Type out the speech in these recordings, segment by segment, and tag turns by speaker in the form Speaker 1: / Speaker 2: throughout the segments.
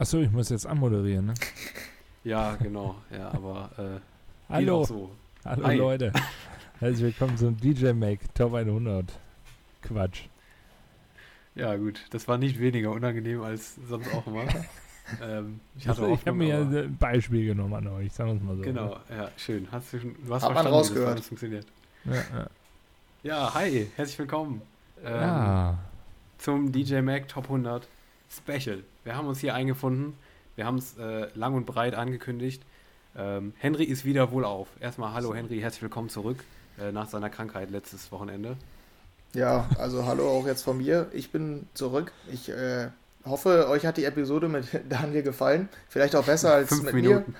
Speaker 1: Achso, ich muss jetzt anmoderieren, ne?
Speaker 2: Ja, genau. Ja, aber äh, geht
Speaker 1: Hallo,
Speaker 2: auch so.
Speaker 1: hallo
Speaker 2: Hi.
Speaker 1: Leute. Herzlich willkommen zum DJ Make Top 100. Quatsch.
Speaker 2: Ja, gut. Das war nicht weniger unangenehm als sonst auch immer. ähm, ich hatte
Speaker 1: Also, ich habe mir ja ein Beispiel genommen an euch, sagen wir es mal so.
Speaker 2: Genau, ja, schön. Hast du, schon, du hast
Speaker 3: Hat man
Speaker 2: verstanden, das
Speaker 3: rausgehört.
Speaker 2: alles funktioniert.
Speaker 1: Ne? Ja, ja.
Speaker 2: Ja, hi, herzlich willkommen ähm,
Speaker 1: ja.
Speaker 2: zum DJ Mac Top 100 Special. Wir haben uns hier eingefunden. Wir haben es äh, lang und breit angekündigt. Ähm, Henry ist wieder wohlauf. Erstmal hallo Henry, herzlich willkommen zurück äh, nach seiner Krankheit letztes Wochenende.
Speaker 3: Ja, also hallo auch jetzt von mir. Ich bin zurück. Ich äh, hoffe, euch hat die Episode mit Daniel gefallen. Vielleicht auch besser als
Speaker 2: Fünf
Speaker 3: mit
Speaker 2: Minuten.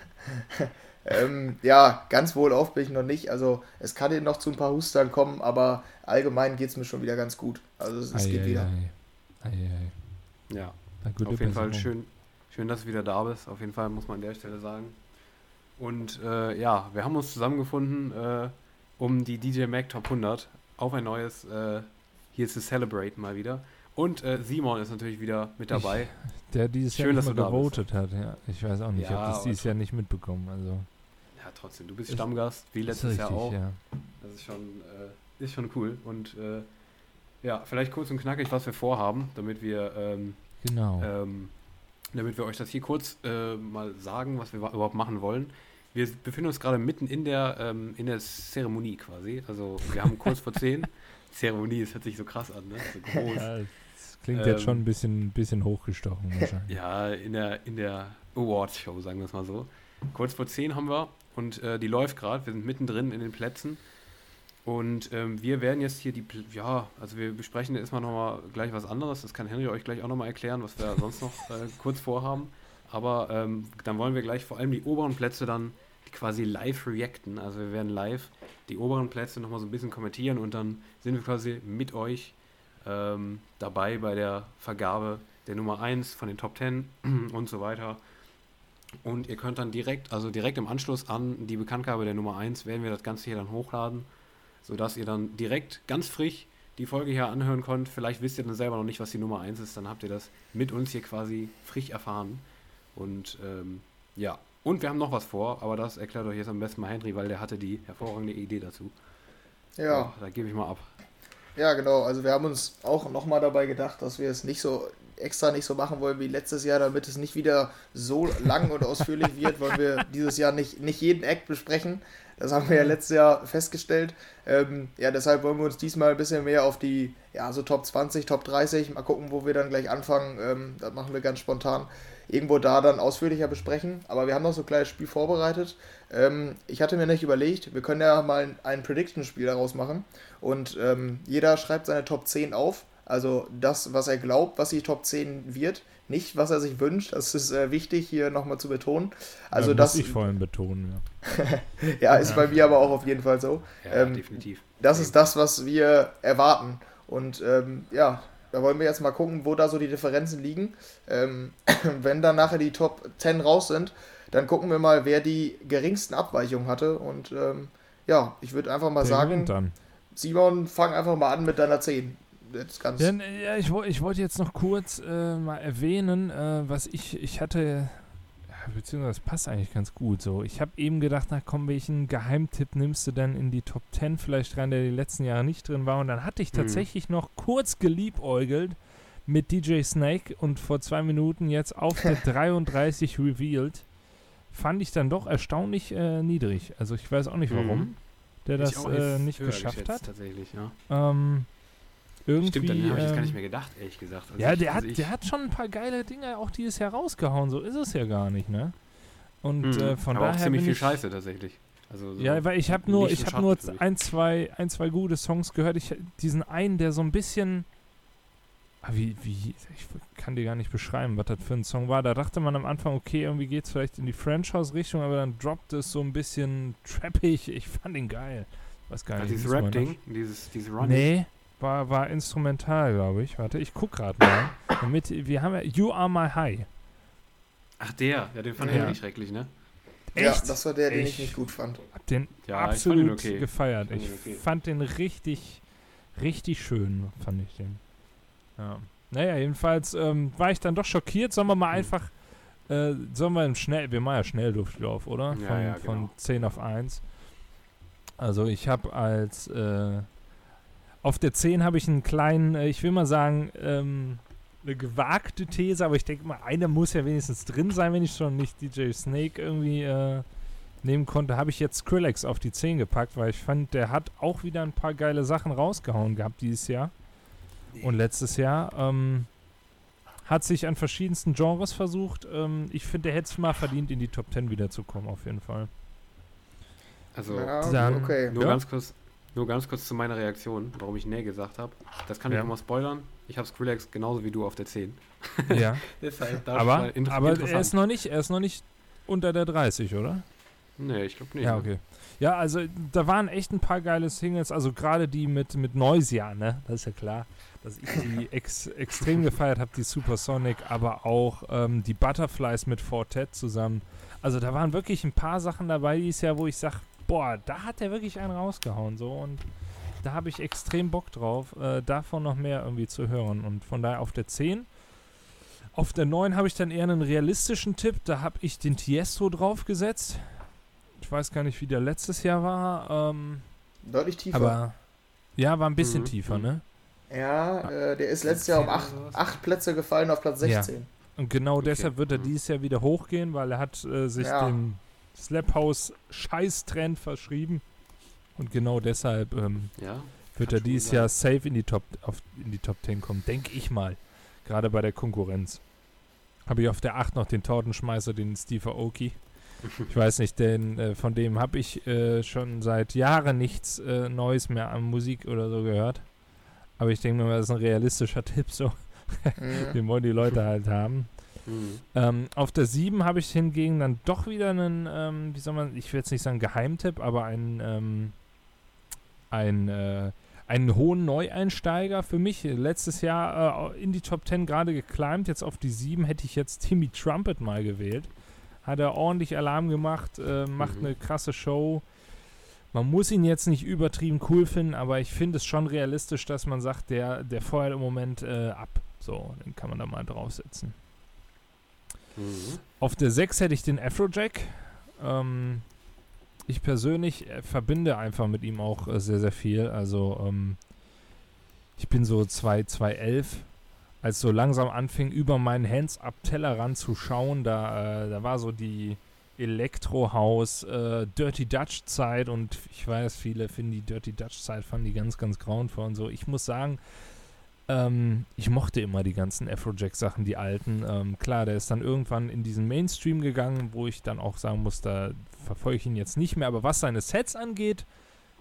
Speaker 3: mir. Ähm, ja, ganz wohl auf bin ich noch nicht. Also es kann hier noch zu ein paar Hustern kommen, aber allgemein geht es mir schon wieder ganz gut. Also es, es
Speaker 1: Ei,
Speaker 3: geht
Speaker 1: ei,
Speaker 3: wieder.
Speaker 1: ei.
Speaker 2: Ja, auf jeden Fall schön, schön, dass du wieder da bist. Auf jeden Fall muss man an der Stelle sagen. Und äh, ja, wir haben uns zusammengefunden, äh, um die DJ Mac Top 100 auf ein neues äh, hier zu celebraten mal wieder. Und äh, Simon ist natürlich wieder mit dabei.
Speaker 1: Der dieses
Speaker 2: Schön,
Speaker 1: Jahr
Speaker 2: dass du da bist.
Speaker 1: hat, ja. Ich weiß auch nicht, ich
Speaker 2: Ja,
Speaker 1: habe das dieses Jahr nicht mitbekommen. Also,
Speaker 2: Ja, trotzdem, du bist
Speaker 1: Ist-
Speaker 2: Stammgast, wie letztes Jahr
Speaker 1: richtig,
Speaker 2: auch.
Speaker 1: ja.
Speaker 2: Das ist schon, äh, ist schon cool. Und äh, ja, vielleicht kurz und knackig, was wir vorhaben, damit wir, ähm,
Speaker 1: Genau.
Speaker 2: ähm, damit wir euch das hier kurz äh, mal sagen, was wir überhaupt machen wollen. Wir befinden uns gerade mitten in der, ähm, in der Zeremonie quasi. Also wir haben kurz vor zehn. Zeremonie, das hört sich so krass an, ne? So groß.
Speaker 1: Ja, das klingt
Speaker 2: Ähm,
Speaker 1: jetzt schon ein bisschen, bisschen hochgestochen wahrscheinlich.
Speaker 2: Ja, in der, in der Awards-Show, sagen wir es mal so. Kurz vor 10 haben wir und äh, die läuft gerade. Wir sind mittendrin in den Plätzen. Und ähm, wir werden jetzt hier die, ja, also wir besprechen jetzt mal nochmal gleich was anderes. Das kann Henry euch gleich auch nochmal erklären, was wir sonst noch äh, kurz vorhaben. Aber ähm, dann wollen wir gleich vor allem die oberen Plätze dann quasi live reacten. Also wir werden live die oberen Plätze nochmal so ein bisschen kommentieren und dann sind wir quasi mit euch ähm, dabei bei der Vergabe der Nummer 1 von den Top 10 und so weiter. Und ihr könnt dann direkt, also direkt im Anschluss an die Bekanntgabe der Nummer 1, werden wir das Ganze hier dann hochladen, sodass ihr dann direkt ganz frisch die Folge hier anhören könnt. Vielleicht wisst ihr dann selber noch nicht, was die Nummer 1 ist, dann habt ihr das mit uns hier quasi frisch erfahren. Und ähm, ja, und wir haben noch was vor, aber das erklärt euch jetzt am besten mal Henry, weil der hatte die hervorragende Idee dazu.
Speaker 3: Ja,
Speaker 2: da gebe ich mal ab.
Speaker 3: Ja, genau. Also wir haben uns auch nochmal dabei gedacht, dass wir es nicht so extra nicht so machen wollen wie letztes Jahr, damit es nicht wieder so lang und ausführlich wird, wollen wir dieses Jahr nicht, nicht jeden Act besprechen. Das haben wir ja letztes Jahr festgestellt. Ähm, ja, deshalb wollen wir uns diesmal ein bisschen mehr auf die, ja, so Top 20, Top 30, mal gucken, wo wir dann gleich anfangen. Ähm, das machen wir ganz spontan. Irgendwo da dann ausführlicher besprechen. Aber wir haben noch so ein kleines Spiel vorbereitet. Ähm, ich hatte mir nicht überlegt, wir können ja mal ein Prediction-Spiel daraus machen. Und ähm, jeder schreibt seine Top 10 auf. Also das, was er glaubt, was die Top 10 wird. Nicht, was er sich wünscht. Das ist äh, wichtig hier nochmal zu betonen. Also
Speaker 1: ja,
Speaker 3: das
Speaker 1: muss ich vor allem betonen, ja.
Speaker 3: ja, ist bei mir aber auch auf jeden Fall so.
Speaker 2: Ja,
Speaker 3: Ähm,
Speaker 2: definitiv.
Speaker 3: Das ist das, was wir erwarten. Und ähm, ja, da wollen wir jetzt mal gucken, wo da so die Differenzen liegen. Ähm, wenn dann nachher die Top 10 raus sind, dann gucken wir mal, wer die geringsten Abweichungen hatte. Und ähm, ja, ich würde einfach mal
Speaker 1: Der
Speaker 3: sagen. Simon, fang einfach mal an mit deiner 10. Jetzt ganz
Speaker 1: Ja, ich, ich wollte jetzt noch kurz äh, mal erwähnen, äh, was ich, ich hatte, beziehungsweise das passt eigentlich ganz gut so. Ich habe eben gedacht, na komm, welchen Geheimtipp nimmst du denn in die Top 10 vielleicht rein, der die letzten Jahre nicht drin war? Und dann hatte ich
Speaker 2: Mhm.
Speaker 1: tatsächlich noch kurz geliebäugelt mit DJ Snake und vor zwei Minuten jetzt auf der 33 revealed. Fand ich dann doch erstaunlich äh, niedrig. Also ich weiß auch nicht
Speaker 2: Mhm.
Speaker 1: warum der
Speaker 2: Hätte ich
Speaker 1: das äh, nicht geschafft hat.
Speaker 2: Tatsächlich, ja.
Speaker 1: Ähm, irgendwie,
Speaker 2: Stimmt, dann habe ich das gar
Speaker 1: ähm,
Speaker 2: nicht mehr gedacht, ehrlich gesagt. Also
Speaker 1: ja,
Speaker 2: ich-
Speaker 1: der
Speaker 2: also
Speaker 1: hat, der hat schon ein paar geile Dinge auch dieses Jahr rausgehauen, so ist es ja gar nicht, ne? Und
Speaker 2: Mhm,
Speaker 1: äh, von
Speaker 2: aber
Speaker 1: daher
Speaker 2: auch ziemlich viel Scheiße tatsächlich. Also so
Speaker 1: Ja, weil ich habe nur, ich habe nur ein zwei, ein, zwei gute Songs gehört. Ich diesen einen, der so ein bisschen, ah, wie, wie, ich kann dir gar nicht beschreiben, was das für ein Song war. Da dachte man am Anfang, okay, irgendwie geht's vielleicht in die French House Richtung, aber dann droppt es so ein bisschen trappig. Ich fand ihn geil. Gar
Speaker 2: Ja,
Speaker 1: nicht.
Speaker 2: dieses Rap-Ding, dieses, dieses Running.
Speaker 1: Nee, war, war instrumental, glaube ich. Warte, ich guck gerade mal. Damit, wir haben ja You Are My High.
Speaker 2: Ach, der, ja, den fand
Speaker 1: Ja.
Speaker 2: ich nicht schrecklich, ne?
Speaker 3: Ja,
Speaker 1: Echt?
Speaker 3: das war der, den ich
Speaker 1: Ich-
Speaker 3: nicht gut fand.
Speaker 1: Hab den
Speaker 2: Ja, ich
Speaker 1: absolut
Speaker 2: okay.
Speaker 1: gefeiert.
Speaker 2: Ich fand
Speaker 1: Ich
Speaker 2: ihn okay.
Speaker 1: fand den richtig, richtig schön, fand ich den. Ja. Naja, jedenfalls ähm, war ich dann doch schockiert. Sollen wir mal
Speaker 2: Hm.
Speaker 1: einfach Äh, sollen wir im Schnell, wir machen ja Schnelldurchlauf, oder?
Speaker 2: Ja,
Speaker 1: von,
Speaker 2: ja, genau.
Speaker 1: von 10 auf 1. Also ich habe als äh, auf der 10 habe ich einen kleinen, äh, ich will mal sagen, ähm, eine gewagte These, aber ich denke mal, einer muss ja wenigstens drin sein, wenn ich schon nicht DJ Snake irgendwie äh, nehmen konnte, habe ich jetzt Skrillex auf die 10 gepackt, weil ich fand, der hat auch wieder ein paar geile Sachen rausgehauen gehabt dieses Jahr und letztes Jahr. Ähm, hat sich an verschiedensten Genres versucht. Ähm, ich finde, der hätte es mal verdient, in die Top 10 wiederzukommen, auf jeden Fall.
Speaker 2: Also
Speaker 3: Ja,
Speaker 1: Dann-
Speaker 3: okay.
Speaker 2: nur
Speaker 1: Ja.
Speaker 2: ganz kurz, nur ganz kurz zu meiner Reaktion, warum ich Nee gesagt habe. Das kann ich
Speaker 1: Ja.
Speaker 2: nochmal spoilern. Ich habe Skrillex genauso wie du auf der 10.
Speaker 1: ja.
Speaker 2: Deshalb
Speaker 1: aber aber er ist noch nicht, er ist noch nicht unter der 30, oder?
Speaker 2: Nee, ich glaube nicht.
Speaker 1: Ja,
Speaker 2: ne?
Speaker 1: okay. Ja, also da waren echt ein paar geile Singles, also gerade die mit, mit Noisia, ne? Das ist ja klar, dass ich die ex, extrem gefeiert habe, die Supersonic, aber auch ähm, die Butterflies mit Fortet zusammen. Also da waren wirklich ein paar Sachen dabei dieses Jahr, wo ich sage, boah, da hat der wirklich einen rausgehauen so und da habe ich extrem Bock drauf, äh, davon noch mehr irgendwie zu hören und von daher auf der 10. Auf der 9 habe ich dann eher einen realistischen Tipp, da habe ich den Tiesto draufgesetzt. Ich weiß gar nicht, wie der letztes Jahr war, ähm,
Speaker 3: Deutlich tiefer.
Speaker 1: aber ja, war ein bisschen
Speaker 2: Mhm,
Speaker 1: tiefer,
Speaker 2: mhm.
Speaker 1: ne?
Speaker 3: ja, äh, der ist letztes Jahr um acht, acht Plätze gefallen auf Platz
Speaker 1: Ja.
Speaker 3: 16.
Speaker 1: Und genau
Speaker 2: Okay.
Speaker 1: deshalb wird er
Speaker 2: Mhm.
Speaker 1: dieses Jahr wieder hochgehen, weil er hat äh, sich
Speaker 3: Ja.
Speaker 1: dem Slap House Scheiß-Trend verschrieben. Und genau deshalb ähm,
Speaker 2: Ja.
Speaker 1: wird er dieses. Jahr safe in die Top auf, in die Top 10 kommen, denke ich mal. Gerade bei der Konkurrenz. Habe ich auf der 8 noch den Tortenschmeißer, den Steve Aoki. Ich weiß nicht, denn äh, von dem habe ich äh, schon seit Jahren nichts äh, Neues mehr an Musik oder so gehört. Aber ich denke mir, das ist ein realistischer Tipp so.
Speaker 3: Mhm.
Speaker 1: Den wollen die Leute halt haben.
Speaker 2: Mhm.
Speaker 1: Ähm, auf der 7 habe ich hingegen dann doch wieder einen, ähm, wie soll man, ich will jetzt nicht sagen Geheimtipp, aber einen, ähm, ein, äh, einen hohen Neueinsteiger für mich. Letztes Jahr äh, in die Top 10 gerade geclimbt, jetzt auf die 7 hätte ich jetzt Timmy Trumpet mal gewählt. Hat er ordentlich Alarm gemacht, äh, macht
Speaker 2: Mhm.
Speaker 1: eine krasse Show. Man muss ihn jetzt nicht übertrieben cool finden, aber ich finde es schon realistisch, dass man sagt, der, der feuert im Moment äh, ab. So, den kann man da mal draufsetzen.
Speaker 2: Mhm.
Speaker 1: Auf der 6 hätte ich den Afrojack. Ähm, ich persönlich äh, verbinde einfach mit ihm auch äh, sehr, sehr viel. Also, ähm, ich bin so 2, 2011, als so langsam anfing, über meinen Hands-Up-Tellerrand zu schauen. Da, äh, da war so die Elektrohaus, äh, Dirty Dutch Zeit und ich weiß, viele finden die Dirty Dutch Zeit, fanden die ganz, ganz grauenvoll und so. Ich muss sagen, ähm, ich mochte immer die ganzen Afrojack-Sachen, die alten. Ähm, klar, der ist dann irgendwann in diesen Mainstream gegangen, wo ich dann auch sagen muss, da verfolge ich ihn jetzt nicht mehr. Aber was seine Sets angeht,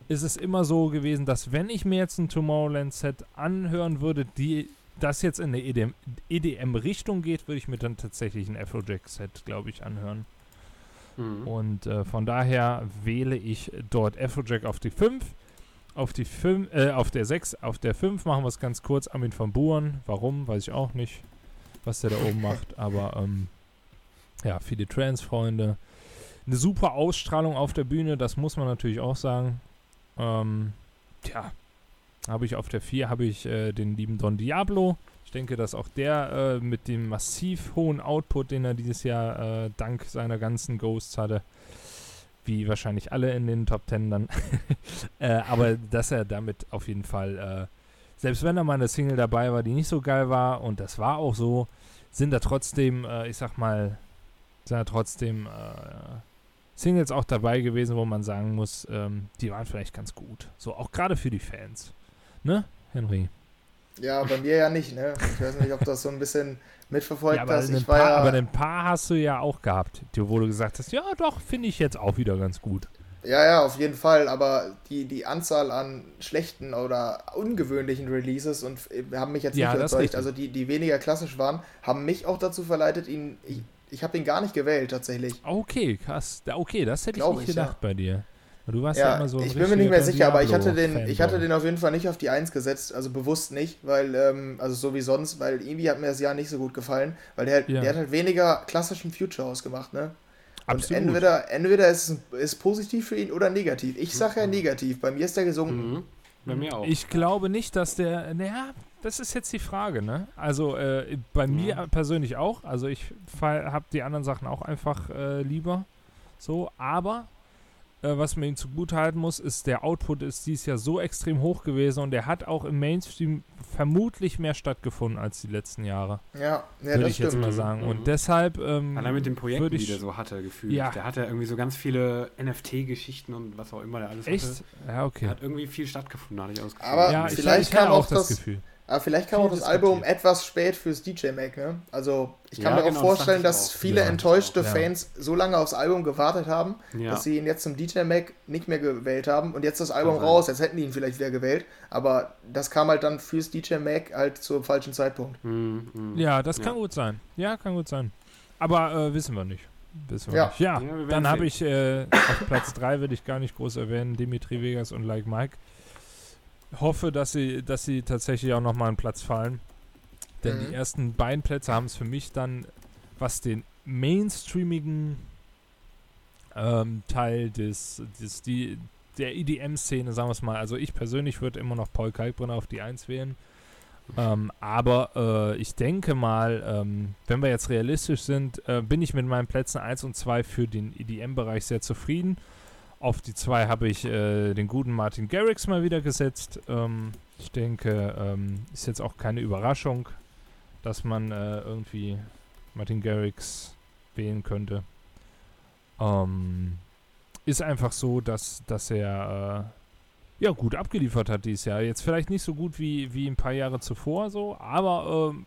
Speaker 1: ist es immer so gewesen, dass wenn ich mir jetzt ein Tomorrowland-Set anhören würde, die das jetzt in eine E EDM EDM-Richtung geht, würde ich mir dann tatsächlich ein Afrojack-Set, glaube ich, anhören.
Speaker 2: Mhm.
Speaker 1: Und äh, von daher wähle ich dort Afrojack auf die 5. Auf die 5, äh, auf der 6, auf der 5 machen wir es ganz kurz. Armin van Buuren. Warum, weiß ich auch nicht, was der da oben macht. Aber ähm, ja, viele Trans-Freunde. Eine super Ausstrahlung auf der Bühne, das muss man natürlich auch sagen. Ähm, tja, habe ich auf der 4 habe ich äh, den lieben Don Diablo. Ich denke, dass auch der äh, mit dem massiv hohen Output, den er dieses Jahr äh, dank seiner ganzen Ghosts hatte, wie wahrscheinlich alle in den Top Ten dann, äh, aber dass er damit auf jeden Fall, äh, selbst wenn da mal eine Single dabei war, die nicht so geil war, und das war auch so, sind da trotzdem, äh, ich sag mal, sind da trotzdem äh, Singles auch dabei gewesen, wo man sagen muss, ähm, die waren vielleicht ganz gut. So, auch gerade für die Fans. Ne, Henry?
Speaker 3: Ja, bei mir ja nicht, ne? Ich weiß nicht, ob das so ein bisschen mitverfolgt
Speaker 1: Ja, aber,
Speaker 3: hast.
Speaker 1: ein
Speaker 3: Ich war
Speaker 1: paar,
Speaker 3: ja,
Speaker 1: aber ein paar hast du ja auch gehabt, wo du gesagt hast, ja doch, finde ich jetzt auch wieder ganz gut.
Speaker 3: ja, ja, auf jeden Fall, aber die, die Anzahl an schlechten oder ungewöhnlichen Releases und äh, haben mich jetzt
Speaker 1: Ja,
Speaker 3: nicht
Speaker 1: ist
Speaker 3: überzeugt. Also die, die weniger klassisch waren, haben mich auch dazu verleitet, ihn. Ich, ich habe ihn gar nicht gewählt, tatsächlich.
Speaker 1: Okay, krass. Okay, das hätte ich
Speaker 3: Glaub
Speaker 1: nicht
Speaker 3: ich,
Speaker 1: gedacht bei dir. Du warst ja,
Speaker 3: Ja,
Speaker 1: immer so
Speaker 3: ich bin mir nicht mehr sicher, aber ich hatte, den, ich hatte den auf jeden Fall nicht auf die 1 gesetzt, also bewusst nicht, weil, ähm, also so wie sonst, weil irgendwie hat mir das Jahr nicht so gut gefallen, weil der,
Speaker 1: Ja.
Speaker 3: der hat halt weniger klassischen Future House gemacht, ne? Und
Speaker 1: Absolut.
Speaker 3: entweder, entweder ist es ist positiv für ihn oder negativ. Ich sage ja negativ, bei mir ist der gesungen.
Speaker 2: Mhm. Bei mir auch.
Speaker 1: Ich glaube nicht, dass der. Naja, das ist jetzt die Frage, ne? Also äh, bei mir
Speaker 2: Ja.
Speaker 1: persönlich auch. Also ich habe die anderen Sachen auch einfach äh, lieber. So, aber äh, was man ihm zugutehalten muss, ist, der Output ist dieses Jahr so extrem hoch gewesen und der hat auch im Mainstream vermutlich mehr stattgefunden als die letzten Jahre.
Speaker 3: Ja, ja
Speaker 1: würde ich jetzt
Speaker 3: stimmt.
Speaker 1: mal sagen.
Speaker 2: Mhm.
Speaker 1: Und deshalb. Ähm,
Speaker 2: Allein mit den Projekten,
Speaker 1: würd
Speaker 2: die
Speaker 1: ich,
Speaker 2: der so hatte, gefühlt.
Speaker 1: Ja.
Speaker 2: Der hatte irgendwie so ganz viele NFT-Geschichten und was auch immer der alles hatte.
Speaker 1: Echt? Ja, okay.
Speaker 2: Hat irgendwie viel stattgefunden, hatte ich Gefühl.
Speaker 3: Aber
Speaker 1: ja, ich,
Speaker 3: vielleicht
Speaker 1: ich hatte
Speaker 3: kam auch
Speaker 1: das,
Speaker 3: das-
Speaker 1: Gefühl.
Speaker 3: Aber vielleicht kam auch das. Album etwas spät fürs DJ Mac, ne? Also ich kann
Speaker 2: Ja,
Speaker 3: mir auch
Speaker 2: genau, das
Speaker 3: vorstellen,
Speaker 2: ich
Speaker 3: dass
Speaker 2: auch.
Speaker 3: viele
Speaker 1: Ja,
Speaker 3: enttäuschte
Speaker 1: ja.
Speaker 3: Fans so lange aufs Album gewartet haben,
Speaker 2: ja.
Speaker 3: dass sie ihn jetzt zum DJ Mac nicht mehr gewählt haben und jetzt das Album
Speaker 2: sein.
Speaker 3: raus, jetzt hätten die ihn vielleicht wieder gewählt, aber das kam halt dann fürs DJ Mac halt zum falschen Zeitpunkt.
Speaker 2: Mhm, mhm.
Speaker 1: Ja, das kann gut sein. Ja, kann gut sein. Aber äh, wissen wir nicht. Wissen wir
Speaker 3: Ja.
Speaker 1: nicht. Ja,
Speaker 2: Ja, wir werden
Speaker 1: dann habe ich äh, auf Platz 3 will ich gar nicht groß erwähnen, Dimitri Vegas und Like Mike. Hoffe, dass sie, dass sie tatsächlich auch nochmal einen Platz fallen. Denn
Speaker 3: Mhm.
Speaker 1: die ersten beiden Plätze haben es für mich dann, was den mainstreamigen ähm, Teil des, des die, der EDM-Szene, sagen wir es mal, also ich persönlich würde immer noch Paul Kalkbrenner auf die 1 wählen. Ähm, aber äh, ich denke mal, ähm, wenn wir jetzt realistisch sind, äh, bin ich mit meinen Plätzen 1 und 2 für den EDM-Bereich sehr zufrieden. Auf die 2 habe ich äh, den guten Martin Garrix mal wieder gesetzt. Ähm, ich denke, ähm, ist jetzt auch keine Überraschung, dass man äh, irgendwie Martin Garrix wählen könnte. Ähm, ist einfach so, dass, dass er äh, ja gut abgeliefert hat dieses Jahr. Jetzt vielleicht nicht so gut wie, wie ein paar Jahre zuvor so, aber ähm,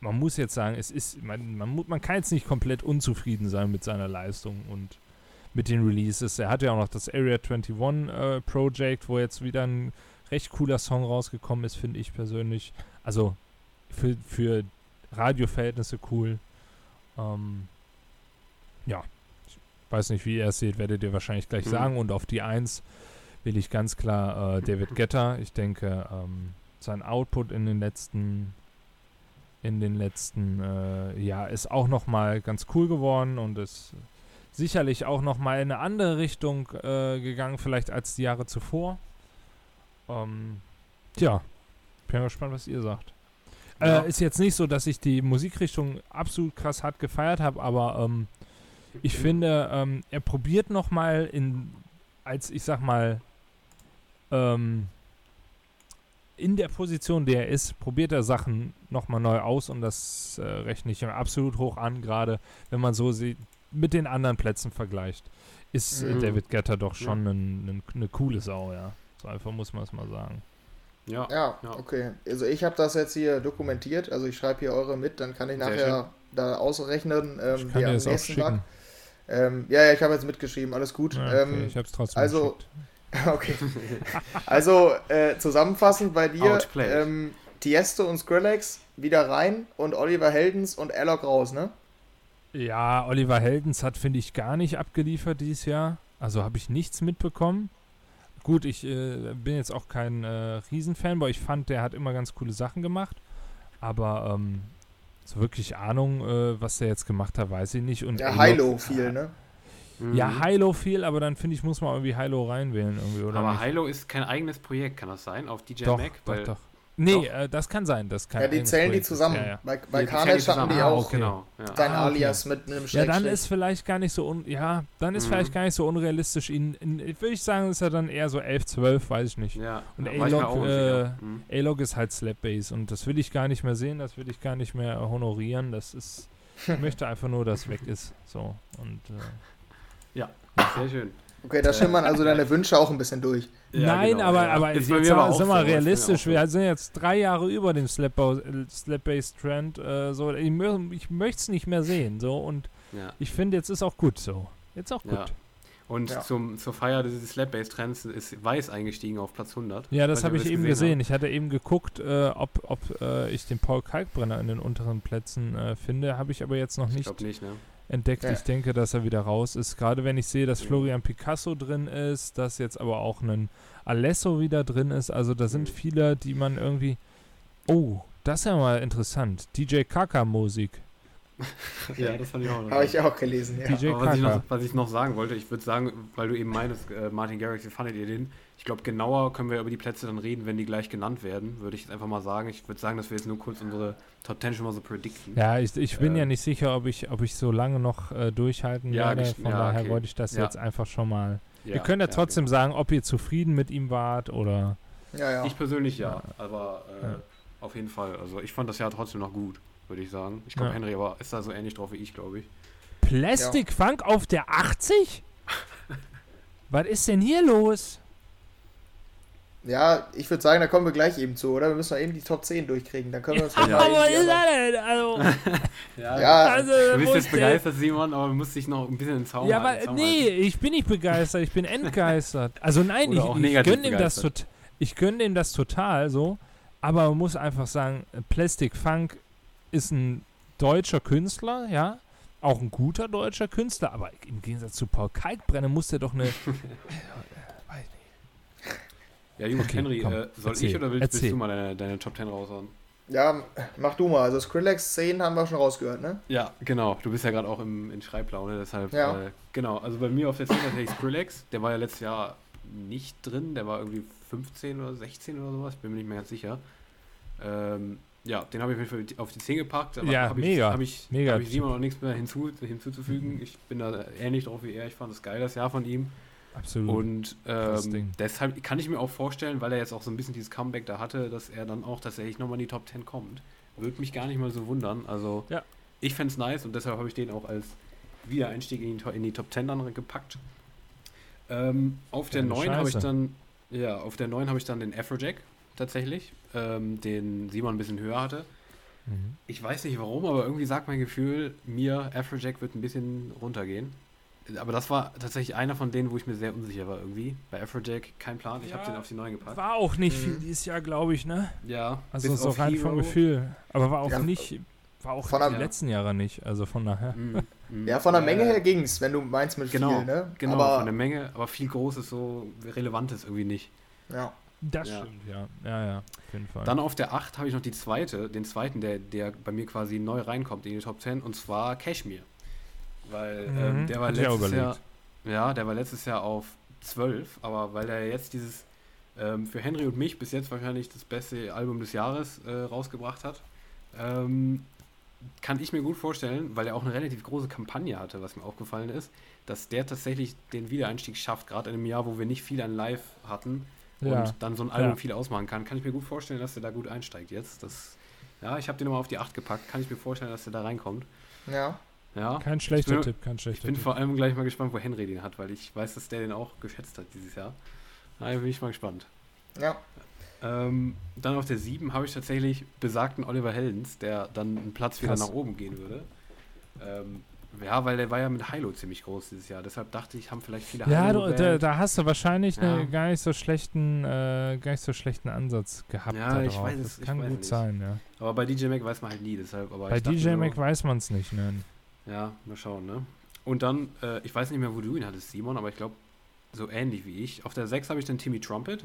Speaker 1: man muss jetzt sagen, es ist, man, man, man kann jetzt nicht komplett unzufrieden sein mit seiner Leistung und mit den Releases. Er hat ja auch noch das Area 21 äh, Project, wo jetzt wieder ein recht cooler Song rausgekommen ist, finde ich persönlich. Also für, für Radioverhältnisse cool. Ähm, ja, ich weiß nicht, wie ihr es seht, werdet ihr wahrscheinlich gleich
Speaker 2: Mhm.
Speaker 1: sagen. Und auf die 1 will ich ganz klar äh, David Guetta. Ich denke, ähm, sein Output in den letzten in den letzten äh, Jahr ist auch noch mal ganz cool geworden und ist sicherlich auch noch mal in eine andere Richtung äh, gegangen, vielleicht als die Jahre zuvor. Ähm, tja, bin gespannt, was ihr sagt.
Speaker 2: Ja.
Speaker 1: Äh, ist jetzt nicht so, dass ich die Musikrichtung absolut krass hart gefeiert habe, aber ähm, ich finde, ähm, er probiert noch mal in, als ich sag mal, ähm, in der Position, der er ist, probiert er Sachen noch mal neu aus und das äh, rechne ich ihm absolut hoch an, gerade wenn man so sieht, mit den anderen Plätzen vergleicht, ist äh,
Speaker 3: Mhm.
Speaker 1: eine Getter doch schon eine ne coole Sau, ja. So einfach muss man es mal sagen.
Speaker 2: Ja.
Speaker 3: Ja,
Speaker 2: Ja.
Speaker 3: okay. Also ich habe das jetzt hier dokumentiert, also ich schreibe hier eure mit, dann kann ich
Speaker 2: Sehr
Speaker 3: nachher da ausrechnen, ähm,
Speaker 1: Ich kann dir
Speaker 3: am
Speaker 1: das auch
Speaker 3: nächsten
Speaker 1: schicken.
Speaker 3: Ähm, ja, ja, ich habe jetzt mitgeschrieben, alles gut.
Speaker 1: Ja,
Speaker 3: ähm,
Speaker 1: okay, ich hab's trotzdem
Speaker 3: also,
Speaker 1: geschickt.
Speaker 3: Okay. Also äh, zusammenfassend bei dir, ähm, Tiesto und Skrillex wieder rein und Oliver Heldens und Alok raus, ne?
Speaker 1: Ja, Oliver Heldens hat, finde ich, gar nicht abgeliefert dieses Jahr. Also habe ich nichts mitbekommen. Gut, ich äh, bin jetzt auch kein äh, Riesenfan, aber ich fand, der hat immer ganz coole Sachen gemacht. Aber ähm, so wirklich Ahnung, äh, was der jetzt gemacht hat, weiß ich nicht. Und
Speaker 3: Ja, Hilo viel, ne?
Speaker 2: Mhm.
Speaker 1: Ja, Hilo viel, aber dann finde ich, muss man irgendwie Hilo reinwählen irgendwie, oder
Speaker 2: Aber
Speaker 1: nicht?
Speaker 2: Hilo ist kein eigenes Projekt, kann das sein? Auf DJ
Speaker 1: doch,
Speaker 2: Mac?
Speaker 1: doch,
Speaker 2: Weil-
Speaker 1: doch. Nee, äh, das kann sein. Das kann
Speaker 3: Ja, die zählen die zusammen.
Speaker 1: Ja, ja.
Speaker 3: Bei, bei
Speaker 2: zählen
Speaker 3: Carnage
Speaker 2: die
Speaker 3: hatten die
Speaker 2: zusammen.
Speaker 3: auch
Speaker 1: okay.
Speaker 2: Genau. Ja.
Speaker 3: sein
Speaker 1: Ah, okay.
Speaker 3: Alias mit einem
Speaker 1: Ja,
Speaker 3: Schrägstrich.
Speaker 1: dann ist vielleicht gar nicht so un ja, dann ist
Speaker 2: Mhm.
Speaker 1: vielleicht gar nicht so unrealistisch ihn in, würde ich sagen, ist er dann eher so 11, 12, weiß ich nicht.
Speaker 2: ja.
Speaker 1: Und
Speaker 2: ja,
Speaker 1: A-Log,
Speaker 2: unsicher. Mhm.
Speaker 1: A-Log ist halt Slap-Bass und das will ich gar nicht mehr sehen, das will ich gar nicht mehr honorieren, das ist ich möchte einfach nur, dass weg ist, so und äh,
Speaker 2: Sehr schön.
Speaker 3: Okay, da schimmern also deine Wünsche auch ein bisschen durch.
Speaker 2: Ja,
Speaker 1: Nein,
Speaker 2: genau,
Speaker 1: aber,
Speaker 2: ja.
Speaker 1: aber
Speaker 2: Ist
Speaker 1: jetzt
Speaker 2: aber ist bei mir
Speaker 1: realistisch, wir sind jetzt drei Jahre über dem Slap-Bass- äh, Slap-Bass-Trend, äh, so, ich, ich möchte es nicht mehr sehen, so und
Speaker 2: Ja.
Speaker 1: ich finde, jetzt ist auch gut so. Jetzt auch gut.
Speaker 2: Ja. Und
Speaker 3: Ja.
Speaker 2: zum, zur Feier dieses Slap-Bass-Trends ist Weiß eingestiegen auf Platz 100.
Speaker 1: Ja, das habe ich eben gesehen. Ich hatte eben geguckt, äh, ob, ob äh, ich den Paul Kalkbrenner in den unteren Plätzen äh, finde. Habe ich aber jetzt noch.
Speaker 2: Ich
Speaker 1: nicht
Speaker 2: glaube nicht, ne?
Speaker 1: Entdeckt.
Speaker 3: Ja.
Speaker 1: Ich denke, dass er wieder raus ist. Gerade wenn ich sehe, dass. Florian Picasso drin ist, dass jetzt aber auch ein Alesso wieder drin ist. Also da sind viele, die man irgendwie. Oh, das ist ja mal interessant. DJ Kaka Musik.
Speaker 2: ja, das fand ich auch.
Speaker 3: Habe ich auch gelesen, ja.
Speaker 1: DJ
Speaker 2: Aber was ich, noch,
Speaker 1: Kaka.
Speaker 2: was ich noch sagen wollte, ich würde sagen, weil du eben meinst, äh, Martin Garrix, wie fandet ihr den? Ich glaube, genauer können wir über die Plätze dann reden, wenn die gleich genannt werden, würde ich jetzt einfach mal sagen. Ich würde sagen, dass wir jetzt nur kurz unsere Top 10 schon mal so predikten.
Speaker 1: Ja, ich, ich bin
Speaker 2: Äh,
Speaker 1: ja nicht sicher, ob ich, ob ich so lange noch äh, durchhalten
Speaker 2: Ja,
Speaker 1: werde. Von
Speaker 2: ja,
Speaker 1: daher
Speaker 2: okay.
Speaker 1: wollte ich das
Speaker 2: Ja.
Speaker 1: jetzt einfach schon mal.
Speaker 2: Ja,
Speaker 1: Ihr könnt ja trotzdem
Speaker 2: genau.
Speaker 1: sagen, ob ihr zufrieden mit ihm wart oder.
Speaker 3: Ja, ja.
Speaker 2: Ich persönlich ja, aber äh,
Speaker 1: Ja.
Speaker 2: auf jeden Fall. Also ich fand das Jahr trotzdem noch gut, würde ich sagen. Ich glaube,
Speaker 1: Ja.
Speaker 2: Henry aber ist da so ähnlich drauf wie ich, glaube ich.
Speaker 1: Plastic Funk auf der 80? Was ist denn hier los?
Speaker 3: Ja, ich würde sagen, da kommen wir gleich eben zu, oder? Wir müssen noch eben die Top 10 durchkriegen. Dann können wir uns dann mal
Speaker 1: Aber ist er denn? Also,
Speaker 3: Ja,
Speaker 1: also
Speaker 2: Du bist jetzt begeistert, Simon, aber du musst dich noch ein bisschen in den Zaum
Speaker 1: Ja,
Speaker 2: halten,
Speaker 1: aber nee, ich bin nicht begeistert, ich bin entgeistert. Also nein,
Speaker 2: Oder
Speaker 1: ich, ich gönne ihm das ich gönne ihm das total so, aber man muss einfach sagen, Plastic Funk ist ein deutscher Künstler, ja, auch ein guter deutscher Künstler, aber im Gegensatz zu Paul Kalkbrenner muss der doch eine
Speaker 2: Ja, Jungs,
Speaker 1: Okay,
Speaker 2: Henry,
Speaker 1: komm,
Speaker 2: äh, soll
Speaker 1: erzähl,
Speaker 2: ich oder willst, willst du mal deine, deine Top 10 raushauen?
Speaker 3: ja, mach du mal. Also Skrillex 10 haben wir schon rausgehört, ne?
Speaker 2: Ja, genau. Du bist ja gerade auch im, in Schreiblaune, deshalb.
Speaker 3: Ja.
Speaker 2: Äh, genau, also bei mir auf der 10 tatsächlich Skrillex. Der war ja letztes Jahr nicht drin. Der war irgendwie 15 oder 16 oder sowas. Bin mir nicht mehr ganz sicher. Ähm, ja, den habe ich auf jeden Fall auf die 10 gepackt. Aber
Speaker 1: Ja,
Speaker 2: hab
Speaker 1: mega,
Speaker 2: Habe ich,
Speaker 1: mega
Speaker 2: hab ich. Simon noch nichts mehr hinzu, hinzuzufügen. Ich bin da ähnlich drauf wie er. Ich fand es geil, das Jahr von ihm.
Speaker 1: Absolut.
Speaker 2: Und ähm, deshalb kann ich mir auch vorstellen, weil er jetzt auch so ein bisschen dieses Comeback da hatte, dass er dann auch tatsächlich nochmal in die Top 10 kommt. Würde mich gar nicht mal so wundern. Also
Speaker 1: Ja.
Speaker 2: ich fände es nice und deshalb habe ich den auch als Wiedereinstieg in die, in die Top 10 dann gepackt. Ähm, auf der
Speaker 1: Keine
Speaker 2: 9 habe ich dann, ja, auf der 9 habe ich dann den Afrojack tatsächlich, ähm, den Simon ein bisschen höher hatte.
Speaker 1: Mhm.
Speaker 2: Ich weiß nicht warum, aber irgendwie sagt mein Gefühl, mir Afrojack wird ein bisschen runtergehen. Aber das war tatsächlich einer von denen, wo ich mir sehr unsicher war irgendwie. Bei Afrojack kein Plan, ich habe
Speaker 1: Ja,
Speaker 2: den auf die 9 gepackt.
Speaker 1: War auch nicht
Speaker 3: Mhm.
Speaker 1: viel dieses Jahr, glaube ich, ne?
Speaker 2: Ja,
Speaker 1: Also so rein vom
Speaker 2: Hero.
Speaker 1: Gefühl. Aber war auch
Speaker 3: Ja,
Speaker 1: nicht, war auch
Speaker 3: von
Speaker 1: die
Speaker 3: der-
Speaker 1: letzten Jahre nicht. Also von daher.
Speaker 2: Mm.
Speaker 3: Ja, von der Menge her ging's, wenn du meinst mit
Speaker 2: Genau,
Speaker 3: viel, ne?
Speaker 2: Genau,
Speaker 3: Aber,
Speaker 2: von der Menge, aber viel Großes, so Relevantes irgendwie nicht.
Speaker 3: ja.
Speaker 1: Das
Speaker 2: Ja.
Speaker 1: stimmt, ja. Ja, ja, auf jeden Fall.
Speaker 2: Dann auf der 8 habe ich noch die zweite, den zweiten, der, der bei mir quasi neu reinkommt in die Top 10, und zwar Cashmere. Weil
Speaker 1: Mhm,
Speaker 2: ähm, der war
Speaker 1: auch
Speaker 2: letztes Jahr, ja, der war letztes Jahr auf 12, aber weil er jetzt dieses ähm, für Henry und mich bis jetzt wahrscheinlich das beste Album des Jahres äh, rausgebracht hat, ähm, kann ich mir gut vorstellen, weil er auch eine relativ große Kampagne hatte, was mir aufgefallen ist, dass der tatsächlich den Wiedereinstieg schafft, gerade in einem Jahr, wo wir nicht viel an Live hatten
Speaker 1: ja.
Speaker 2: und dann so ein Album
Speaker 1: Ja.
Speaker 2: viel ausmachen kann, kann ich mir gut vorstellen, dass er da gut einsteigt jetzt. Das, ja, ich habe den nochmal auf die 8 gepackt, kann ich mir vorstellen, dass er da reinkommt.
Speaker 3: Ja.
Speaker 2: Ja.
Speaker 1: Kein schlechter
Speaker 2: bin-
Speaker 1: Tipp, kein
Speaker 2: Ich
Speaker 1: schlechter
Speaker 2: bin
Speaker 1: Tipp.
Speaker 2: vor allem gleich mal gespannt, wo Henry den hat, weil ich weiß, dass der den auch geschätzt hat dieses Jahr. Da bin ich mal gespannt.
Speaker 3: Ja.
Speaker 2: Ähm, dann auf der 7 habe ich tatsächlich besagten Oliver Heldens, der dann einen Platz wieder
Speaker 1: Krass.
Speaker 2: nach oben gehen würde. Ähm, ja, weil der war ja mit Hilo ziemlich groß dieses Jahr. Deshalb dachte ich, haben vielleicht viele
Speaker 1: Ja, du, da, da hast du wahrscheinlich
Speaker 2: Ja.
Speaker 1: einen gar nicht so schlechten, äh, gar nicht so schlechten Ansatz gehabt.
Speaker 2: Ja,
Speaker 1: da
Speaker 2: ich weiß es,
Speaker 1: das
Speaker 2: ich
Speaker 1: kann
Speaker 2: weiß
Speaker 1: gut
Speaker 2: nicht.
Speaker 1: sein, ja.
Speaker 2: Aber bei DJ Mac weiß man halt nie, deshalb. Aber
Speaker 1: Bei
Speaker 2: ich
Speaker 1: DJ Mac weiß man es nicht, ne?
Speaker 2: Ja, mal schauen, ne? Und dann, äh, ich weiß nicht mehr, wo du ihn hattest, Simon, aber ich glaube, so ähnlich wie ich. Auf der 6 habe ich dann Timmy Trumpet.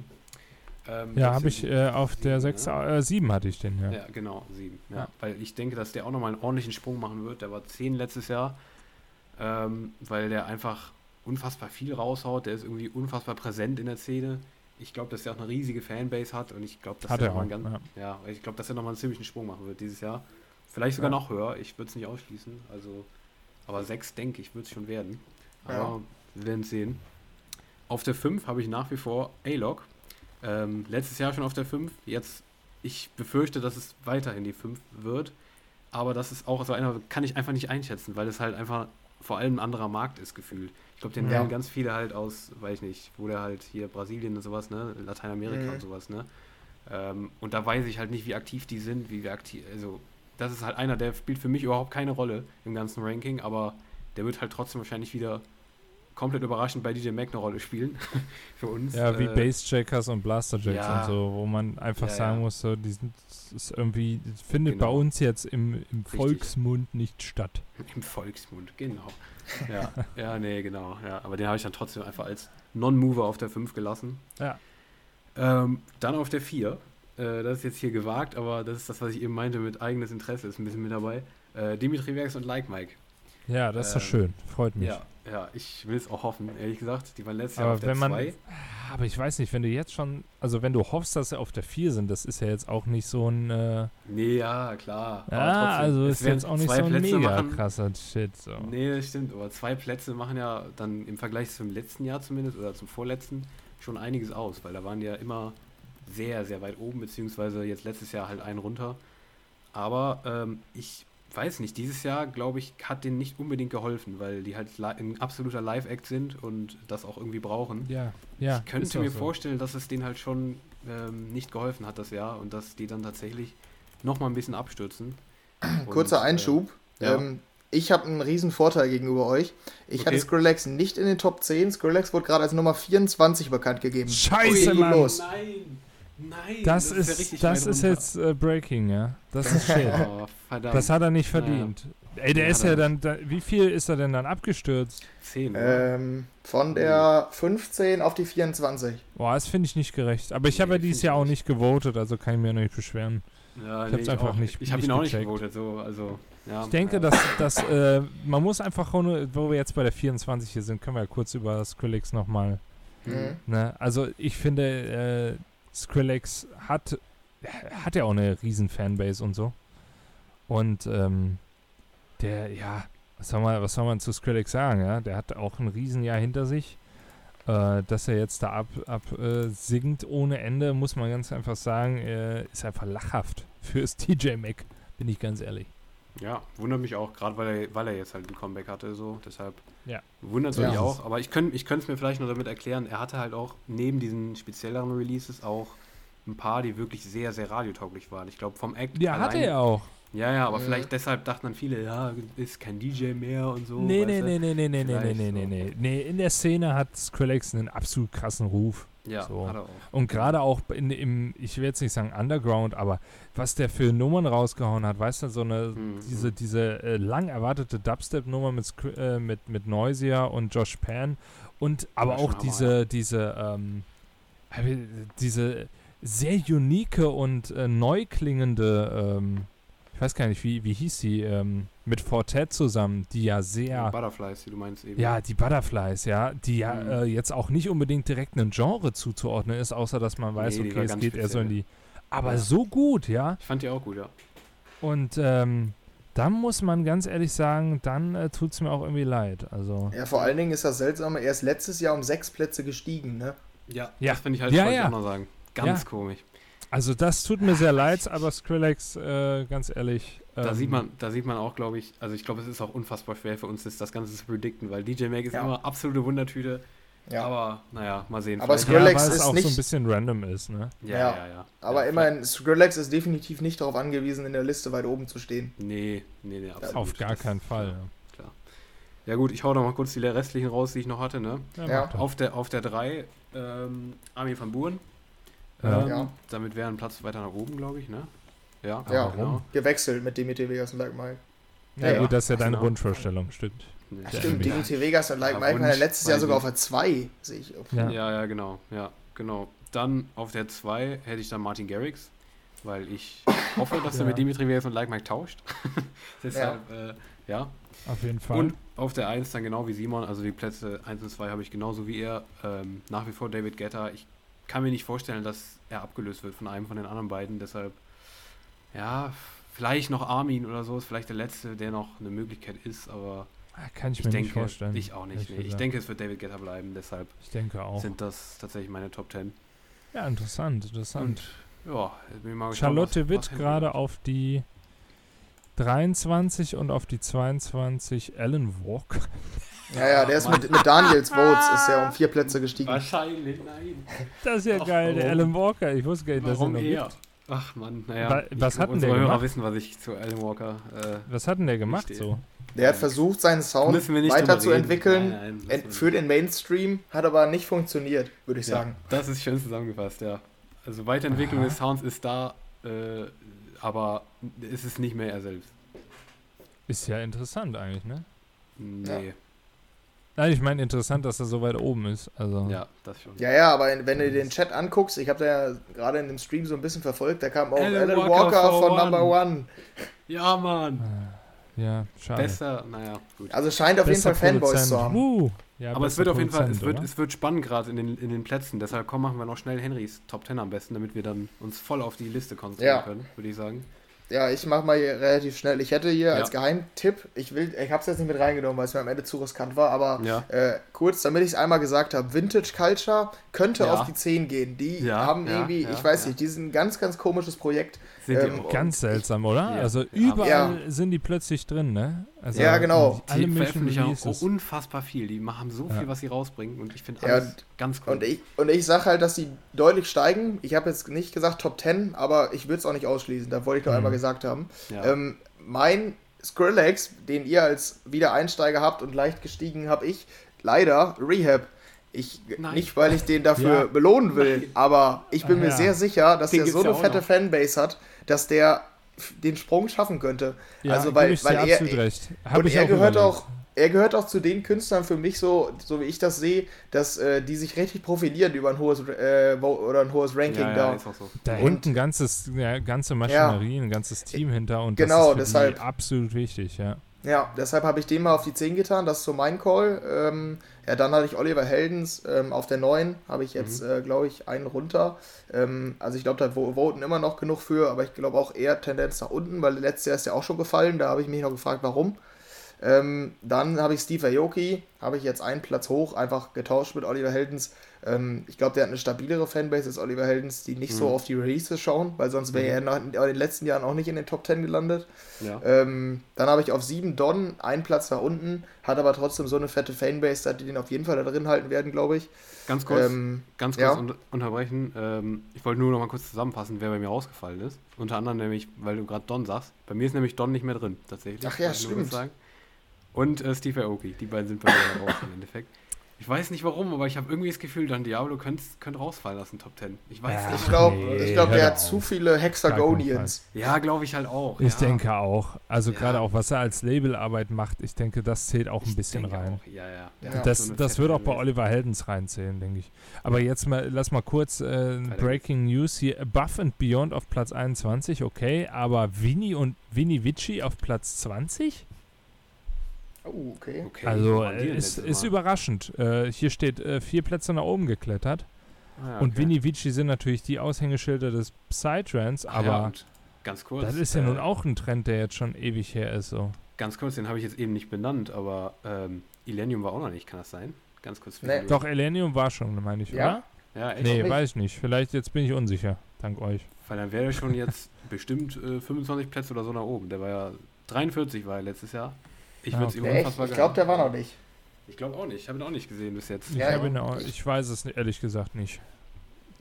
Speaker 2: Ähm,
Speaker 1: Ja, habe ich äh, auf
Speaker 2: sieben,
Speaker 1: der 6,
Speaker 2: ne?
Speaker 1: äh, 7 hatte ich den, ja.
Speaker 2: Ja, genau, 7. Ja.
Speaker 1: Ja.
Speaker 2: Weil ich denke, dass der auch nochmal einen ordentlichen Sprung machen wird. Der war 10 letztes Jahr, ähm, weil der einfach unfassbar viel raushaut. Der ist irgendwie unfassbar präsent in der Szene. Ich glaube, dass er auch eine riesige Fanbase hat und ich glaube, dass
Speaker 1: Hat
Speaker 2: er nochmal einen
Speaker 1: auch,
Speaker 2: ganz, ja. ich glaube, dass er nochmal einen ziemlichen Sprung machen wird dieses Jahr. Vielleicht sogar
Speaker 1: Ja.
Speaker 2: noch höher. Ich würde es nicht ausschließen. Also, aber 6 denke ich, wird es schon werden. Aber
Speaker 3: Ja.
Speaker 2: wir werden sehen. Auf der 5 habe ich nach wie vor A-Log. Ähm, letztes Jahr schon auf der 5. Jetzt, ich befürchte, dass es weiterhin die 5 wird. Aber das ist auch so einer, kann ich einfach nicht einschätzen, weil es halt einfach vor allem ein anderer Markt ist, gefühlt. Ich glaube, den
Speaker 3: Ja.
Speaker 2: werden ganz viele halt aus, weiß ich nicht, wo der halt hier Brasilien und sowas, ne, Lateinamerika
Speaker 3: Mhm.
Speaker 2: und sowas, ne. Ähm, und da weiß ich halt nicht, wie aktiv die sind, wie wir aktiv, also das ist halt einer, der spielt für mich überhaupt keine Rolle im ganzen Ranking, aber der wird halt trotzdem wahrscheinlich wieder komplett überraschend bei DJ Mac eine Rolle spielen für uns.
Speaker 1: Ja, wie
Speaker 2: Äh,
Speaker 1: Bassjackers und Blasterjacks
Speaker 2: ja.
Speaker 1: und so, wo man einfach
Speaker 2: Ja,
Speaker 1: sagen
Speaker 2: ja.
Speaker 1: muss, so, die sind, irgendwie, das findet bei
Speaker 2: Genau.
Speaker 1: uns jetzt im, im. Volksmund nicht statt.
Speaker 2: Im Volksmund, genau. Ja, ja, nee, genau. Ja, aber den habe ich dann trotzdem einfach als Non-Mover auf der 5 gelassen.
Speaker 1: Ja.
Speaker 2: Ähm, dann auf der 4. Äh, das ist jetzt hier gewagt, aber das ist das, was ich eben meinte mit eigenes Interesse, ist ein bisschen mit dabei. Äh, Dimitri Vegas und Like Mike.
Speaker 1: Ja, das ist doch
Speaker 2: Ähm,
Speaker 1: schön. Freut mich.
Speaker 2: Ja, ja, ich will es auch hoffen, ehrlich gesagt. Die waren letztes Jahr
Speaker 1: Aber
Speaker 2: auf der
Speaker 1: wenn man.
Speaker 2: 2.
Speaker 1: Aber ich weiß nicht, wenn du jetzt schon. Also, wenn du hoffst, dass sie auf der 4 sind, das ist ja jetzt auch nicht so ein. Äh,
Speaker 2: Nee, ja, klar. aber
Speaker 1: ja,
Speaker 2: trotzdem,
Speaker 1: also ist jetzt auch nicht so ein
Speaker 2: Plätze
Speaker 1: mega
Speaker 2: machen.
Speaker 1: krasser Shit. So.
Speaker 2: Nee, das stimmt, aber zwei Plätze machen ja dann im Vergleich zum letzten Jahr zumindest oder zum vorletzten schon einiges aus, weil da waren die ja immer sehr, sehr weit oben, beziehungsweise jetzt letztes Jahr halt einen runter. Aber ähm, ich weiß nicht, dieses Jahr, glaube ich, hat denen nicht unbedingt geholfen, weil die halt ein absoluter Live-Act sind und das auch irgendwie brauchen.
Speaker 1: Ja, ja.
Speaker 2: ich könnte mir
Speaker 1: so.
Speaker 2: vorstellen, dass es denen halt schon ähm, nicht geholfen hat das Jahr und dass die dann tatsächlich nochmal ein bisschen abstürzen. Und,
Speaker 3: Kurzer
Speaker 2: äh,
Speaker 3: Einschub.
Speaker 2: ja.
Speaker 3: Ähm, ich habe einen riesen Vorteil gegenüber euch. Ich
Speaker 2: Okay.
Speaker 3: hatte Skrillex nicht in den Top 10. Skrillex wurde gerade als Nummer 24 bekannt gegeben.
Speaker 1: Scheiße,
Speaker 3: Ui,
Speaker 1: Mann.
Speaker 3: los.
Speaker 2: Nein, nein.
Speaker 1: Das,
Speaker 2: ja
Speaker 1: ist,
Speaker 2: richtig
Speaker 1: das ist jetzt äh, Breaking, ja. Das ist shit.
Speaker 2: Oh, verdammt.
Speaker 1: Das hat er nicht
Speaker 2: Naja.
Speaker 1: verdient. Ey, der
Speaker 2: Ja,
Speaker 1: ist ja
Speaker 2: dann-
Speaker 1: da, wie viel ist er denn dann abgestürzt?
Speaker 2: 10, oder?
Speaker 3: Ähm, von der 15 auf die 24.
Speaker 1: Boah, das finde ich nicht gerecht. Aber ich habe
Speaker 2: Nee,
Speaker 1: ja dieses Jahr auch
Speaker 2: nicht.
Speaker 1: gewotet, also kann ich mir noch nicht beschweren.
Speaker 2: ja,
Speaker 1: ich hab's einfach
Speaker 2: auch
Speaker 1: nicht-
Speaker 2: Ich habe ihn auch
Speaker 1: gecheckt.
Speaker 2: nicht gewotet, so, also, ja.
Speaker 1: Ich denke, dass, dass äh, man muss einfach, wo wir jetzt bei der 24 hier sind, können wir ja kurz über Skrillex nochmal.
Speaker 3: Mhm.
Speaker 1: Ne? Also ich finde, äh, Skrillex hat, hat ja auch eine riesen Fanbase und so. Und ähm, der, ja, was soll, man, was soll man zu Skrillex sagen, ja? Der hat auch ein Riesenjahr hinter sich. Äh, dass er jetzt da ab, ab äh, singt ohne Ende, muss man ganz einfach sagen, äh, ist einfach lachhaft fürs TJ Mac, bin ich ganz ehrlich.
Speaker 2: Ja, wundert mich auch, gerade weil er, weil er jetzt halt ein Comeback hatte, so, deshalb
Speaker 1: Ja.
Speaker 2: wundert es
Speaker 3: Ja.
Speaker 2: mich auch. Aber ich könnte ich es mir vielleicht noch damit erklären, er hatte halt auch neben diesen spezielleren Releases auch ein paar, die wirklich sehr, sehr radiotauglich waren. Ich glaube, vom Act.
Speaker 1: Ja, hatte
Speaker 2: allein-
Speaker 1: er auch.
Speaker 2: Ja, ja, aber
Speaker 3: Mhm.
Speaker 2: vielleicht deshalb dachten dann viele, ja, ist kein DJ mehr und so.
Speaker 1: Nee, nee, nee, nee, nee, nee, nee, nee, nee, nee. Nee, in der Szene hat Skrillex einen absolut krassen Ruf.
Speaker 2: Ja,
Speaker 1: So.
Speaker 2: hat er auch.
Speaker 1: Und gerade auch in, im, ich will jetzt nicht sagen Underground, aber was der für Nummern rausgehauen hat, weißt du, so eine,
Speaker 2: Mhm.
Speaker 1: diese, diese äh, lang erwartete Dubstep-Nummer mit, äh, mit, mit Noisia und Josh Pan und aber auch diese,
Speaker 2: ja.
Speaker 1: diese, ähm, äh, diese sehr unique und äh, neu klingende, ähm, ich weiß gar nicht, wie, wie hieß sie, ähm, mit Fortet zusammen, die ja sehr,
Speaker 2: Butterflies, wie du meinst eben.
Speaker 1: ja, die Butterflies, ja, die ja
Speaker 2: Mhm.
Speaker 1: äh, jetzt auch nicht unbedingt direkt einem Genre zuzuordnen ist, außer dass man weiß,
Speaker 2: Nee, die
Speaker 1: okay, es geht eher so in die. Aber
Speaker 2: Ja.
Speaker 1: so gut, ja.
Speaker 2: Ich fand die auch gut, ja.
Speaker 1: Und ähm, dann muss man ganz ehrlich sagen, dann äh, tut es mir auch irgendwie leid. Also.
Speaker 3: Ja, vor allen Dingen ist das Seltsame, er ist letztes Jahr um sechs Plätze gestiegen, ne?
Speaker 2: Ja,
Speaker 1: Ja.
Speaker 2: das finde ich halt,
Speaker 1: Ja, ja.
Speaker 2: ich auch noch sagen. Ganz
Speaker 1: Ja.
Speaker 2: komisch.
Speaker 1: Also das tut mir sehr leid, aber Skrillex, äh, ganz ehrlich.
Speaker 2: Da
Speaker 1: ähm,
Speaker 2: sieht man, da sieht man auch, glaube ich, also ich glaube, es ist auch unfassbar schwer für uns, das, das Ganze zu predikten, weil DJ Mag ist
Speaker 3: Ja.
Speaker 2: immer absolute Wundertüte.
Speaker 3: Ja.
Speaker 2: Aber naja, mal sehen.
Speaker 3: Aber
Speaker 1: Ja,
Speaker 3: Skrillex
Speaker 1: es
Speaker 3: ist
Speaker 1: auch so ein
Speaker 3: nicht-
Speaker 1: bisschen random ist, ne?
Speaker 2: ja,
Speaker 3: Ja.
Speaker 2: ja, ja.
Speaker 3: Aber
Speaker 2: ja,
Speaker 3: immerhin, Skrillex ist definitiv nicht darauf angewiesen, in der Liste weit oben zu stehen.
Speaker 2: Nee, nee, nee, absolut.
Speaker 1: Auf gar
Speaker 2: Das-
Speaker 1: keinen Fall.
Speaker 2: Ja, klar. Ja gut, ich hau noch mal kurz die restlichen raus, die ich noch hatte, ne?
Speaker 1: Ja,
Speaker 3: Ja.
Speaker 2: Auf der, auf der 3 ähm, Armin van Buren.
Speaker 1: Ja.
Speaker 2: Ähm,
Speaker 3: Ja.
Speaker 2: Damit wäre ein Platz weiter nach oben, glaube ich, ne? Ja,
Speaker 3: Ja.
Speaker 2: genau.
Speaker 3: Gewechselt mit Dimitri Vegas und Like Mike.
Speaker 1: Ja,
Speaker 3: Ja,
Speaker 1: gut, das ist ja deine
Speaker 2: genau.
Speaker 1: Wunschvorstellung, stimmt.
Speaker 2: Nee.
Speaker 3: Ja, stimmt. Dimitri Vegas und Like
Speaker 2: Ja,
Speaker 3: Mike waren ja letztes Jahr sogar auf der 2, sehe ich.
Speaker 1: Ja.
Speaker 2: Ja, ja, genau. Ja, genau. Dann auf der 2 hätte ich dann Martin Garrix, weil ich hoffe, dass
Speaker 1: Ja.
Speaker 2: er mit Dimitri Vegas und Like Mike tauscht. Deshalb, ja. Äh, ja.
Speaker 1: Auf jeden Fall.
Speaker 2: Und auf der 1 dann genau wie Simon, also die Plätze 1 und 2 habe ich genauso wie er. Ähm, nach wie vor David Guetta. Ich kann mir nicht vorstellen, dass er abgelöst wird von einem von den anderen beiden. Deshalb, ja, vielleicht noch Armin oder so ist vielleicht der letzte, der noch eine Möglichkeit ist, aber
Speaker 1: Ah, Kann ich,
Speaker 2: ich
Speaker 1: mir
Speaker 2: denke,
Speaker 1: nicht vorstellen.
Speaker 2: ich auch nicht. Nee. Ich denke, es wird David Guetta bleiben, deshalb
Speaker 1: Ich denke auch.
Speaker 2: sind das tatsächlich meine Top 10.
Speaker 1: Ja, interessant, interessant.
Speaker 2: Und ja, gespannt,
Speaker 1: Charlotte
Speaker 2: was-
Speaker 1: Witt gerade auf die 23 und auf die 22 Alan Walker.
Speaker 3: Ja, ja, der ist mit, mit Daniels Votes, ist ja um vier Plätze gestiegen.
Speaker 2: Wahrscheinlich, nein.
Speaker 1: Das ist ja
Speaker 2: Ach,
Speaker 1: geil, der
Speaker 2: warum?
Speaker 1: Alan Walker. Ich wusste gar nicht, dass er
Speaker 2: Warum
Speaker 1: noch
Speaker 2: er?
Speaker 1: gibt.
Speaker 2: Ach man, naja.
Speaker 1: Wa- was
Speaker 2: glaub,
Speaker 1: hat denn der
Speaker 2: Hörer
Speaker 1: gemacht?
Speaker 2: wissen, was ich zu Alan Walker. Äh,
Speaker 1: Was hat denn der gemacht so?
Speaker 3: Der hat versucht, seinen Sound weiterzuentwickeln.
Speaker 2: Nein, nein,
Speaker 3: für den Mainstream, hat aber nicht funktioniert, würde ich
Speaker 2: Ja,
Speaker 3: sagen.
Speaker 2: das ist schön zusammengefasst, ja. Also Weiterentwicklung
Speaker 1: Aha.
Speaker 2: des Sounds ist da, äh, aber es ist nicht mehr er selbst.
Speaker 1: Ist ja interessant eigentlich, ne?
Speaker 2: Nee,
Speaker 1: Nein, ich meine interessant, dass er so weit oben ist. Also
Speaker 2: ja, das schon.
Speaker 3: Ja, ja, aber wenn du den Chat anguckst, ich habe da ja gerade in dem Stream so ein bisschen verfolgt, da kam auch
Speaker 2: Alan
Speaker 3: Alan,
Speaker 2: Walker
Speaker 3: Walker, von
Speaker 2: one.
Speaker 3: Number One.
Speaker 2: Ja, Mann.
Speaker 1: Ja, schade.
Speaker 2: Besser, naja, gut.
Speaker 3: Also scheint auf jeden
Speaker 1: Bester
Speaker 3: Fall Fanboys
Speaker 1: Produzent.
Speaker 3: zu haben.
Speaker 1: Uh, ja,
Speaker 2: Aber es wird auf jeden Fall, es wird,
Speaker 1: oder?
Speaker 2: es wird spannend gerade in den, in den Plätzen. Deshalb komm, machen wir noch schnell Henrys Top 10 am besten, damit wir dann uns voll auf die Liste konzentrieren
Speaker 3: Ja.
Speaker 2: können, würde ich sagen.
Speaker 3: Ja, ich mach mal hier relativ schnell. Ich hätte hier
Speaker 2: Ja.
Speaker 3: als Geheimtipp, ich will, ich hab's jetzt nicht mit reingenommen, weil es mir am Ende zu riskant war, aber
Speaker 2: Ja.
Speaker 3: äh, kurz, damit ich es einmal gesagt habe, Vintage Culture könnte
Speaker 2: Ja.
Speaker 3: auf die 10 gehen. Die haben irgendwie, ich weiß nicht, die sind ein ganz, ganz komisches Projekt.
Speaker 2: Sind die
Speaker 3: Ähm.
Speaker 1: Ganz seltsam, oder?
Speaker 2: Ja.
Speaker 1: Also überall
Speaker 3: Ja.
Speaker 1: sind die plötzlich drin, ne? Also
Speaker 3: Ja, genau.
Speaker 1: Alle
Speaker 2: die veröffentlichen auch unfassbar viel. Die machen so
Speaker 1: Ja.
Speaker 2: viel, was sie rausbringen. Und ich finde
Speaker 3: Ja,
Speaker 2: alles
Speaker 3: und-
Speaker 2: ganz cool.
Speaker 3: Und ich, und ich sage halt, dass die deutlich steigen. Ich habe jetzt nicht gesagt Top 10, aber ich würde es auch nicht ausschließen. Da wollte ich noch
Speaker 1: Mhm.
Speaker 3: einmal gesagt haben.
Speaker 2: ja.
Speaker 3: Ähm, mein Skrillex, den ihr als Wiedereinsteiger habt und leicht gestiegen, habe ich leider Rehab. Ich,
Speaker 2: Nein.
Speaker 3: nicht, weil ich den dafür
Speaker 1: Ja.
Speaker 3: belohnen will, aber ich bin
Speaker 1: Ah,
Speaker 3: mir
Speaker 1: ja.
Speaker 3: sehr sicher, dass
Speaker 2: Den
Speaker 3: der so eine fette
Speaker 2: noch.
Speaker 3: Fanbase hat, dass der den Sprung schaffen könnte.
Speaker 1: Ja,
Speaker 3: also, weil, weil er,
Speaker 1: absolut recht. Hab
Speaker 3: und
Speaker 1: ich
Speaker 3: er
Speaker 1: auch
Speaker 3: gehört
Speaker 1: überlegt.
Speaker 3: auch, er gehört auch zu den Künstlern für mich so, so wie ich das sehe, dass äh, die sich richtig profilieren über ein hohes äh, oder ein hohes Ranking
Speaker 2: ja,
Speaker 3: da.
Speaker 2: ja, ist auch so.
Speaker 1: Da
Speaker 3: Und-
Speaker 1: hängt ein ganzes, ja, ganze Maschinerie, ein ganzes Team hinter und
Speaker 3: Genau,
Speaker 1: das ist für
Speaker 3: deshalb.
Speaker 1: die absolut wichtig, ja.
Speaker 3: Ja, deshalb habe ich den mal auf die 10 getan, das ist so mein Call. Ähm, ja, dann hatte ich Oliver Heldens ähm, auf der 9, habe ich jetzt, äh, glaube ich, einen runter. Ähm, also ich glaube, da vo- voten immer noch genug für, aber ich glaube auch eher Tendenz nach unten, weil letztes Jahr ist ja auch schon gefallen, da habe ich mich noch gefragt, warum. Ähm, dann habe ich Steve Aoki, habe ich jetzt einen Platz hoch, einfach getauscht mit Oliver Heldens. Ähm, ich glaube, der hat eine stabilere Fanbase als Oliver Heldens, die nicht so
Speaker 2: Mhm.
Speaker 3: auf die Releases schauen, weil sonst wäre er nach- in den letzten Jahren auch nicht in den Top 10 gelandet.
Speaker 2: Ja.
Speaker 3: Ähm, dann habe ich auf 7 Don, einen Platz nach unten, hat aber trotzdem so eine fette Fanbase, dass die den auf jeden Fall da drin halten werden, glaube ich.
Speaker 2: Ganz kurz,
Speaker 3: Ähm,
Speaker 2: ganz kurz
Speaker 3: ja.
Speaker 2: unter unterbrechen. Ähm, ich wollte nur noch mal kurz zusammenfassen, wer bei mir rausgefallen ist. Unter anderem nämlich, weil du gerade Don sagst. Bei mir ist nämlich Don nicht mehr drin, tatsächlich.
Speaker 3: Ach ja, stimmt.
Speaker 2: Und äh, Steve Aoki. Die beiden sind bei mir raus im Endeffekt. Ich weiß nicht warum, aber ich habe irgendwie das Gefühl, Don Diablo könnte könnt rausfallen aus den Top 10. Ich weiß
Speaker 1: Ja.
Speaker 3: ich
Speaker 2: nicht.
Speaker 3: glaube,
Speaker 1: nee,
Speaker 3: ich glaub,
Speaker 1: doch
Speaker 3: hat
Speaker 1: auf.
Speaker 3: zu viele Hexagonians.
Speaker 2: Ja, glaube ich halt auch.
Speaker 1: Ich
Speaker 2: ja.
Speaker 1: denke auch. Also
Speaker 2: Ja.
Speaker 1: gerade auch, was er als Labelarbeit macht, ich denke, das zählt auch ein
Speaker 2: Ich
Speaker 1: bisschen
Speaker 2: denke
Speaker 1: rein.
Speaker 2: Auch. Ja, ja.
Speaker 3: Ja.
Speaker 1: Das,
Speaker 2: so
Speaker 1: das wird auch bei. Oliver Heldens reinzählen, denke ich. Aber jetzt mal, lass mal kurz äh. Breaking News hier. Above and Beyond auf Platz 21, okay. Aber Vinny und Vinny Vici auf Platz 20?
Speaker 3: Oh, okay.
Speaker 2: Okay,
Speaker 1: also ist, ist überraschend. Äh, hier steht äh, vier Plätze nach oben geklettert.
Speaker 2: Ah, ja,
Speaker 1: Und
Speaker 2: okay.
Speaker 1: Vinny Vici sind natürlich die Aushängeschilder des Psytrance, aber
Speaker 2: ja, ganz kurz.
Speaker 1: das ist ja
Speaker 2: äh,
Speaker 1: nun auch ein Trend, der jetzt schon ewig her ist. So.
Speaker 2: Ganz kurz, den habe ich jetzt eben nicht benannt, aber ähm, Illenium war auch noch nicht, kann das sein? Ganz kurz.
Speaker 3: Nee.
Speaker 1: Doch, Elenium war schon, meine ich,
Speaker 3: Ja?
Speaker 2: Ja, echt?
Speaker 1: oder? Nee,
Speaker 3: nicht.
Speaker 1: weiß ich nicht. Vielleicht jetzt bin ich unsicher, dank euch.
Speaker 2: Weil dann wäre er schon jetzt bestimmt äh, 25 Plätze oder so nach oben. Der war ja 43 war er letztes Jahr. Ich würde es ihm unfassbar
Speaker 3: Ich glaube, der war noch nicht.
Speaker 2: Ich glaube auch nicht. Ich habe ihn auch nicht gesehen bis jetzt.
Speaker 1: Ich,
Speaker 3: Ja,
Speaker 1: auch, ich weiß es ehrlich gesagt nicht.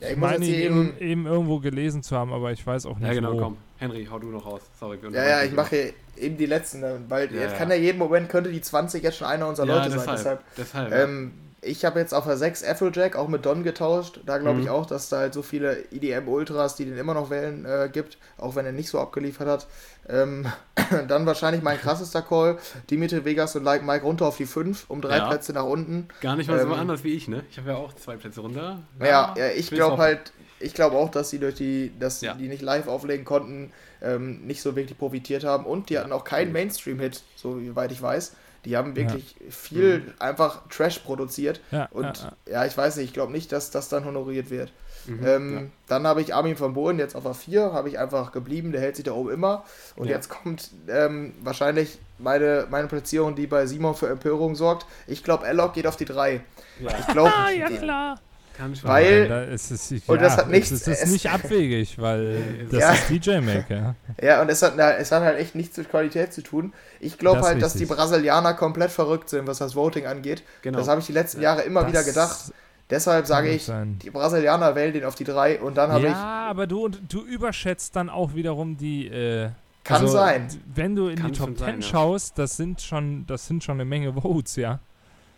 Speaker 3: Ja,
Speaker 1: ich
Speaker 3: ich
Speaker 1: meine eben,
Speaker 3: eben.
Speaker 1: irgendwo gelesen zu haben, aber ich weiß auch nicht
Speaker 2: Ja, genau,
Speaker 1: wo.
Speaker 2: komm. Henry, hau du noch raus. Sorry.
Speaker 3: Ja, ja, ich mache hier eben die letzten, ne, weil
Speaker 2: Ja,
Speaker 3: jetzt
Speaker 2: ja.
Speaker 3: kann ja jeden Moment, könnte die 20 jetzt schon einer unserer Leute sein.
Speaker 2: deshalb.
Speaker 3: Deshalb,
Speaker 2: deshalb ja.
Speaker 3: ähm, ich habe jetzt auf der 6 Applejack auch mit Don getauscht. Da glaube ich
Speaker 2: Mhm.
Speaker 3: auch, dass da halt so viele EDM-Ultras, die den immer noch wählen, äh, gibt, auch wenn er nicht so abgeliefert hat. Ähm, dann wahrscheinlich mein krassester Call, Dimitri Vegas und Like Mike runter auf die 5, um drei
Speaker 2: Ja.
Speaker 3: Plätze nach unten.
Speaker 2: Gar nicht mal so
Speaker 3: ähm,
Speaker 2: anders wie ich, ne? Ich habe ja auch zwei Plätze runter.
Speaker 3: Ja, ja ich glaube halt, ich glaube auch, dass sie durch die, dass
Speaker 2: Ja.
Speaker 3: die nicht live auflegen konnten, ähm, nicht so wirklich profitiert haben und die hatten auch keinen. Mainstream-Hit, so weit ich weiß. Die haben wirklich viel einfach Trash produziert
Speaker 1: Ja,
Speaker 3: und
Speaker 1: ja,
Speaker 3: ja, ich weiß nicht, ich glaube nicht, dass das dann honoriert wird.
Speaker 2: Mhm,
Speaker 3: Ähm,
Speaker 2: ja.
Speaker 3: Dann habe ich Armin von Bohlen jetzt auf A4, habe ich einfach geblieben, der hält sich da oben immer. Und
Speaker 2: Ja.
Speaker 3: jetzt kommt ähm, wahrscheinlich meine, meine Platzierung, die bei Simon für Empörung sorgt. Ich glaube, Alloc geht auf die 3.
Speaker 2: ja.
Speaker 3: Ich glaube,
Speaker 1: Ah, ja klar.
Speaker 2: Kann schon
Speaker 3: Weil-
Speaker 1: da ist es, ja,
Speaker 3: und das hat nichts-
Speaker 1: Es ist
Speaker 3: es-
Speaker 1: nicht abwegig, weil das
Speaker 3: Ja.
Speaker 1: ist DJ Maker.
Speaker 3: Ja, und es hat, es hat halt echt nichts mit Qualität zu tun. Ich glaube halt, dass die. Brasilianer komplett verrückt sind, was das Voting angeht.
Speaker 2: Genau.
Speaker 3: Das habe ich die letzten
Speaker 2: Ja.
Speaker 3: Jahre immer
Speaker 1: Das
Speaker 3: wieder gedacht. Deshalb sage ich,
Speaker 1: sein.
Speaker 3: die Brasilianer wählen den auf die 3 und dann habe
Speaker 1: Ja,
Speaker 3: ich,
Speaker 1: aber du, du überschätzt dann auch wiederum die. Äh,
Speaker 3: kann
Speaker 1: also,
Speaker 3: sein.
Speaker 1: Wenn du in
Speaker 2: Kann
Speaker 1: die Top
Speaker 2: schon
Speaker 1: 10
Speaker 2: sein, ja.
Speaker 1: schaust, das sind schon, das sind schon eine Menge Votes, ja.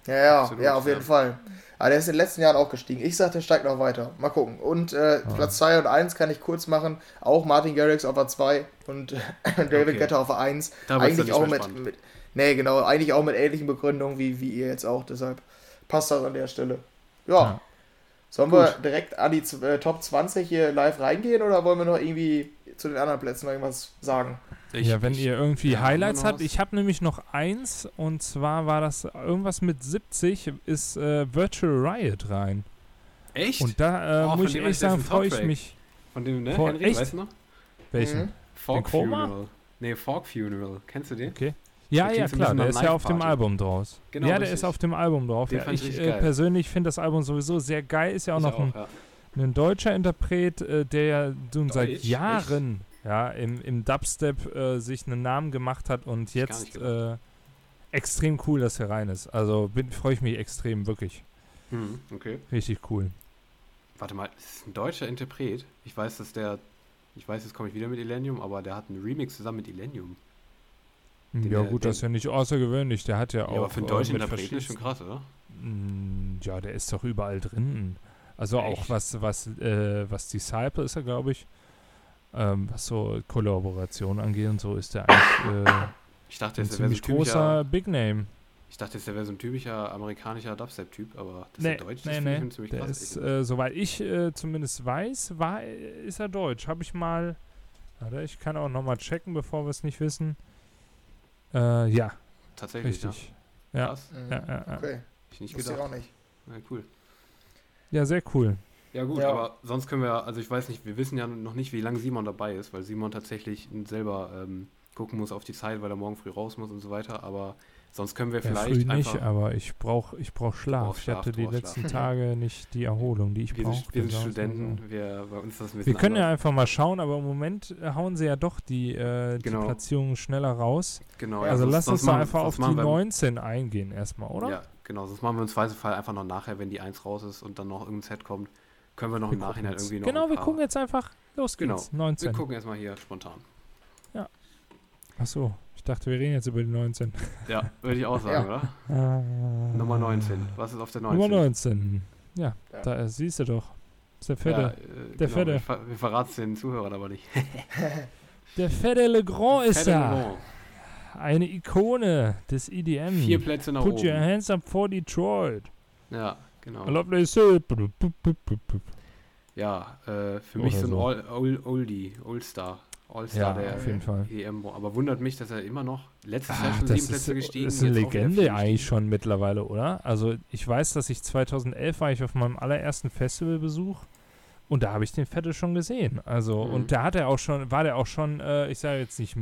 Speaker 3: Ja, ja,
Speaker 2: Absolut,
Speaker 3: ja, auf jeden
Speaker 2: ja.
Speaker 3: Fall. Aber der ist in den letzten Jahren auch gestiegen. Ich sage, der steigt noch weiter. Mal gucken. Und äh, Platz 2 und 1 kann ich kurz machen. Auch Martin Garrix auf der 2 und David
Speaker 2: Okay.
Speaker 3: Guetta auf der 1.
Speaker 2: Da wird's dann
Speaker 3: Eigentlich
Speaker 2: nicht
Speaker 3: auch mit, mit. Nee, genau. Eigentlich auch mit ähnlichen Begründungen wie, wie ihr jetzt auch. Deshalb passt das an der Stelle. Ja.
Speaker 1: Ja.
Speaker 3: Sollen
Speaker 2: Gut.
Speaker 3: wir direkt an die äh, Top 20 hier live reingehen oder wollen wir noch irgendwie zu den anderen Plätzen noch irgendwas sagen.
Speaker 2: Ich-
Speaker 1: ja, wenn
Speaker 2: ich-
Speaker 1: ihr irgendwie Highlights habt. Ich habe nämlich noch eins und zwar war das irgendwas mit 70, ist äh, Virtual Riot rein.
Speaker 2: Echt?
Speaker 1: Und da äh,
Speaker 2: Oh,
Speaker 1: muss ich ehrlich sagen, freue ich mich.
Speaker 2: Von dem, ne?
Speaker 1: Vor-
Speaker 2: Henry,
Speaker 1: echt?
Speaker 2: weißt du noch?
Speaker 1: Welchen?
Speaker 3: Mhm.
Speaker 2: Fork? Funeral. Nee, Fork Funeral. Kennst du den?
Speaker 1: Okay. Ja, ja, klar, der ist ja auf dem. Album draus.
Speaker 2: Genau,
Speaker 1: ja, der
Speaker 2: richtig.
Speaker 1: ist auf dem Album drauf.
Speaker 2: Den
Speaker 1: Ja,
Speaker 2: ich
Speaker 1: äh, persönlich finde das Album sowieso sehr geil. Ist ja auch
Speaker 2: Ich
Speaker 1: noch ein,
Speaker 2: ja.
Speaker 1: ein deutscher Interpret, äh, der ja nun seit
Speaker 2: Deutsch?
Speaker 1: Jahren ja, im, im Dubstep äh, sich einen Namen gemacht hat und jetzt äh, extrem cool, dass er rein ist. Also freue ich mich extrem, wirklich.
Speaker 2: Hm, okay.
Speaker 1: Richtig cool.
Speaker 2: Warte mal, ist ein deutscher Interpret. Ich weiß, dass der. Ich weiß, jetzt komme ich wieder mit Illenium, aber der hat einen Remix zusammen mit Illenium. Den
Speaker 1: ja,
Speaker 2: der-
Speaker 1: gut, das ist ja nicht außergewöhnlich. Der hat ja,
Speaker 2: Ja,
Speaker 1: auch.
Speaker 2: aber für einen
Speaker 1: äh,
Speaker 2: deutschen
Speaker 1: mit
Speaker 2: Interpreten ist schon krass, oder?
Speaker 1: Mm, Ja, der ist doch überall drin. Also auch
Speaker 2: Echt?
Speaker 1: was, was, äh, was Disciple ist er, glaube ich. Ähm, was so Kollaboration angeht und so, ist der eigentlich äh,
Speaker 2: Ich dachte,
Speaker 1: ein
Speaker 2: so
Speaker 1: ziemlich
Speaker 2: ein
Speaker 1: großer Big Name.
Speaker 2: ich dachte, jetzt, der wäre so ein typischer amerikanischer Dubstep-Typ, aber dass
Speaker 1: Nee,
Speaker 2: er deutsch ist,
Speaker 1: nee, nee.
Speaker 2: ziemlich
Speaker 1: Der
Speaker 2: krass.
Speaker 1: ist, äh, soweit ich äh, zumindest weiß, war, ist er deutsch. Habe ich mal. Warte, ich kann auch nochmal checken, bevor wir es nicht wissen. Äh, ja.
Speaker 2: Tatsächlich,
Speaker 1: richtig.
Speaker 2: ja.
Speaker 1: Ja.
Speaker 2: Krass.
Speaker 3: Mhm.
Speaker 1: Ja, ja, ja.
Speaker 3: Okay,
Speaker 2: Ich nicht
Speaker 3: wusste ich
Speaker 2: gedacht.
Speaker 3: auch nicht.
Speaker 2: Ja, cool.
Speaker 1: Ja, sehr cool.
Speaker 2: Ja gut,
Speaker 3: Ja.
Speaker 2: aber sonst können wir, also ich weiß nicht, wir wissen ja noch nicht, wie lange Simon dabei ist, weil Simon tatsächlich selber ähm, gucken muss auf die Zeit, weil er morgen früh raus muss und so weiter, aber sonst können wir
Speaker 1: Ja,
Speaker 2: vielleicht
Speaker 1: früh
Speaker 2: einfach...
Speaker 1: nicht, aber ich brauche ich brauch Schlaf. ich hatte die letzten
Speaker 3: Schlaf.
Speaker 1: Tage nicht die Erholung, die ich brauche.
Speaker 2: wir sind Studenten, wir, bei uns ist das ein bisschen
Speaker 1: Wir können ja
Speaker 2: anders.
Speaker 1: einfach mal schauen, aber im Moment hauen sie ja doch die, äh, die
Speaker 2: Genau.
Speaker 1: Platzierungen schneller raus.
Speaker 2: Genau,
Speaker 1: also
Speaker 2: sonst-
Speaker 1: lass uns
Speaker 2: machen-
Speaker 1: einfach auf die
Speaker 2: machen wir-
Speaker 1: 19 eingehen erstmal, oder?
Speaker 2: Ja, genau, sonst machen wir im Zweifelsfall einfach noch nachher, wenn die 1 raus ist und dann noch irgendein Set kommt, können wir noch
Speaker 1: Wir
Speaker 2: im Nachhinein irgendwie noch
Speaker 1: Genau,
Speaker 2: ein
Speaker 1: wir
Speaker 2: paar-
Speaker 1: gucken jetzt einfach. Los
Speaker 2: Genau.
Speaker 1: geht's.
Speaker 2: Wir
Speaker 1: 19.
Speaker 2: gucken erstmal hier spontan.
Speaker 1: Achso, ich dachte, wir reden jetzt über die 19.
Speaker 2: Ja, würde ich auch sagen, oder?
Speaker 1: Äh,
Speaker 2: Nummer 19. Was ist auf der 19?
Speaker 1: Nummer 19. Ja,
Speaker 3: Ja.
Speaker 1: da äh, siehst du doch. Ist der
Speaker 2: Ja,
Speaker 1: Fette.
Speaker 2: äh,
Speaker 1: Der
Speaker 2: genau,
Speaker 1: Fette.
Speaker 2: Wir, ver wir verraten es den Zuhörern aber nicht.
Speaker 1: Der Fette Legrand ist
Speaker 2: Fette
Speaker 1: da. Eine Ikone des EDM.
Speaker 2: Vier Plätze nach
Speaker 1: Put your
Speaker 2: oben.
Speaker 1: hands up for Detroit.
Speaker 2: Ja, genau. Ja, äh, für
Speaker 1: Oder
Speaker 2: mich so ein. All, Old, Oldie, All-Star. All-Star
Speaker 1: Ja,
Speaker 2: der
Speaker 1: auf jeden Fall.
Speaker 2: EM. Aber wundert mich, dass er immer noch letztes Jahr
Speaker 1: Ach,
Speaker 2: schon
Speaker 1: das
Speaker 2: sieben Plätze
Speaker 1: ist,
Speaker 2: gestiegen
Speaker 1: ist eine
Speaker 2: jetzt auch wieder
Speaker 1: Legende eigentlich schon mittlerweile, oder? Also ich weiß, dass ich 2011 war ich auf meinem allerersten Festivalbesuch und da habe ich den Fette schon gesehen. Also
Speaker 2: Mhm.
Speaker 1: und da hat er auch schon, war der auch schon, äh, ich sage jetzt nicht,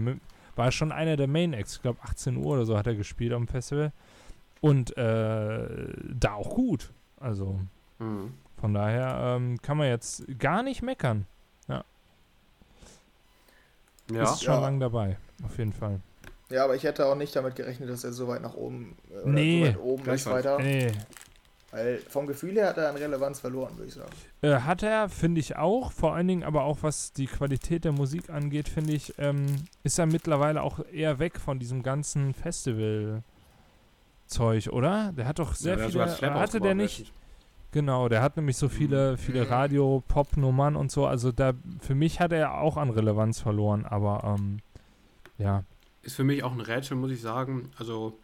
Speaker 1: war schon einer der Main Acts. Ich glaube 18 Uhr oder so hat er gespielt am Festival und äh, da auch gut. Also
Speaker 2: Mhm.
Speaker 1: von daher ähm, kann man jetzt gar nicht meckern.
Speaker 2: Ja,
Speaker 1: Ist schon
Speaker 3: Ja.
Speaker 1: lang dabei, auf jeden Fall.
Speaker 3: Ja, aber ich hätte auch nicht damit gerechnet, dass er so weit nach oben äh, oder
Speaker 1: Nee.
Speaker 3: so weit oben ist weiter.
Speaker 1: Nee,
Speaker 3: Weil vom Gefühl her hat er an Relevanz verloren, würde ich sagen.
Speaker 1: Äh, hat er, finde ich auch. Vor allen Dingen aber auch, was die Qualität der Musik angeht, finde ich, ähm, ist er mittlerweile auch eher weg von diesem ganzen Festival-Zeug, oder? Der hat doch sehr
Speaker 2: hat
Speaker 1: viele. hatte der nicht?
Speaker 2: letztens.
Speaker 1: Genau, der hat nämlich so viele, viele
Speaker 3: Mhm.
Speaker 1: Radio-Pop-Nummern und so. Also da, für mich hat er auch an Relevanz verloren, aber ähm, ja.
Speaker 2: Ist für mich auch ein Rätsel, muss ich sagen. Also,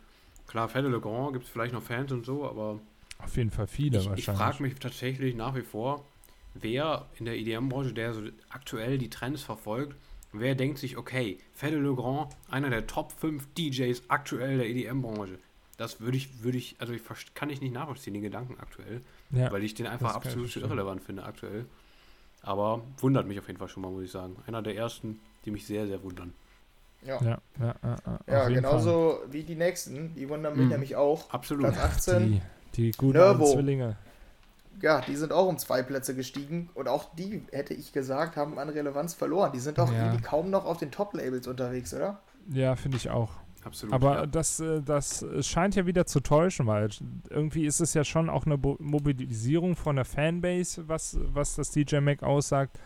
Speaker 2: klar, Fede Le Grand gibt es vielleicht noch Fans und so, aber
Speaker 1: Auf jeden Fall viele
Speaker 2: ich, ich
Speaker 1: wahrscheinlich.
Speaker 2: frage mich tatsächlich nach wie vor, wer in der EDM-Branche, der so aktuell die Trends verfolgt, wer denkt sich, okay, Fede Le Grand, einer der Top 5 DJs aktuell der EDM-Branche. Das würde ich, würde ich, also ich kann ich nicht nachvollziehen, den Gedanken aktuell,
Speaker 1: ja.
Speaker 2: weil ich den einfach absolut irrelevant finde aktuell. Aber wundert mich auf jeden Fall schon mal, muss ich sagen. Einer der ersten, die mich sehr, sehr wundern.
Speaker 3: Ja,
Speaker 1: ja, ja, ja, ja,
Speaker 3: genauso wie die nächsten. Die wundern mich
Speaker 2: Mhm.
Speaker 3: nämlich auch.
Speaker 2: Absolut.
Speaker 3: Platz
Speaker 1: Fall.
Speaker 3: 18.
Speaker 1: Die, die guten Zwillinge.
Speaker 3: Ja, die sind auch um zwei Plätze gestiegen. Und auch die, hätte ich gesagt, haben an Relevanz verloren. Die sind doch
Speaker 1: Ja.
Speaker 3: irgendwie kaum noch auf den Top-Labels unterwegs, oder?
Speaker 1: Ja, finde ich auch.
Speaker 2: Absolut.
Speaker 1: Aber
Speaker 2: ja.
Speaker 1: das, äh, das scheint ja wieder zu täuschen, weil irgendwie ist es ja schon auch eine Mobilisierung von der Fanbase, was, was das DJ Mac aussagt.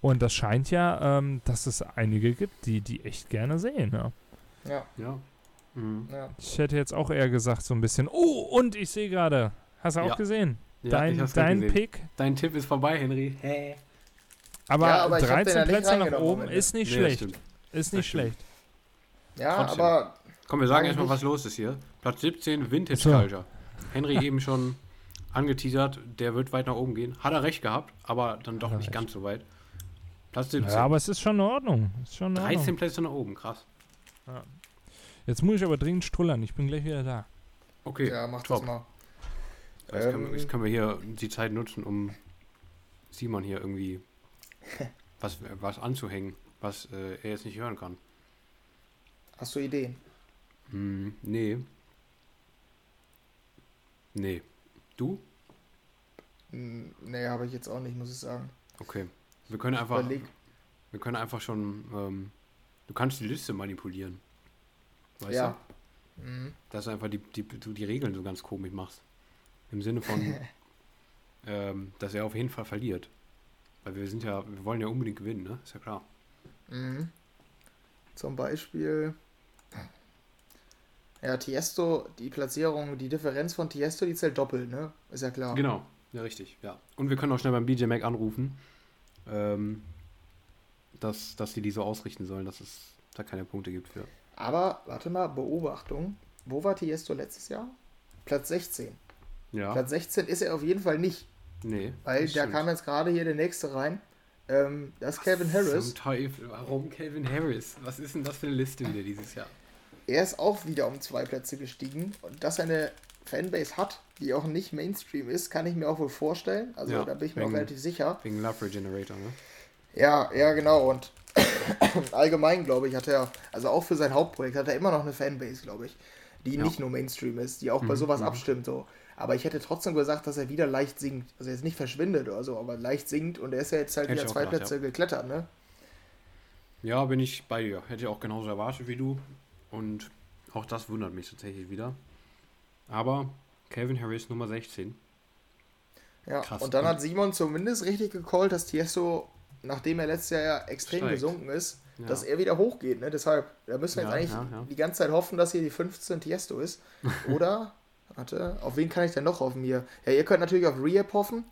Speaker 1: Und das scheint ja, ähm, dass es einige gibt, die die echt gerne sehen. Ja.
Speaker 3: Ja,
Speaker 2: ja. Mhm.
Speaker 3: ja.
Speaker 1: Ich hätte jetzt auch eher gesagt, so ein bisschen. Oh, und ich sehe gerade. Hast du auch
Speaker 2: Ja.
Speaker 1: gesehen?
Speaker 2: Ja,
Speaker 1: dein dein
Speaker 2: gesehen.
Speaker 1: Pick.
Speaker 2: Dein Tipp ist vorbei, Henry. Hä?
Speaker 1: Aber,
Speaker 3: Ja, aber ich hab den
Speaker 1: 13
Speaker 3: ja nicht
Speaker 1: Plätze nach oben ist nicht
Speaker 2: Nee,
Speaker 1: schlecht. Ist nicht
Speaker 2: Das stimmt.
Speaker 3: Ja,
Speaker 2: Trotzdem.
Speaker 3: aber
Speaker 2: Komm, wir sagen erstmal, was los ist hier. Platz 17, Vintage
Speaker 1: So.
Speaker 2: Culture. Henry eben schon angeteasert, der wird weit nach oben gehen. Hat er recht gehabt, aber dann doch nicht
Speaker 1: recht.
Speaker 2: ganz so weit. Platz 17.
Speaker 1: Ja, aber es ist schon in Ordnung. Ist schon in
Speaker 2: 13
Speaker 1: Ordnung.
Speaker 2: Plätze nach oben, krass.
Speaker 1: Jetzt muss ich aber dringend strullern. Ich bin gleich wieder da.
Speaker 2: Okay,
Speaker 3: Ja, mach
Speaker 2: top.
Speaker 3: das mal.
Speaker 2: Jetzt, können, wir-
Speaker 3: Ähm,
Speaker 2: jetzt können wir hier die Zeit nutzen, um Simon hier irgendwie was, was anzuhängen, was äh, er jetzt nicht hören kann.
Speaker 3: Hast du Ideen?
Speaker 2: Hm, nee. Nee. Du?
Speaker 3: Hm, Nee, habe ich jetzt auch nicht, muss ich sagen.
Speaker 2: Okay. Wir können einfach,
Speaker 3: Überleg.
Speaker 2: wir können einfach schon, ähm, du kannst die Liste manipulieren. Weißt
Speaker 3: Ja.
Speaker 2: du?
Speaker 3: Mhm.
Speaker 2: Dass du einfach die, die, du die Regeln so ganz komisch machst. Im Sinne von, ähm, dass er auf jeden Fall verliert. Weil wir sind ja, wir wollen ja unbedingt gewinnen, ne? Ist ja klar.
Speaker 3: Mhm. Zum Beispiel. Ja, Tiesto, die Platzierung, die Differenz von Tiesto, die zählt doppelt, ne? Ist ja klar.
Speaker 2: Genau, ja richtig, ja. Und wir können auch schnell beim BJ Mac anrufen, ähm, dass, dass die die so ausrichten sollen, dass es da keine Punkte gibt für.
Speaker 3: Aber, warte mal, Beobachtung. Wo war Tiesto letztes Jahr? Platz 16.
Speaker 2: Ja,
Speaker 3: Platz 16 ist er auf jeden Fall nicht,
Speaker 2: nee.
Speaker 3: weil da kam jetzt gerade hier der nächste rein. Ähm, das ist Calvin Harris.
Speaker 2: Zum Teufel, warum Calvin Harris? Was ist denn das für eine Liste wieder dieses Jahr?
Speaker 3: Er ist auch wieder um zwei Plätze gestiegen. Und dass er eine Fanbase hat, die auch nicht Mainstream ist, kann ich mir auch wohl vorstellen. Also
Speaker 2: Ja,
Speaker 3: da bin ich mir auch
Speaker 2: wegen-
Speaker 3: relativ sicher.
Speaker 2: Wegen Love Regenerator, ne?
Speaker 3: Ja, ja, genau. Und allgemein, glaube ich, hat er, also auch für sein Hauptprojekt, hat er immer noch eine Fanbase, glaube ich, die
Speaker 2: Ja.
Speaker 3: nicht nur Mainstream ist, die auch bei
Speaker 2: Mhm,
Speaker 3: sowas
Speaker 2: mhm.
Speaker 3: abstimmt. So. Aber ich hätte trotzdem gesagt, dass er wieder leicht sinkt. Also jetzt nicht verschwindet oder so, aber leicht sinkt. Und er ist ja jetzt halt
Speaker 2: Hätte
Speaker 3: wieder
Speaker 2: auch
Speaker 3: zwei
Speaker 2: gedacht,
Speaker 3: Plätze geklettert, ne?
Speaker 2: Ja, bin ich bei dir. Hätte ich auch genauso erwartet wie du. Und auch das wundert mich tatsächlich wieder. Aber Calvin Harris Nummer 16.
Speaker 3: Ja,
Speaker 2: Krass.
Speaker 3: und dann
Speaker 2: Und-
Speaker 3: hat Simon zumindest richtig gecallt, dass Tiesto, nachdem er letztes Jahr ja extrem
Speaker 2: Steigt.
Speaker 3: gesunken ist,
Speaker 2: Ja.
Speaker 3: dass er wieder hochgeht. Ne? Deshalb, da müssen wir
Speaker 2: Ja,
Speaker 3: jetzt eigentlich
Speaker 2: ja.
Speaker 3: die ganze Zeit hoffen, dass hier die 15 Tiesto ist. Oder, warte, auf wen kann ich denn noch hoffen hier? Ja, ihr könnt natürlich auf Rehab hoffen.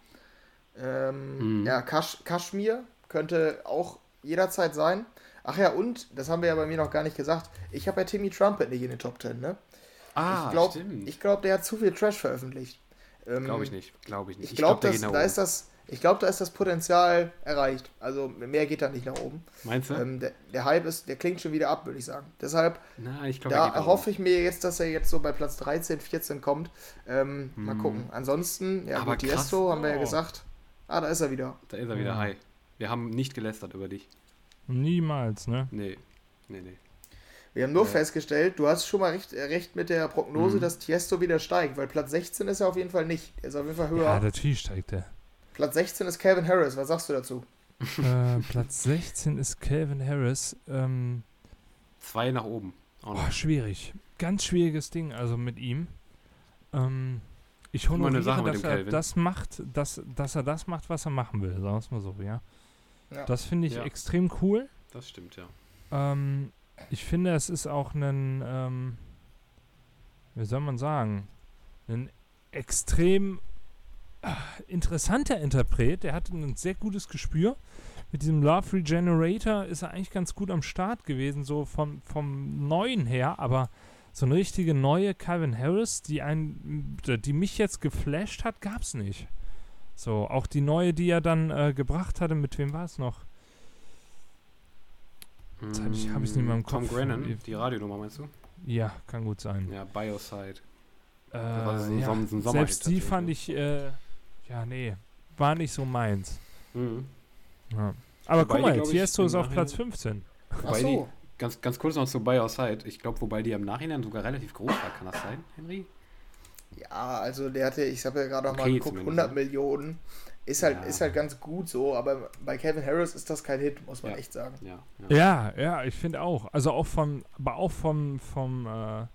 Speaker 3: Ähm,
Speaker 2: Mhm.
Speaker 3: Ja, Kasch, Kaschmir könnte auch jederzeit sein. Ach ja, und, das haben wir ja bei mir noch gar nicht gesagt, ich habe ja Timmy Trumpet nicht in den Top 10, ne?
Speaker 2: Ah,
Speaker 3: ich glaube,
Speaker 2: stimmt.
Speaker 3: ich glaub, der hat zu viel Trash veröffentlicht. Ähm,
Speaker 2: Glaube ich nicht. Glaube ich nicht.
Speaker 3: ich glaube,
Speaker 2: geht nach
Speaker 3: da ist das, ich glaube, da ist das Potenzial erreicht. Also mehr geht da nicht nach oben.
Speaker 2: Meinst du?
Speaker 3: Ähm, der, der Hype ist, der klingt schon wieder ab, würde ich sagen. Deshalb,
Speaker 2: Na, ich glaube,
Speaker 3: da erhoffe ich mir jetzt, dass er jetzt so bei Platz 13, 14 kommt. Ähm, Mal
Speaker 2: Hm.
Speaker 3: gucken. Ansonsten, ja,
Speaker 2: Aber
Speaker 3: gut. Tiesto haben wir ja
Speaker 1: Oh.
Speaker 3: gesagt. Ah, da ist er wieder.
Speaker 2: Da ist er wieder.
Speaker 1: Ja.
Speaker 2: Hi. Wir haben nicht gelästert über dich.
Speaker 1: Niemals, ne?
Speaker 2: Nee. Nee, nee.
Speaker 3: Wir haben nur
Speaker 2: Ja.
Speaker 3: festgestellt, du hast schon mal recht, äh, recht mit der Prognose,
Speaker 2: Mhm.
Speaker 3: dass Tiesto wieder steigt, weil Platz 16 ist er auf jeden Fall nicht. Der ist auf jeden Fall höher.
Speaker 1: Ja, natürlich steigt er.
Speaker 3: Platz 16 ist Calvin Harris. Was sagst du dazu?
Speaker 1: äh, Platz 16 ist Calvin Harris. Ähm,
Speaker 2: Zwei nach oben.
Speaker 1: Oh, schwierig. Ganz schwieriges Ding, also mit ihm. Ähm, ich honoriere, dass er
Speaker 2: Calvin.
Speaker 1: das macht, dass, dass er das macht, was er machen will, sagen wir es mal so, ja.
Speaker 3: Ja.
Speaker 1: Das finde ich
Speaker 2: Ja.
Speaker 1: extrem cool.
Speaker 2: Das stimmt, ja.
Speaker 1: Ähm, ich finde, es ist auch ein, ähm, wie soll man sagen, ein extrem ah, interessanter Interpret. Der hat ein sehr gutes Gespür. Mit diesem Love Regenerator ist er eigentlich ganz gut am Start gewesen, so vom, vom Neuen her, aber so eine richtige neue Calvin Harris, die, ein, die mich jetzt geflasht hat, gab es nicht. So, auch die neue, die er dann äh, gebracht hatte, mit wem war es noch? Jetzt hab ich- hab ich's nicht mehr im
Speaker 2: Hm, Tom
Speaker 1: Kopf.
Speaker 2: Grennan, die Radionummer meinst du?
Speaker 1: Ja, kann gut sein.
Speaker 2: Ja, Bioside.
Speaker 1: Äh,
Speaker 2: war so ein
Speaker 1: ja.
Speaker 2: So ein
Speaker 1: Selbst die fand
Speaker 2: ne?
Speaker 1: ich, äh, ja, nee, war nicht so meins.
Speaker 2: Mhm.
Speaker 1: Ja. Aber
Speaker 2: Wobei
Speaker 1: guck
Speaker 2: die,
Speaker 1: mal, Tiesto ist auf Platz 15.
Speaker 3: Ach
Speaker 2: Wobei
Speaker 3: so.
Speaker 2: Ganz, ganz kurz noch zu Bioside. Ich glaube, wobei die im Nachhinein sogar relativ groß war. Kann das sein, Henry?
Speaker 3: Ja, also der hatte, ich habe ja gerade noch mal
Speaker 2: Okay,
Speaker 3: geguckt,
Speaker 2: zumindest,
Speaker 3: 100
Speaker 2: ne?
Speaker 3: Millionen. Ist halt,
Speaker 2: Ja.
Speaker 3: ist halt ganz gut so, aber bei Calvin Harris ist das kein Hit, muss man
Speaker 2: Ja.
Speaker 3: echt sagen.
Speaker 2: Ja. ja.
Speaker 1: Ja, ja, ich finde auch. Also auch vom, aber auch vom, vom, äh,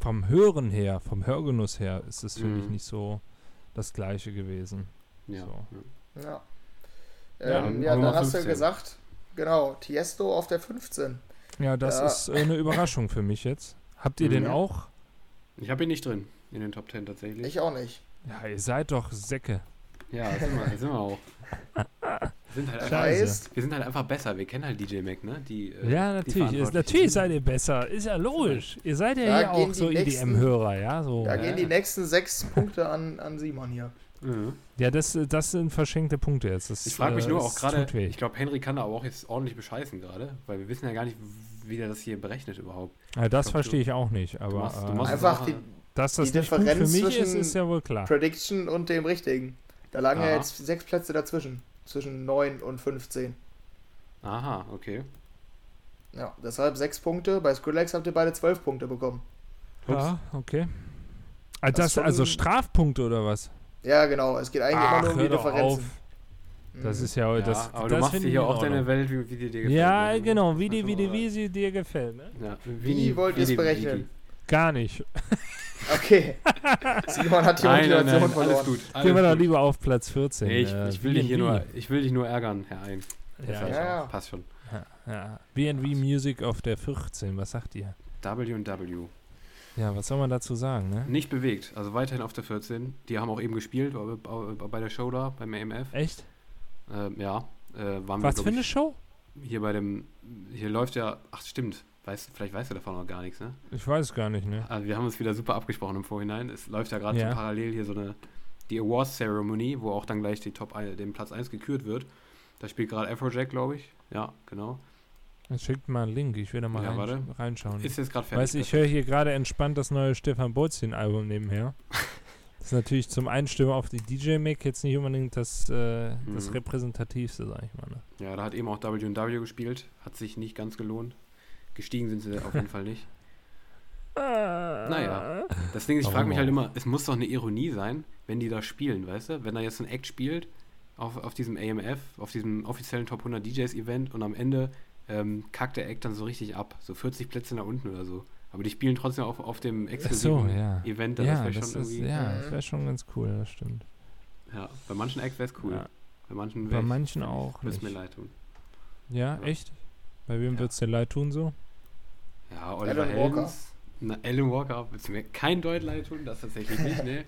Speaker 1: vom Hören her, vom Hörgenuss her ist es, finde ich,
Speaker 2: Mhm.
Speaker 1: nicht so das gleiche gewesen.
Speaker 2: ja.
Speaker 1: So.
Speaker 2: ja.
Speaker 3: Ja.
Speaker 1: Ja,
Speaker 3: Ähm, ja,
Speaker 2: Nummer
Speaker 3: dann hast du
Speaker 2: 15.
Speaker 3: gesagt, genau, Tiesto auf der 15.
Speaker 1: Ja, das
Speaker 3: Ja.
Speaker 1: ist äh, eine Überraschung für mich jetzt. Habt ihr den
Speaker 3: Ja.
Speaker 1: auch?
Speaker 2: Ich habe ihn nicht drin in den Top 10 tatsächlich.
Speaker 3: Ich auch nicht.
Speaker 1: Ja, ihr seid doch Säcke.
Speaker 2: Ja, das sind wir, sind wir auch. Wir sind, halt einfach, wir sind halt einfach besser. Wir kennen halt DJ Mac, ne? Die, äh,
Speaker 1: Ja,
Speaker 2: die
Speaker 1: natürlich. Ist,
Speaker 2: Verantwortlichen
Speaker 1: natürlich seid ihr besser. Ist ja logisch. Ihr seid ja
Speaker 3: Da
Speaker 1: hier auch
Speaker 3: die
Speaker 1: so EDM-Hörer, ja? So.
Speaker 3: da
Speaker 2: Ja,
Speaker 3: gehen die
Speaker 2: ja.
Speaker 3: nächsten sechs Punkte an, an Simon hier.
Speaker 2: Mhm.
Speaker 1: Ja, das, das sind verschenkte Punkte jetzt. Das,
Speaker 2: Ich frage mich
Speaker 1: äh,
Speaker 2: nur
Speaker 1: das
Speaker 2: auch gerade, ich glaube, Henry kann da aber auch jetzt ordentlich bescheißen gerade, weil wir wissen ja gar nicht, wie der das hier berechnet überhaupt.
Speaker 1: Ja, das verstehe ich auch nicht, aber
Speaker 2: machst- du
Speaker 1: äh,
Speaker 2: machst-
Speaker 3: Einfach
Speaker 2: auch-
Speaker 3: die
Speaker 1: dass das
Speaker 3: die
Speaker 1: nicht gut für
Speaker 3: Differenz
Speaker 1: mich ist,
Speaker 3: zwischen
Speaker 1: ist ja wohl klar.
Speaker 3: Prediction und dem richtigen. Da lagen ja
Speaker 2: Aha.
Speaker 3: jetzt sechs Plätze dazwischen. Zwischen 9 und 15.
Speaker 2: Aha, okay.
Speaker 3: Ja, deshalb sechs Punkte. Bei Skrillex habt ihr beide zwölf Punkte bekommen.
Speaker 1: Ja, okay. Ah,
Speaker 3: Das
Speaker 1: das,
Speaker 3: schon-
Speaker 1: also Strafpunkte oder was?
Speaker 3: Ja, genau. Es geht eigentlich
Speaker 1: Ach,
Speaker 3: immer nur um die Differenzen.
Speaker 1: Das
Speaker 3: Mhm.
Speaker 1: ist ja,
Speaker 2: Ja,
Speaker 1: das,
Speaker 2: aber
Speaker 1: das
Speaker 2: du machst hier auch deine. Welt, wie, wie die dir gefällt.
Speaker 1: Ja,
Speaker 2: ne?
Speaker 1: genau, wie
Speaker 2: Das
Speaker 1: die, wie die, wie sie dir gefällt, ne?
Speaker 2: Ja,
Speaker 3: Wie wollt ihr es
Speaker 2: die-
Speaker 3: berechnen?
Speaker 1: Gar nicht.
Speaker 3: Okay. Simon hat die
Speaker 2: Nein, nein,
Speaker 3: Motivation
Speaker 2: nein,
Speaker 3: verloren.
Speaker 2: alles gut. Alles
Speaker 1: Gehen wir doch lieber auf Platz 14.
Speaker 2: Nee, ich,
Speaker 1: äh,
Speaker 2: ich, will dich hier nur, ich will dich nur ärgern, Herr Ein.
Speaker 1: Ja, ja.
Speaker 2: Passt schon.
Speaker 1: ja. B&B Music auf der 14, was sagt ihr?
Speaker 2: W&W.
Speaker 1: Ja, was soll man dazu sagen, ne?
Speaker 2: Nicht bewegt, also weiterhin auf der 14. Die haben auch eben gespielt bei, bei der Show da, beim AMF.
Speaker 1: Echt?
Speaker 2: Ähm, ja, äh, waren
Speaker 1: Was
Speaker 2: wir,
Speaker 1: für eine Show?
Speaker 2: hier bei dem, hier läuft ja, ach stimmt, weiß, vielleicht weißt du davon noch gar nichts, ne?
Speaker 1: Ich weiß gar nicht, ne?
Speaker 2: Also wir haben uns wieder super abgesprochen im Vorhinein. Es läuft ja gerade
Speaker 1: Ja.
Speaker 2: so parallel hier so eine, die Awards Ceremony, wo auch dann gleich die Top 1, den Platz 1 gekürt wird. Da spielt gerade Afrojack, glaube ich. Ja, genau.
Speaker 1: Jetzt schickt mal einen Link, ich will da mal
Speaker 2: Ja,
Speaker 1: rein, reinschauen.
Speaker 2: Ist jetzt gerade fertig.
Speaker 1: Weißt ich höre hier gerade entspannt das neue Stefan Bolzin-Album nebenher. Das ist natürlich zum Einstimmen auf die DJ-Mic jetzt nicht unbedingt das, äh, das
Speaker 2: Mhm.
Speaker 1: repräsentativste, sag ich mal. Ne?
Speaker 2: Ja, da hat eben auch W&W gespielt. Hat sich nicht ganz gelohnt. Gestiegen sind sie auf jeden Fall nicht. Naja. Das Ding ist, ich frage mich halt
Speaker 1: auch?
Speaker 2: immer, es muss doch eine Ironie sein, wenn die da spielen, weißt du? Wenn da jetzt ein Act spielt auf, auf diesem AMF, auf diesem offiziellen Top 100 DJs Event und am Ende ähm, kackt der Act dann so richtig ab. So 40 Plätze nach unten oder so. Aber die spielen trotzdem auf, auf dem exklusiven
Speaker 1: so, ja.
Speaker 2: Event. Das
Speaker 1: ja,
Speaker 2: wäre schon
Speaker 1: ist,
Speaker 2: irgendwie.
Speaker 1: ja,
Speaker 3: Mhm.
Speaker 1: das wäre schon ganz cool, das stimmt.
Speaker 2: Ja, bei manchen Acts wäre es cool.
Speaker 1: Ja.
Speaker 2: Bei manchen,
Speaker 1: Bei manchen auch
Speaker 2: Würde es mir leid tun.
Speaker 1: Ja,
Speaker 2: Ja.
Speaker 1: echt? Bei wem
Speaker 2: Ja.
Speaker 1: wird's dir leid tun so?
Speaker 2: Ja, Oliver
Speaker 3: Alan Walker.
Speaker 2: Helms. Na, Alan Walker wird es mir kein Deut leid tun, das tatsächlich nicht, ne?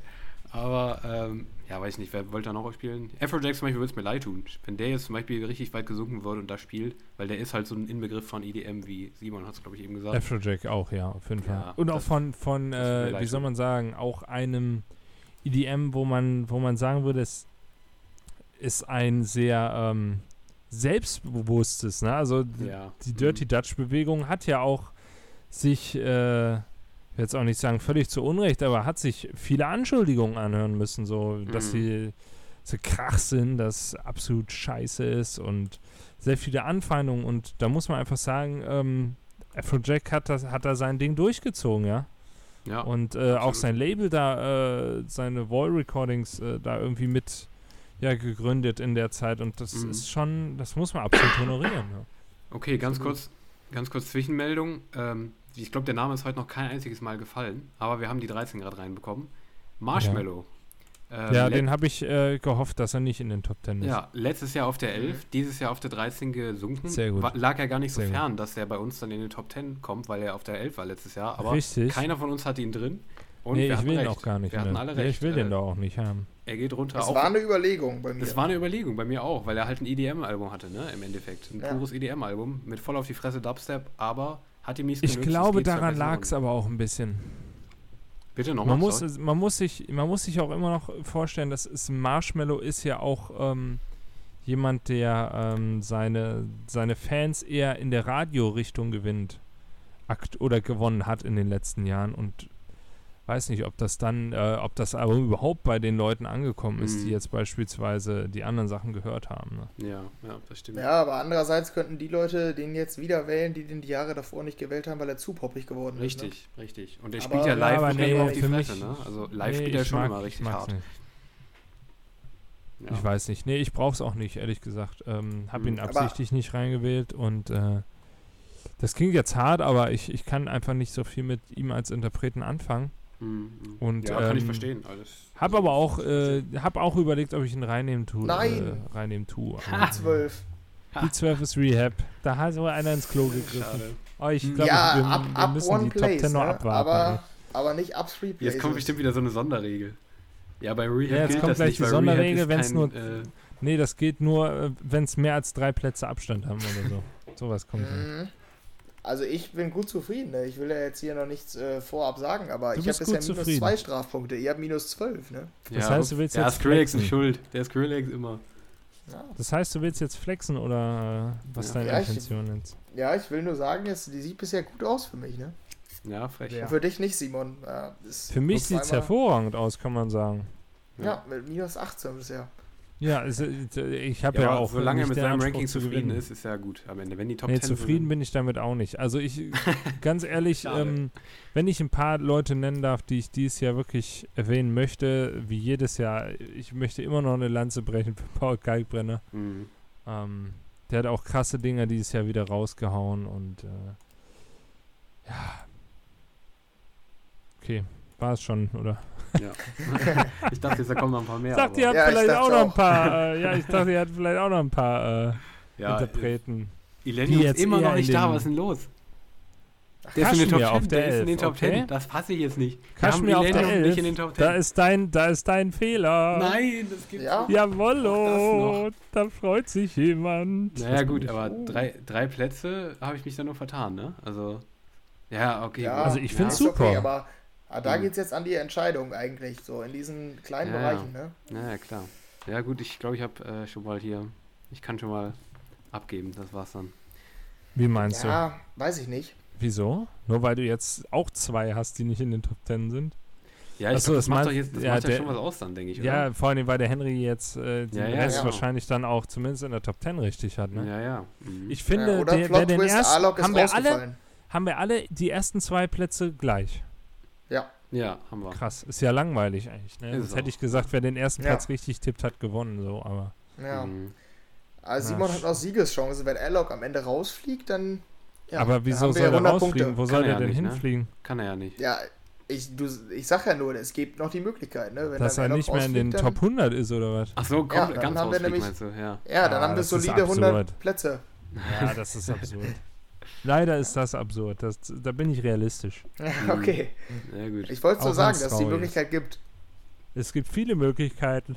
Speaker 2: Aber, ähm, ja, weiß ich nicht, wer wollte da noch spielen? Afrojack zum Beispiel würde es mir leid tun. Wenn der jetzt zum Beispiel richtig weit gesunken wird und da spielt, weil der ist halt so ein Inbegriff von EDM, wie Simon hat es, glaube ich, eben gesagt.
Speaker 1: Afrojack auch, ja, auf jeden Fall.
Speaker 2: Ja,
Speaker 1: Und auch von, von äh, wie soll man sagen, auch einem EDM, wo man, wo man sagen würde, es ist ein sehr ähm, selbstbewusstes, ne? Also
Speaker 2: ja.
Speaker 1: die Dirty
Speaker 2: Mhm.
Speaker 1: Dutch Bewegung hat ja auch sich, äh, ich will jetzt auch nicht sagen völlig zu Unrecht, aber hat sich viele Anschuldigungen anhören müssen, so dass
Speaker 2: Mhm.
Speaker 1: sie so krach sind, dass absolut scheiße ist und sehr viele Anfeindungen und da muss man einfach sagen, ähm, Afrojack hat das, hat da sein Ding durchgezogen, ja.
Speaker 2: Ja,
Speaker 1: Und äh, auch sein Label da, äh, seine Wall Recordings äh, da irgendwie mit ja, gegründet in der Zeit und das
Speaker 2: Mhm.
Speaker 1: ist schon, das muss man absolut honorieren. Ja.
Speaker 2: Okay, ganz
Speaker 3: Absolut.
Speaker 2: kurz, ganz kurz Zwischenmeldung. Ähm, ich glaube, der Name ist heute noch kein einziges Mal gefallen, aber wir haben die 13 gerade reinbekommen. Marshmallow. Ähm,
Speaker 1: ja, den habe ich äh, gehofft, dass er nicht in den Top Ten ist.
Speaker 2: Ja, letztes Jahr auf der 11, dieses Jahr auf der 13 gesunken.
Speaker 1: Sehr gut.
Speaker 2: War, lag ja gar nicht so
Speaker 1: Sehr gut.
Speaker 2: fern, dass er bei uns dann in den Top 10 kommt, weil er auf der 11 war letztes Jahr. Aber
Speaker 1: Richtig.
Speaker 2: keiner von uns hatte ihn drin. Und
Speaker 1: nee,
Speaker 2: wir
Speaker 1: ich
Speaker 2: hatten
Speaker 1: will ihn
Speaker 2: recht.
Speaker 1: auch gar nicht
Speaker 2: Wir hatten
Speaker 1: mehr.
Speaker 2: alle
Speaker 1: Nee,
Speaker 2: recht.
Speaker 1: ich will
Speaker 2: Äh,
Speaker 1: den doch auch nicht haben.
Speaker 2: Er geht runter.
Speaker 3: Das
Speaker 2: auch-
Speaker 3: war eine Überlegung bei mir.
Speaker 2: das war eine Überlegung bei mir auch, weil er halt ein EDM-Album hatte, ne? Im Endeffekt. Ein
Speaker 3: Ja.
Speaker 2: pures EDM-Album mit voll auf die Fresse Dubstep, aber hat ihm nichts
Speaker 1: Ich
Speaker 2: genützt,
Speaker 1: glaube, daran lag es aber auch ein bisschen.
Speaker 2: Bitte nochmal.
Speaker 1: Man muss, man, muss sich, man muss sich auch immer noch vorstellen, dass es Marshmallow ist ja auch ähm, jemand, der ähm, seine, seine Fans eher in der Radiorichtung gewinnt akt oder gewonnen hat in den letzten Jahren und weiß nicht, ob das dann, äh, ob das Album überhaupt bei den Leuten angekommen ist, die
Speaker 2: Mhm.
Speaker 1: jetzt beispielsweise die anderen Sachen gehört haben. Ne?
Speaker 2: Ja, ja, das stimmt.
Speaker 3: Ja, aber andererseits könnten die Leute den jetzt wieder wählen, die den die Jahre davor nicht gewählt haben, weil er zu poppig geworden ist. Ne?
Speaker 2: Richtig, richtig. Und der
Speaker 3: Aber-
Speaker 2: spielt ja live
Speaker 1: aber nee,
Speaker 2: auf die
Speaker 1: für
Speaker 2: Fresse,
Speaker 1: mich-
Speaker 2: ne? Also live
Speaker 1: Nee,
Speaker 2: spielt er schon
Speaker 1: mag-
Speaker 2: immer
Speaker 1: ich
Speaker 2: richtig hart.
Speaker 1: nicht.
Speaker 2: Ja.
Speaker 1: Ich weiß nicht. Nee, ich brauch's auch nicht, ehrlich gesagt. Ähm, hab
Speaker 2: Mhm.
Speaker 1: ihn
Speaker 3: Aber-
Speaker 1: absichtlich nicht reingewählt und äh, das klingt jetzt hart, aber ich, ich kann einfach nicht so viel mit ihm als Interpreten anfangen.
Speaker 2: Mhm, mhm.
Speaker 1: Und,
Speaker 2: ja, kann ich
Speaker 1: ähm,
Speaker 2: verstehen. Alles.
Speaker 1: Hab aber auch, äh, hab auch überlegt, ob ich ihn reinnehmen tue.
Speaker 3: Nein!
Speaker 1: Äh, reinnehmen tue.
Speaker 2: Ha!
Speaker 1: aber-
Speaker 3: Zwölf.
Speaker 1: Die 12 ist Rehab. Da hat so einer ins Klo gegriffen. Oh, ich
Speaker 2: Hm.
Speaker 1: glaube,
Speaker 3: ja,
Speaker 1: wir,
Speaker 3: ab,
Speaker 1: wir müssen
Speaker 3: One
Speaker 1: die Top
Speaker 3: Place,
Speaker 1: 10 noch
Speaker 3: ne?
Speaker 1: abwarten.
Speaker 3: aber, aber nicht ab Three Places.
Speaker 2: Jetzt kommt bestimmt wieder so eine Sonderregel. Ja, bei Rehab
Speaker 1: Ja, jetzt
Speaker 2: gilt
Speaker 1: kommt
Speaker 2: das
Speaker 1: gleich
Speaker 2: nicht,
Speaker 1: die Sonderregel, wenn's
Speaker 2: kein,
Speaker 1: nur-
Speaker 2: Äh,
Speaker 1: nee, das geht nur, wenn es mehr als drei Plätze Abstand haben oder so. Sowas kommt. dann.
Speaker 3: Also ich bin gut zufrieden. Ne? Ich will ja jetzt hier noch nichts äh, vorab sagen, aber
Speaker 1: Du
Speaker 3: ich habe bisher minus
Speaker 1: zufrieden.
Speaker 3: zwei Strafpunkte. Ihr habt minus zwölf, ne?
Speaker 1: Das heißt, du willst
Speaker 2: der
Speaker 1: jetzt
Speaker 2: Skrillex ist
Speaker 1: flexen.
Speaker 2: schuld. Der Skrillex immer.
Speaker 3: Ja.
Speaker 1: Das heißt, du willst jetzt flexen oder äh, was
Speaker 2: Ja.
Speaker 1: deine
Speaker 3: Ja, ich-
Speaker 1: Intention jetzt?
Speaker 3: ja, ich will nur sagen, jetzt, die sieht bisher gut aus für mich, ne?
Speaker 2: Ja, frech.
Speaker 1: Ja.
Speaker 3: Für dich nicht, Simon. Ja, ist
Speaker 1: Für mich sieht es hervorragend aus, kann man sagen.
Speaker 3: Ja, mit minus 18 bisher.
Speaker 1: Ja, es, äh, ich habe
Speaker 2: Ja,
Speaker 1: ja, auch
Speaker 2: solange er mit seinem
Speaker 1: Anspruch
Speaker 2: Ranking
Speaker 1: zu
Speaker 2: zufrieden ist, ist ja gut am Ende. Wenn die Top
Speaker 1: Nee,
Speaker 2: 10
Speaker 1: zufrieden
Speaker 2: sind,
Speaker 1: bin ich damit auch nicht. Also ich, ganz ehrlich, ähm, wenn ich ein paar Leute nennen darf, die ich dieses Jahr wirklich erwähnen möchte, wie jedes Jahr, ich möchte immer noch eine Lanze brechen für Paul Kalkbrenner.
Speaker 2: Mhm.
Speaker 1: Ähm, der hat auch krasse Dinger dieses Jahr wieder rausgehauen und äh, ja. Okay, war es schon, oder?
Speaker 2: Ja. ich dachte, jetzt, da kommen noch ein paar mehr.
Speaker 1: ich dachte, ihr habt
Speaker 3: Ja, ich
Speaker 1: vielleicht auch noch ein paar, äh, ja, ich dachte, ihr habt vielleicht auch noch ein paar äh,
Speaker 2: ja,
Speaker 1: Interpreten.
Speaker 2: Illenium
Speaker 1: die
Speaker 2: ist
Speaker 1: jetzt
Speaker 2: immer noch nicht da. Was ist denn los? Der ist in den Top
Speaker 1: auf
Speaker 2: 10.
Speaker 1: der
Speaker 2: Der ist in den
Speaker 1: 11,
Speaker 2: Top
Speaker 1: okay.
Speaker 2: 10. Das passe ich jetzt nicht. Wir
Speaker 1: Kaschmir
Speaker 2: haben
Speaker 1: auf der
Speaker 2: Illenium
Speaker 1: 11.
Speaker 2: nicht in den Top 10.
Speaker 1: Da ist dein, da ist dein Fehler.
Speaker 2: Nein, das gibt's
Speaker 3: Ja?
Speaker 2: nicht.
Speaker 1: Jawollo, da freut sich jemand.
Speaker 2: Naja, gut, aber
Speaker 3: Oh.
Speaker 2: drei, drei Plätze habe ich mich dann nur vertan, ne? Also, ja, okay.
Speaker 3: Ja.
Speaker 1: Also ich find's
Speaker 3: ist
Speaker 1: super.
Speaker 3: Okay, aber ah, da
Speaker 2: Mhm.
Speaker 3: geht es jetzt an die Entscheidung eigentlich, so in diesen kleinen
Speaker 2: Ja, ja.
Speaker 3: Bereichen, ne?
Speaker 2: Ja, ja, klar. Ja, gut, ich glaube, ich habe äh, schon mal hier. Ich kann schon mal abgeben, das war's dann.
Speaker 1: Wie meinst du?
Speaker 3: Ja, weiß ich nicht.
Speaker 1: Wieso? Nur weil du jetzt auch zwei hast, die nicht in den Top Ten sind?
Speaker 2: Ja, ich
Speaker 1: Ach so,
Speaker 2: glaub,
Speaker 1: das
Speaker 2: das macht doch jetzt das
Speaker 1: ja,
Speaker 2: macht ja
Speaker 1: der-
Speaker 2: schon was aus, dann, denke ich,
Speaker 1: Ja,
Speaker 2: oder?
Speaker 1: vor allem, weil der Henry jetzt äh, den
Speaker 2: Ja, ja,
Speaker 1: Rest
Speaker 3: ja.
Speaker 1: wahrscheinlich dann auch zumindest in der Top Ten richtig hat. Ne?
Speaker 2: Ja, ja. Mhm.
Speaker 1: Ich finde,
Speaker 3: ja, oder
Speaker 1: der, wer
Speaker 3: Plot
Speaker 1: den ersten, haben wir, alle, haben wir alle die ersten zwei Plätze gleich.
Speaker 3: Ja,
Speaker 2: ja, haben wir.
Speaker 1: Krass, ist ja langweilig eigentlich. Ne? Sonst hätte ich gesagt, wer den ersten
Speaker 3: Ja.
Speaker 1: Platz richtig tippt, hat gewonnen. So, aber
Speaker 3: ja.
Speaker 2: Mhm.
Speaker 3: Also Simon hat
Speaker 1: sch-
Speaker 3: noch Siegeschancen. Wenn Alok am Ende rausfliegt, dann. Ja,
Speaker 1: aber wieso soll
Speaker 3: 100
Speaker 1: rausfliegen? Wo
Speaker 3: Punkte.
Speaker 1: soll
Speaker 2: Kann er ja
Speaker 1: denn
Speaker 2: nicht, ne?
Speaker 1: hinfliegen?
Speaker 2: Kann er ja nicht.
Speaker 3: Ja, ich, du, ich sag ja nur, es gibt noch die Möglichkeit, ne? Wenn
Speaker 1: Dass er nicht mehr in den Top 100 ist oder was?
Speaker 2: Ach so, komm,
Speaker 3: Ja, dann
Speaker 2: ganz
Speaker 3: haben wir nämlich-
Speaker 2: meinst du, ja.
Speaker 3: Dann, ja, dann
Speaker 1: Ah,
Speaker 3: haben wir solide 100
Speaker 1: absurd.
Speaker 3: Plätze.
Speaker 1: Ja, das ist absurd. Leider ist das absurd. Das, da bin ich realistisch.
Speaker 3: Ja, okay.
Speaker 2: Ja, gut.
Speaker 3: Ich wollte so sagen, dass es die. Möglichkeit gibt.
Speaker 1: Es gibt viele Möglichkeiten,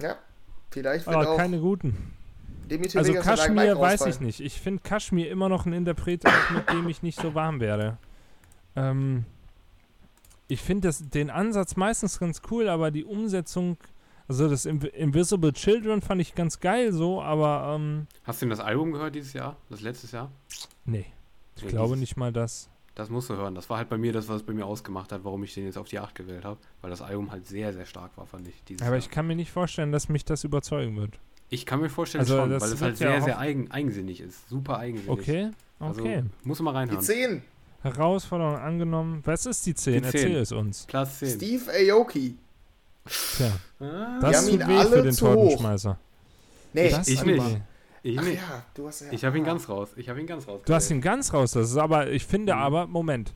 Speaker 3: Ja, vielleicht wird
Speaker 1: aber
Speaker 3: auch
Speaker 1: keine guten.
Speaker 3: Dimitri
Speaker 1: Also
Speaker 3: Vegas
Speaker 1: Kaschmir weiß ich nicht. Ich finde Kaschmir immer noch ein Interpret, mit dem ich nicht so warm werde. Ähm, ich finde den Ansatz meistens ganz cool, aber die Umsetzung, also das Inv Invisible Children fand ich ganz geil so, aber ähm,
Speaker 2: Hast du denn das Album gehört dieses Jahr? Das letztes Jahr?
Speaker 1: nee. Ich
Speaker 2: Ja,
Speaker 1: glaube
Speaker 2: dieses-
Speaker 1: nicht mal das.
Speaker 2: Das musst du hören. Das war halt bei mir das, was es bei mir ausgemacht hat, warum ich den jetzt auf die 8 gewählt habe. Weil das Album halt sehr, sehr stark war, fand ich. Dieses
Speaker 1: Aber
Speaker 2: Jahr.
Speaker 1: ich kann mir nicht vorstellen, dass mich das überzeugen wird.
Speaker 2: Ich kann mir vorstellen
Speaker 1: Also,
Speaker 2: schon,
Speaker 1: das
Speaker 2: weil es halt sehr, sehr eigen, eigensinnig ist. Super eigensinnig.
Speaker 1: Okay,
Speaker 2: Also,
Speaker 1: okay.
Speaker 2: muss man mal
Speaker 3: Die
Speaker 2: reinhören.
Speaker 3: 10,
Speaker 1: Herausforderung angenommen. Was ist die 10?
Speaker 2: Die 10.
Speaker 1: Erzähl es uns.
Speaker 2: Platz 10.
Speaker 3: Steve Aoki.
Speaker 1: Tja,
Speaker 2: Ah,
Speaker 1: das tut weh für
Speaker 3: alle
Speaker 1: den. Tortenschmeißer.
Speaker 3: Nee,
Speaker 1: das
Speaker 2: ich nicht. ich nicht.
Speaker 3: ja, du hast ja.
Speaker 2: Ich habe ihn
Speaker 3: ah.
Speaker 2: ganz raus. Ich habe ihn ganz raus.
Speaker 1: Du hast ihn ganz raus. Das ist aber, ich finde
Speaker 2: Mhm.
Speaker 1: aber, Moment.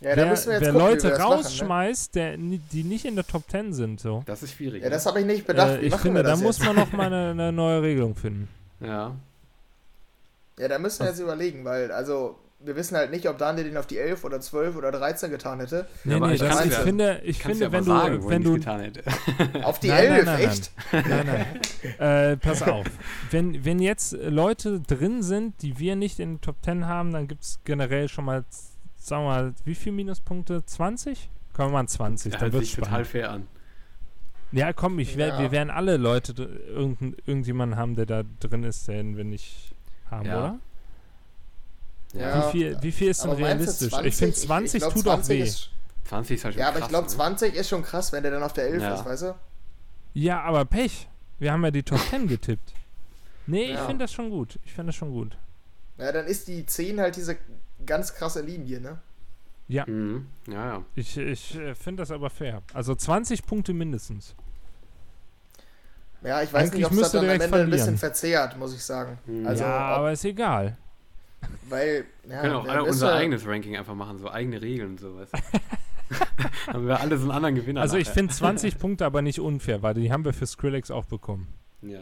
Speaker 3: Ja, da
Speaker 1: wer
Speaker 3: müssen wir jetzt
Speaker 1: wer
Speaker 3: gucken,
Speaker 1: Leute
Speaker 3: wir das machen, ne?
Speaker 1: rausschmeißt, der, die nicht in der Top 10 sind, so.
Speaker 2: Das ist schwierig.
Speaker 3: Ja, das
Speaker 2: ne?
Speaker 3: habe ich nicht bedacht.
Speaker 1: Äh, ich finde, da
Speaker 3: das
Speaker 1: muss man noch mal eine, eine neue Regelung finden.
Speaker 2: ja.
Speaker 3: Ja, da müssen wir jetzt überlegen, weil, also, wir wissen halt nicht, ob Daniel den auf die 11 oder 12 oder 13 getan hätte.
Speaker 1: Nee, nee,
Speaker 2: ich
Speaker 1: ich
Speaker 2: ja-
Speaker 1: finde, ich finde,
Speaker 2: ja
Speaker 1: wenn du,
Speaker 2: sagen,
Speaker 1: wenn du,
Speaker 2: getan hätte.
Speaker 3: Auf die
Speaker 1: Nein, nein,
Speaker 3: 11,
Speaker 1: nein, nein.
Speaker 3: echt?
Speaker 1: nein, nein, äh, pass auf, wenn, wenn jetzt Leute drin sind, die wir nicht in den Top 10 haben, dann gibt es generell schon mal, sagen wir mal, wie viele Minuspunkte? 20? Kommen wir mal an 20,
Speaker 2: Das
Speaker 1: dann wird
Speaker 2: sich total fair an.
Speaker 1: Ja, komm, ich wer,
Speaker 3: Ja.
Speaker 1: wir werden alle Leute, irgendein, irgendjemanden haben, der da drin ist, den wir nicht haben,
Speaker 2: Ja.
Speaker 1: oder?
Speaker 3: Ja.
Speaker 1: Wie, viel, wie viel ist denn realistisch? ich finde 20
Speaker 3: glaub,
Speaker 1: tut auch
Speaker 3: 20
Speaker 1: weh.
Speaker 3: Ist,
Speaker 2: 20 ist halt schon
Speaker 3: ja, aber ich
Speaker 2: krass,
Speaker 3: glaube,
Speaker 2: ne?
Speaker 3: 20 ist schon krass, wenn der dann auf der 11
Speaker 2: Ja.
Speaker 3: ist, weißt du?
Speaker 1: Ja, aber Pech. Wir haben ja die Top 10 getippt. Nee, ich
Speaker 3: Ja.
Speaker 1: finde das schon gut. Ich finde das schon gut.
Speaker 3: Ja, dann ist die 10 halt diese ganz krasse Linie, ne?
Speaker 1: Ja,
Speaker 2: Mhm. Ja, ja.
Speaker 1: ich, ich äh, finde das aber fair. Also 20 Punkte mindestens.
Speaker 3: Ja, ich weiß
Speaker 1: Eigentlich
Speaker 3: nicht, ob es
Speaker 1: müsste
Speaker 3: dann am Ende ein bisschen
Speaker 1: verlieren.
Speaker 3: verzehrt, muss ich sagen.
Speaker 2: Mhm.
Speaker 3: Also,
Speaker 1: ja, aber ist egal.
Speaker 3: Weil, ja,
Speaker 2: Wir können auch alle unser
Speaker 3: er?
Speaker 2: eigenes Ranking einfach machen, so eigene Regeln und sowas. haben wir alle so einen anderen Gewinner.
Speaker 1: Also ich
Speaker 2: nachher.
Speaker 1: finde 20 Punkte aber nicht unfair, weil die haben wir für Skrillex auch bekommen.
Speaker 2: Ja.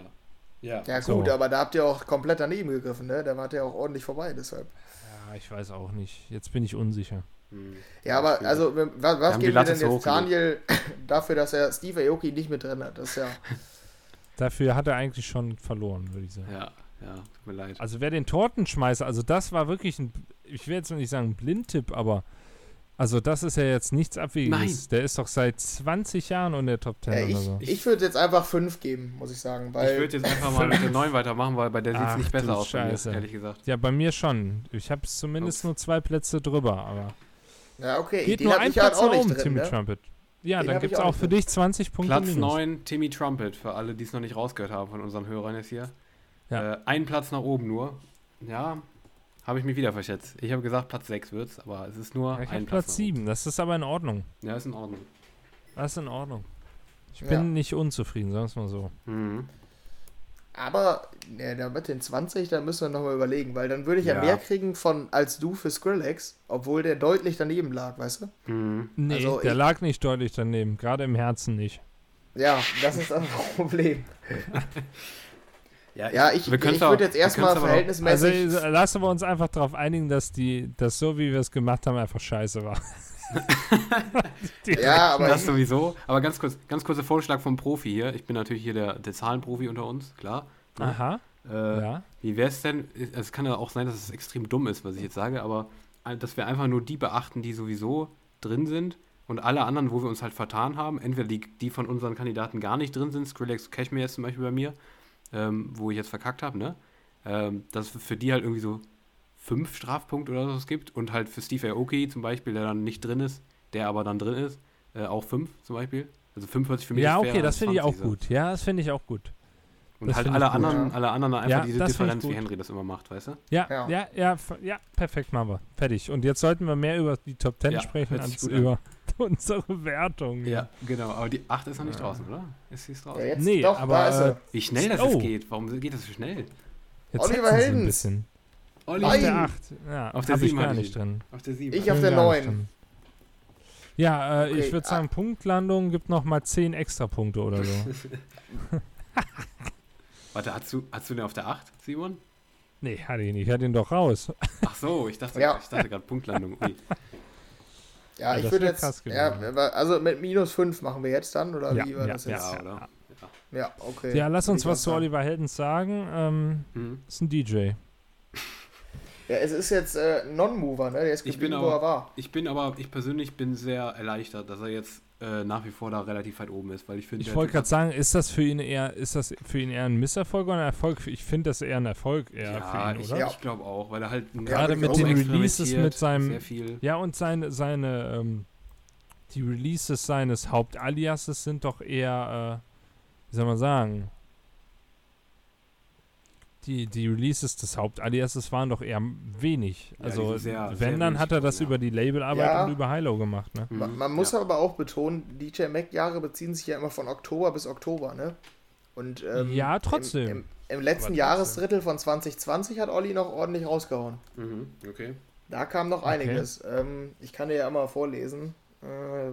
Speaker 2: Ja.
Speaker 3: Ja,
Speaker 1: So.
Speaker 3: gut, aber da habt ihr auch komplett daneben gegriffen, ne? Da wart ihr auch ordentlich vorbei, deshalb.
Speaker 1: Ja, ich weiß auch nicht. Jetzt bin ich unsicher.
Speaker 2: Mhm.
Speaker 3: Ja, aber also, was, was geben wir denn jetzt Daniel dafür, dass er Steve Aoki nicht mit drin hat? Das ist ja.
Speaker 1: Dafür hat er eigentlich schon verloren, würde ich sagen.
Speaker 2: Ja. Ja, tut mir leid.
Speaker 1: Also wer den Tortenschmeißer, also das war wirklich ein, ich will jetzt noch nicht sagen ein Blindtipp, aber also das ist ja jetzt nichts Abwegiges.
Speaker 2: Nein.
Speaker 1: Der ist doch seit 20 Jahren in der Top 10
Speaker 3: Äh,
Speaker 1: oder
Speaker 3: ich
Speaker 1: so.
Speaker 3: ich würde jetzt einfach 5 geben, muss ich sagen.
Speaker 2: ich würde jetzt einfach mal mit der 9 weitermachen, weil bei der sieht es nicht besser aus, mir, ehrlich gesagt.
Speaker 1: Ja, bei mir schon. Ich habe zumindest
Speaker 2: Ups.
Speaker 1: nur zwei Plätze drüber, aber
Speaker 3: ja, okay,
Speaker 1: geht
Speaker 3: den
Speaker 1: nur ein
Speaker 3: halt
Speaker 1: Platz nach oben,
Speaker 3: drin,
Speaker 1: Timmy
Speaker 3: ne?
Speaker 1: Trumpet. Ja,
Speaker 3: Den
Speaker 1: dann gibt es
Speaker 3: auch
Speaker 1: auch für
Speaker 3: drin.
Speaker 1: dich 20 Punkte
Speaker 2: Platz
Speaker 1: minus.
Speaker 2: 9, Timmy Trumpet, für alle, die es noch nicht rausgehört haben von unseren Hörern jetzt hier.
Speaker 1: Ja.
Speaker 2: Äh, ein Platz nach oben nur. Ja, habe ich mich wieder verschätzt. Ich habe gesagt, Platz 6 wird's, aber es ist nur
Speaker 1: Ja, ich
Speaker 2: ein
Speaker 1: habe
Speaker 2: Platz.
Speaker 1: Platz
Speaker 2: nach oben.
Speaker 1: 7, das ist aber in Ordnung.
Speaker 2: Ja, ist in Ordnung.
Speaker 1: Das ist in Ordnung. Ich
Speaker 3: Ja.
Speaker 1: bin nicht unzufrieden, sagen wir es mal so.
Speaker 2: Mhm.
Speaker 3: Aber ne, da mit den 20, da müssen wir nochmal überlegen, weil dann würde ich ja.
Speaker 2: Ja.
Speaker 3: mehr kriegen von als du für Skrillex, obwohl der deutlich daneben lag, weißt du?
Speaker 2: Mhm.
Speaker 1: Nee,
Speaker 3: Also
Speaker 1: der
Speaker 3: ich-
Speaker 1: lag nicht deutlich daneben, gerade im Herzen nicht.
Speaker 3: Ja, das ist das Problem.
Speaker 2: Ja,
Speaker 3: Ja, ich, ich würde
Speaker 2: auch-
Speaker 3: jetzt erstmal
Speaker 1: Also
Speaker 3: verhältnismäßig.
Speaker 1: äh, lassen wir uns einfach darauf einigen, dass die, dass so wie wir es gemacht haben, einfach scheiße war.
Speaker 3: ja, aber
Speaker 2: Das sowieso. Aber ganz kurz, ganz kurzer Vorschlag vom Profi hier. Ich bin natürlich hier der, der Zahlenprofi unter uns, klar. Ne?
Speaker 1: Aha,
Speaker 2: Äh,
Speaker 1: ja.
Speaker 2: Wie wäre es denn? Es kann ja auch sein, dass es extrem dumm ist, was ich jetzt sage, aber äh, dass wir einfach nur die beachten, die sowieso drin sind und alle anderen, wo wir uns halt vertan haben, entweder die, die von unseren Kandidaten gar nicht drin sind, Skrillex Cashmere jetzt zum Beispiel bei mir, ähm, wo ich jetzt verkackt habe, ne? Ähm, dass es für die halt irgendwie so fünf Strafpunkte oder so es gibt und halt für Steve Aoki zum Beispiel, der dann nicht drin ist, der aber dann drin ist, äh, auch fünf zum Beispiel. Also 45 für mich
Speaker 1: Ja, okay, das finde ich auch
Speaker 2: 20 so.
Speaker 1: gut. Ja, das finde ich auch gut.
Speaker 2: Und
Speaker 1: Das
Speaker 2: halt alle
Speaker 1: gut,
Speaker 2: anderen,
Speaker 3: ja.
Speaker 2: alle anderen einfach
Speaker 1: Ja,
Speaker 2: diese Differenz, wie
Speaker 1: gut.
Speaker 2: Henry das immer macht, weißt du?
Speaker 1: Ja,
Speaker 3: Ja.
Speaker 1: ja, ja, ja, perfekt machen wir. Fertig. Und jetzt sollten wir mehr über die Top 10
Speaker 2: Ja,
Speaker 1: sprechen als
Speaker 2: gut an.
Speaker 1: Unsere Wertung.
Speaker 2: genau. Aber die 8 ist noch nicht
Speaker 1: Ja.
Speaker 2: draußen, oder? Ist sie draußen?
Speaker 3: ja, jetzt
Speaker 1: Nee,
Speaker 3: doch,
Speaker 1: aber,
Speaker 3: da ist.
Speaker 2: Wie schnell das
Speaker 1: Oh.
Speaker 2: jetzt geht. Warum geht das so schnell?
Speaker 1: Jetzt
Speaker 3: Oliver
Speaker 1: hetzen sie ein
Speaker 3: Heldens.
Speaker 1: bisschen.
Speaker 2: Olli,
Speaker 1: Auf der
Speaker 3: Nein.
Speaker 1: 8. Ja,
Speaker 2: Auf der
Speaker 1: hab ich
Speaker 2: 7
Speaker 1: gar nicht drin.
Speaker 2: Auf der 7.
Speaker 3: Ich auf der
Speaker 1: gar nicht
Speaker 3: 9.
Speaker 1: drin. Ja, äh,
Speaker 3: Okay,
Speaker 1: ich würde sagen, Punktlandung gibt noch mal 10 extra Punkte oder so.
Speaker 2: Warte, hast du, hast du den auf der 8, Simon?
Speaker 1: nee, hatte ich nicht. Ich hatte ihn doch raus.
Speaker 2: Ach so, ich dachte,
Speaker 3: Ja.
Speaker 2: ich dachte gerade Punktlandung. Ui.
Speaker 3: Ja,
Speaker 1: Ja,
Speaker 3: ich würde jetzt.
Speaker 1: krass
Speaker 3: Ja, also mit minus 5 machen wir jetzt dann, oder
Speaker 1: Ja,
Speaker 3: wie war
Speaker 1: ja,
Speaker 3: das jetzt?
Speaker 2: Ja, oder?
Speaker 3: Ja, okay.
Speaker 1: Ja, lass uns was zu. Oliver Heldens sagen. Ähm,
Speaker 2: Mhm.
Speaker 1: ist ein DJ.
Speaker 3: Ja, es ist jetzt äh, Non-Mover, ne? Der ist
Speaker 2: Ich bin
Speaker 3: wo
Speaker 2: aber-
Speaker 3: er war.
Speaker 2: Ich bin aber, ich persönlich bin sehr erleichtert, dass er jetzt äh, nach wie vor da relativ weit oben ist, weil ich finde,
Speaker 1: Ich wollte gerade sagen, ist das für ihn eher, ist das für ihn eher ein Misserfolg oder ein Erfolg? Ich finde das eher ein Erfolg eher
Speaker 2: ja,
Speaker 1: für ihn,
Speaker 2: ich,
Speaker 1: oder?
Speaker 3: Ja.
Speaker 2: ich glaube auch, weil er halt
Speaker 3: Gerade
Speaker 1: mit
Speaker 3: den
Speaker 1: Releases mit seinem-
Speaker 2: sehr viel.
Speaker 1: Ja, und seine, seine, ähm, die Releases seines Hauptaliases sind doch eher, äh, wie soll man sagen, die, die Releases des Hauptaliases waren doch eher wenig.
Speaker 2: Ja,
Speaker 1: Also,
Speaker 2: sind sehr-
Speaker 1: wenn,
Speaker 2: sehr
Speaker 1: dann hat er das
Speaker 2: geworden,
Speaker 1: über die Labelarbeit
Speaker 3: Ja.
Speaker 1: und über Hilo gemacht, ne?
Speaker 3: Man,
Speaker 2: Mhm,
Speaker 3: man muss
Speaker 2: ja.
Speaker 3: aber auch betonen, DJ Mac-Jahre beziehen sich ja immer von Oktober bis Oktober, ne? Und ähm,
Speaker 1: Ja, trotzdem.
Speaker 3: Im, im, im letzten
Speaker 1: trotzdem.
Speaker 3: Jahresdrittel von 2020 hat Olli noch ordentlich rausgehauen.
Speaker 2: Mhm, okay.
Speaker 3: Da kam noch
Speaker 1: Okay.
Speaker 3: einiges. Ähm, ich kann dir ja mal vorlesen. Äh,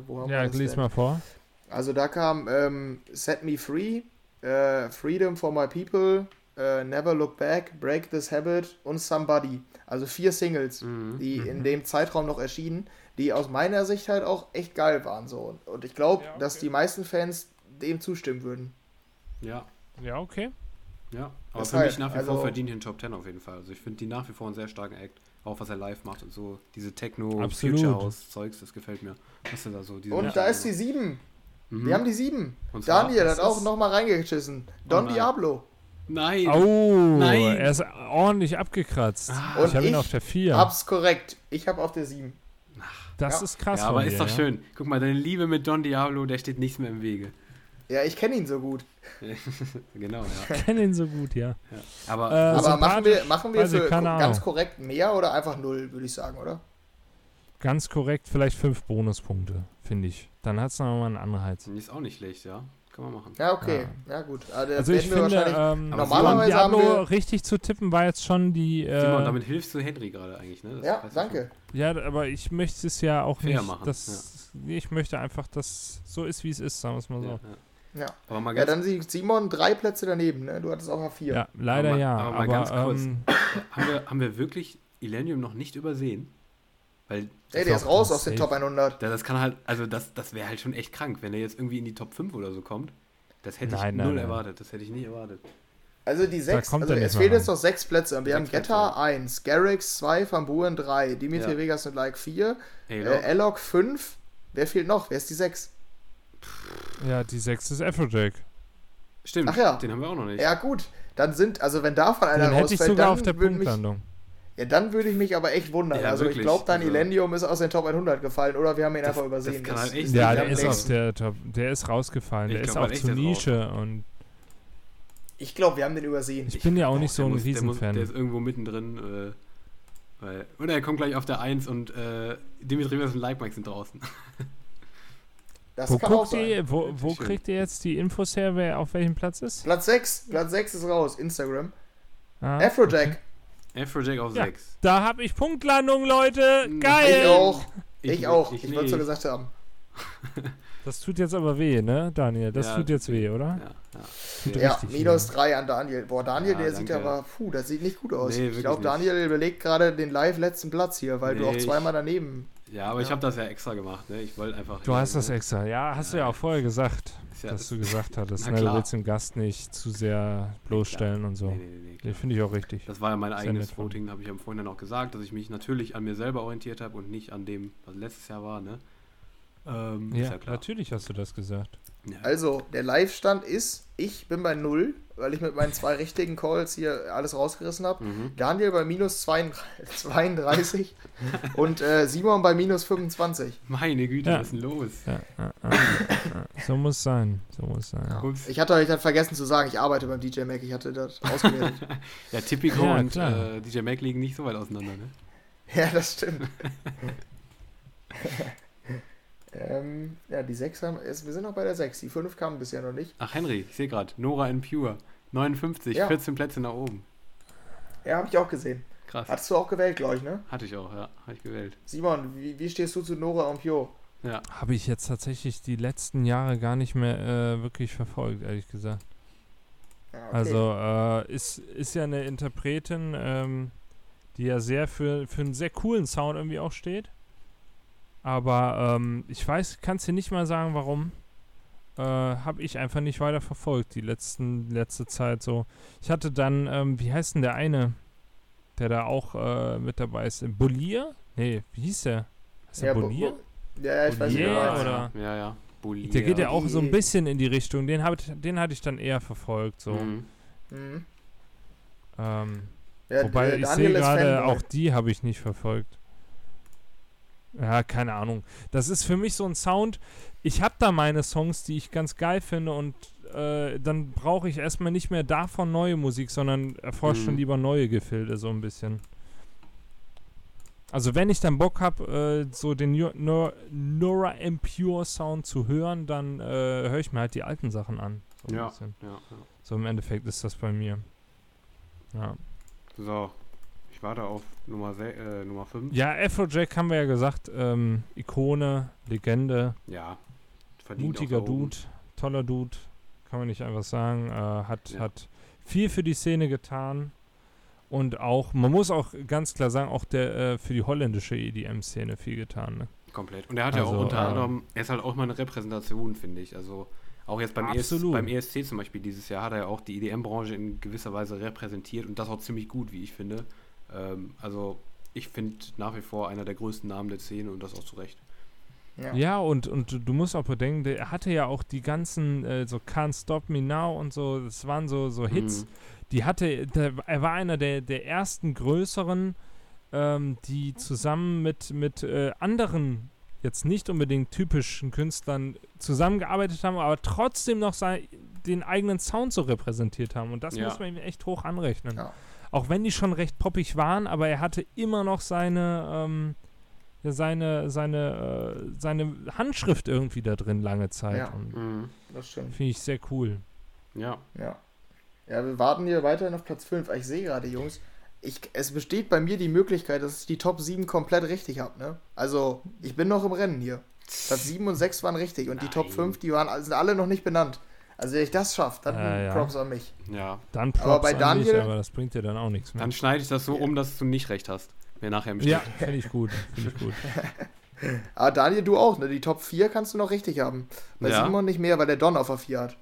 Speaker 3: wo haben
Speaker 1: Ja,
Speaker 3: wir das
Speaker 1: lies
Speaker 3: denn?
Speaker 1: mal vor.
Speaker 3: Also da kam ähm, Set Me Free, äh, Freedom for My People, äh, Never Look Back, Break This Habit und Somebody. Also vier Singles,
Speaker 2: Mhm.
Speaker 3: die
Speaker 1: Mhm.
Speaker 3: in dem Zeitraum noch erschienen, die aus meiner Sicht halt auch echt geil waren. So. Und ich glaube,
Speaker 1: Ja, okay.
Speaker 3: dass die meisten Fans dem zustimmen würden.
Speaker 2: Ja,
Speaker 1: Ja, okay.
Speaker 2: ja. Aber
Speaker 3: Deshalb,
Speaker 2: für mich nach wie vor
Speaker 3: also-
Speaker 2: verdient den Top 10 auf jeden Fall. Also ich finde die nach wie vor einen sehr starken Act. Auch was er live macht und so. Diese Techno,
Speaker 1: Absolut.
Speaker 2: Future House Zeugs, das gefällt mir. Was da so. diese
Speaker 3: Und da ist die
Speaker 2: macht.
Speaker 3: sieben.
Speaker 2: Mhm.
Speaker 3: Wir haben die sieben.
Speaker 2: Und zwar-
Speaker 3: Daniel
Speaker 1: das
Speaker 3: hat auch nochmal reingeschissen. Don
Speaker 2: nein.
Speaker 3: Diablo.
Speaker 2: Nein!
Speaker 1: Oh,
Speaker 2: Nein.
Speaker 1: er ist ordentlich abgekratzt.
Speaker 2: Ah.
Speaker 1: Ich habe ihn auf der 4.
Speaker 3: Hab's korrekt. Ich habe auf der sieben.
Speaker 1: Das
Speaker 3: Ja.
Speaker 1: ist krass.
Speaker 2: ja, aber
Speaker 1: von
Speaker 2: ist
Speaker 1: dir,
Speaker 2: doch
Speaker 1: ja.
Speaker 2: schön. Guck mal, deine Liebe mit Don Diablo, der steht nichts mehr im Wege.
Speaker 3: Ja, ich kenne ihn so gut.
Speaker 2: genau, ja.
Speaker 1: Ich kenne ihn so gut, ja.
Speaker 2: ja. Aber,
Speaker 1: Äh,
Speaker 3: Aber machen wir, machen wir für ganz korrekt mehr oder einfach null, würde ich sagen, oder?
Speaker 1: Ganz korrekt, vielleicht fünf Bonuspunkte, finde ich. Dann hat es nochmal einen Anreiz.
Speaker 2: ist auch nicht schlecht, ja. Kann man machen.
Speaker 3: Ja, okay. Ja, gut. Also,
Speaker 1: Also ich finde, ähm,
Speaker 2: Aber
Speaker 3: normalerweise
Speaker 1: Don Diablo
Speaker 3: haben wir-
Speaker 1: richtig zu tippen war jetzt schon die.
Speaker 2: Simon,
Speaker 1: Äh,
Speaker 2: damit hilfst du Henry gerade eigentlich, ne? Das
Speaker 3: ja, danke.
Speaker 1: ja, aber ich möchte es ja auch
Speaker 2: Fair
Speaker 1: nicht.
Speaker 2: machen,
Speaker 1: dass, Ich möchte einfach, dass so ist, wie es ist, sagen wir es mal so.
Speaker 2: Ja, ja.
Speaker 3: Ja.
Speaker 2: Aber mal
Speaker 3: Ja, dann sieht Simon drei Plätze daneben, ne? Du hattest auch mal vier.
Speaker 1: Ja, leider
Speaker 2: Aber mal-
Speaker 1: ja.
Speaker 2: aber mal
Speaker 1: Aber,
Speaker 2: ganz kurz.
Speaker 1: ähm,
Speaker 2: haben, wir, haben wir wirklich Illenium noch nicht übersehen? Weil
Speaker 3: Ey, der ist raus aus den. Top 100.
Speaker 2: da- das kann halt, also das, das wäre halt schon echt krank, wenn er jetzt irgendwie in die Top 5 oder so kommt. Das hätte
Speaker 1: Nein,
Speaker 2: ich
Speaker 1: nein,
Speaker 2: null
Speaker 1: nein.
Speaker 2: erwartet. Das hätte ich nie erwartet.
Speaker 3: Also die sechs, also es fehlen jetzt noch sechs Plätze. Wir
Speaker 2: Sechs
Speaker 3: haben Getter
Speaker 2: Plätze.
Speaker 3: 1, Garrix 2, Van Buren 3, Dimitri
Speaker 2: Ja.
Speaker 3: Vegas und Like 4,
Speaker 2: Halo.
Speaker 3: äh, Alok 5. Wer fehlt noch? Wer ist die 6?
Speaker 1: Ja, die 6 ist Afrojack.
Speaker 2: Stimmt,
Speaker 3: Ach ja.
Speaker 2: den haben wir auch noch nicht.
Speaker 3: Ja gut, dann sind, also wenn davon einer
Speaker 1: Den hätte ich
Speaker 3: rausfällt,
Speaker 1: sogar
Speaker 3: dann
Speaker 1: auf der Punktlandung.
Speaker 3: Ja, dann würde ich mich aber echt wundern.
Speaker 2: Ja,
Speaker 3: also ich
Speaker 2: wirklich.
Speaker 3: glaube, dein
Speaker 2: Also-
Speaker 3: Elendium ist aus den Top 100 gefallen oder wir haben ihn
Speaker 2: Das-
Speaker 3: einfach
Speaker 2: das
Speaker 3: übersehen.
Speaker 2: kann halt echt
Speaker 1: Ja, der ist aus der Top, der ist rausgefallen.
Speaker 2: Ich
Speaker 1: Der ist auch zu Nische und
Speaker 3: ich glaube, wir haben den übersehen.
Speaker 1: ich bin ja auch nicht so ein
Speaker 2: muss- der muss-
Speaker 1: Riesenfan.
Speaker 2: Der ist irgendwo mittendrin. Äh, weil, oder er kommt gleich auf der 1 und äh, Dimitri und Like Mike sind draußen.
Speaker 3: Das
Speaker 1: Wo
Speaker 3: kann auch
Speaker 1: guckt
Speaker 3: sein.
Speaker 1: ihr, wo, wo kriegt ihr jetzt die Infos her, wer auf welchem Platz ist?
Speaker 3: Platz 6, Platz 6 ist raus, Instagram.
Speaker 1: Ah,
Speaker 3: Afrojack,
Speaker 2: Afrojack auf
Speaker 1: Ja.
Speaker 2: 6.
Speaker 1: Da hab ich Punktlandung, Leute.
Speaker 2: Nein.
Speaker 1: Geil.
Speaker 3: ich auch. Ich, auch. Ich,
Speaker 2: Ich,
Speaker 3: wollte so
Speaker 2: nicht.
Speaker 3: gesagt haben.
Speaker 1: Das tut jetzt aber weh, ne, Daniel? Das
Speaker 2: Ja,
Speaker 1: tut jetzt weh, oder?
Speaker 2: Ja, ja.
Speaker 3: Ja, minus 3 an Daniel. Boah, Daniel,
Speaker 2: Ja,
Speaker 3: der sieht
Speaker 2: danke.
Speaker 3: aber, puh, das sieht nicht gut aus.
Speaker 2: Nee,
Speaker 3: ich glaube. Daniel überlegt gerade den live letzten Platz hier, weil du
Speaker 2: Nee,
Speaker 3: auch
Speaker 2: ich-
Speaker 3: zweimal daneben.
Speaker 2: ja, aber ich
Speaker 3: Ja.
Speaker 2: habe das ja extra gemacht. Ne? Ich wollte einfach.
Speaker 1: Du hast das extra. Ja, hast du ja auch vorher gesagt,
Speaker 2: ja,
Speaker 1: dass du gesagt hattest, ne, du willst den Gast nicht zu sehr bloßstellen und so.
Speaker 2: Nee, nee, nee, Nee,
Speaker 1: finde ich auch richtig.
Speaker 2: Das war ja mein
Speaker 1: Sehr
Speaker 2: eigenes Voting, habe ich ja vorhin dann auch gesagt, dass ich mich natürlich an mir selber orientiert habe und nicht an dem, was letztes Jahr war, ne? Ähm,
Speaker 1: Ja,
Speaker 2: ja
Speaker 1: natürlich hast du das gesagt.
Speaker 2: Ja.
Speaker 3: Also, der Live-Stand ist, ich bin bei 0, weil ich mit meinen zwei richtigen Calls hier alles rausgerissen habe.
Speaker 2: Mhm.
Speaker 3: Daniel bei minus 32 und äh, Simon bei minus 25.
Speaker 2: Meine Güte,
Speaker 1: Ja.
Speaker 2: was ist denn los?
Speaker 1: Ja, ja, ja, ja. So muss sein. So muss sein.
Speaker 3: Ich hatte euch dann vergessen zu sagen, ich arbeite beim DJ Mac, ich hatte das ausgewertet.
Speaker 2: Ja, Tipico
Speaker 1: Ja,
Speaker 2: und äh, DJ Mac liegen nicht so weit auseinander, ne?
Speaker 3: ja, das stimmt. Ähm, ja, die 6 haben, ist, wir sind noch bei der 6, die 5 kamen bisher noch nicht.
Speaker 2: Ach, Henry, ich sehe gerade, Nora in Pure. 59,
Speaker 3: Ja.
Speaker 2: 14 Plätze nach oben.
Speaker 3: Ja, habe ich auch gesehen.
Speaker 2: Krass.
Speaker 3: Hattest du auch gewählt, glaube ich, ne?
Speaker 2: Hatte ich auch, ja. Habe ich gewählt.
Speaker 3: Simon, wie, wie stehst du zu Nora und Pio?
Speaker 2: Ja.
Speaker 1: Habe ich jetzt tatsächlich die letzten Jahre gar nicht mehr äh, wirklich verfolgt, ehrlich gesagt.
Speaker 3: Ja, okay.
Speaker 1: Also äh, ist, ist ja eine Interpretin, ähm, die ja sehr für, für einen sehr coolen Sound irgendwie auch steht. Aber ähm, ich weiß, kannst dir nicht mal sagen, warum. Äh, Habe ich einfach nicht weiter verfolgt, die letzten, letzte Zeit so. Ich hatte dann, ähm, wie heißt denn der eine, der da auch äh, mit dabei ist? Bolier? Nee, wie hieß der? Heißt der
Speaker 3: ja, Bo-
Speaker 1: Bolier?
Speaker 3: Bo- ja, ja, ich weiß nicht,
Speaker 1: Bolier
Speaker 3: wer du meinst.
Speaker 1: oder-
Speaker 2: Ja, ja. Bolier.
Speaker 1: Der geht ja auch so ein bisschen in die Richtung. Den, hab, den hatte ich dann eher verfolgt. So.
Speaker 2: Mhm.
Speaker 3: Mhm.
Speaker 1: Ähm,
Speaker 3: Ja,
Speaker 1: Wobei
Speaker 3: äh,
Speaker 1: ich sehe
Speaker 3: ist
Speaker 1: gerade, auch die habe ich nicht verfolgt. Ja, keine Ahnung. Das ist für mich so ein Sound. Ich habe da meine Songs, die ich ganz geil finde und äh, dann brauche ich erstmal nicht mehr davon neue Musik, sondern erforsche schon
Speaker 2: Mhm.
Speaker 1: lieber neue Gefilde so ein bisschen. Also wenn ich dann Bock habe, äh, so den Nor- Nor- Nora Impure Sound zu hören, dann äh, höre ich mir halt die alten Sachen an. So,
Speaker 2: Ja. Ja, ja.
Speaker 1: so im Endeffekt ist das bei mir. Ja.
Speaker 2: So. Ich warte auf Nummer, äh, Nummer 5.
Speaker 1: Ja, Afrojack haben wir ja gesagt, ähm, Ikone, Legende,
Speaker 2: Ja. Verdient
Speaker 1: mutiger. Dude, toller Dude, kann man nicht einfach sagen. Äh, hat,
Speaker 2: Ja.
Speaker 1: hat viel für die Szene getan und auch, man muss auch ganz klar sagen, auch der äh, für die holländische EDM-Szene viel getan. Ne?
Speaker 2: Komplett. Und er hat ja
Speaker 1: Also,
Speaker 2: auch unter
Speaker 1: äh,
Speaker 2: anderem, er ist halt auch mal eine Repräsentation, finde ich. Also auch jetzt beim, ES, beim ESC zum Beispiel dieses Jahr hat er ja auch die EDM-Branche in gewisser Weise repräsentiert und das auch ziemlich gut, wie ich finde. Ähm, also ich finde nach wie vor einer der größten Namen der Szene und das auch zu Recht.
Speaker 3: Ja.
Speaker 1: Ja, und, und du- musst auch bedenken, der er hatte ja auch die ganzen, äh, so Can't Stop Me Now und so, das waren so, so Hits.
Speaker 2: Mhm.
Speaker 1: die hatte, der, er war einer der, der ersten größeren, ähm, die zusammen mit, mit äh, anderen, jetzt nicht unbedingt typischen Künstlern zusammengearbeitet haben, aber trotzdem noch sei, den eigenen Sound so repräsentiert haben. Und das
Speaker 2: Ja.
Speaker 1: muss man ihm echt hoch anrechnen.
Speaker 3: Ja.
Speaker 1: Auch wenn die schon recht poppig waren, aber er hatte immer noch seine, ähm, ja, seine, seine, äh, seine Handschrift irgendwie da drin lange Zeit.
Speaker 3: Ja.
Speaker 1: Und
Speaker 2: Mhm.
Speaker 3: Das stimmt.
Speaker 1: Finde ich sehr cool.
Speaker 2: Ja.
Speaker 3: Ja. Ja, wir warten hier weiterhin auf Platz 5. Ich sehe gerade, Jungs, ich, es besteht bei mir die Möglichkeit, dass ich die Top 7 komplett richtig habe, ne? Also, ich bin noch im Rennen hier. Platz 7 und 6 waren richtig und die Top
Speaker 2: Nein.
Speaker 3: 5, die waren, sind alle noch nicht benannt. Also, wenn ich das schaffe, dann
Speaker 1: Äh, ja.
Speaker 3: Props an mich.
Speaker 2: Ja.
Speaker 1: Dann Props
Speaker 3: Aber bei
Speaker 1: an
Speaker 3: Daniel-
Speaker 1: dich, aber das bringt dir dann auch nichts mehr.
Speaker 2: Dann schneide ich das so
Speaker 3: Ja.
Speaker 2: um, dass du nicht recht hast. Wer nachher im
Speaker 1: Ja,
Speaker 2: Stich.
Speaker 1: finde ich gut. Finde ich gut.
Speaker 3: Aber Daniel, du auch, ne? Die Top 4 kannst du noch richtig haben. Bei
Speaker 2: Ja.
Speaker 3: Simon nicht mehr, weil der Don auf der 4 hat.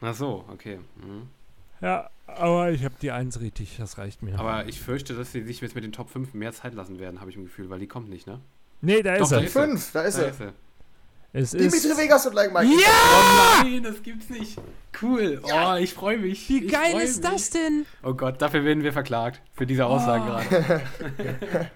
Speaker 2: Ach so, okay. Mhm.
Speaker 1: Ja, aber ich habe die 1 richtig, das reicht mir.
Speaker 2: Aber ich fürchte, dass sie sich jetzt mit den Top 5 mehr Zeit lassen werden, habe ich im Gefühl, weil die kommt nicht, ne?
Speaker 1: nee, da
Speaker 2: Doch,
Speaker 1: ist er.
Speaker 3: Die
Speaker 2: ist er.
Speaker 3: fünf, da ist
Speaker 2: Da
Speaker 3: er.
Speaker 2: ist er.
Speaker 1: Es
Speaker 3: Dimitri
Speaker 1: ist
Speaker 3: Vegas und Like Mike.
Speaker 2: Oh nein, das gibt's nicht. Cool. Oh, ich freue mich.
Speaker 1: Wie
Speaker 2: ich
Speaker 1: geil ist
Speaker 2: mich.
Speaker 1: das denn?
Speaker 2: Oh Gott, dafür werden wir verklagt. Für diese Aussagen
Speaker 1: Oh.
Speaker 2: gerade.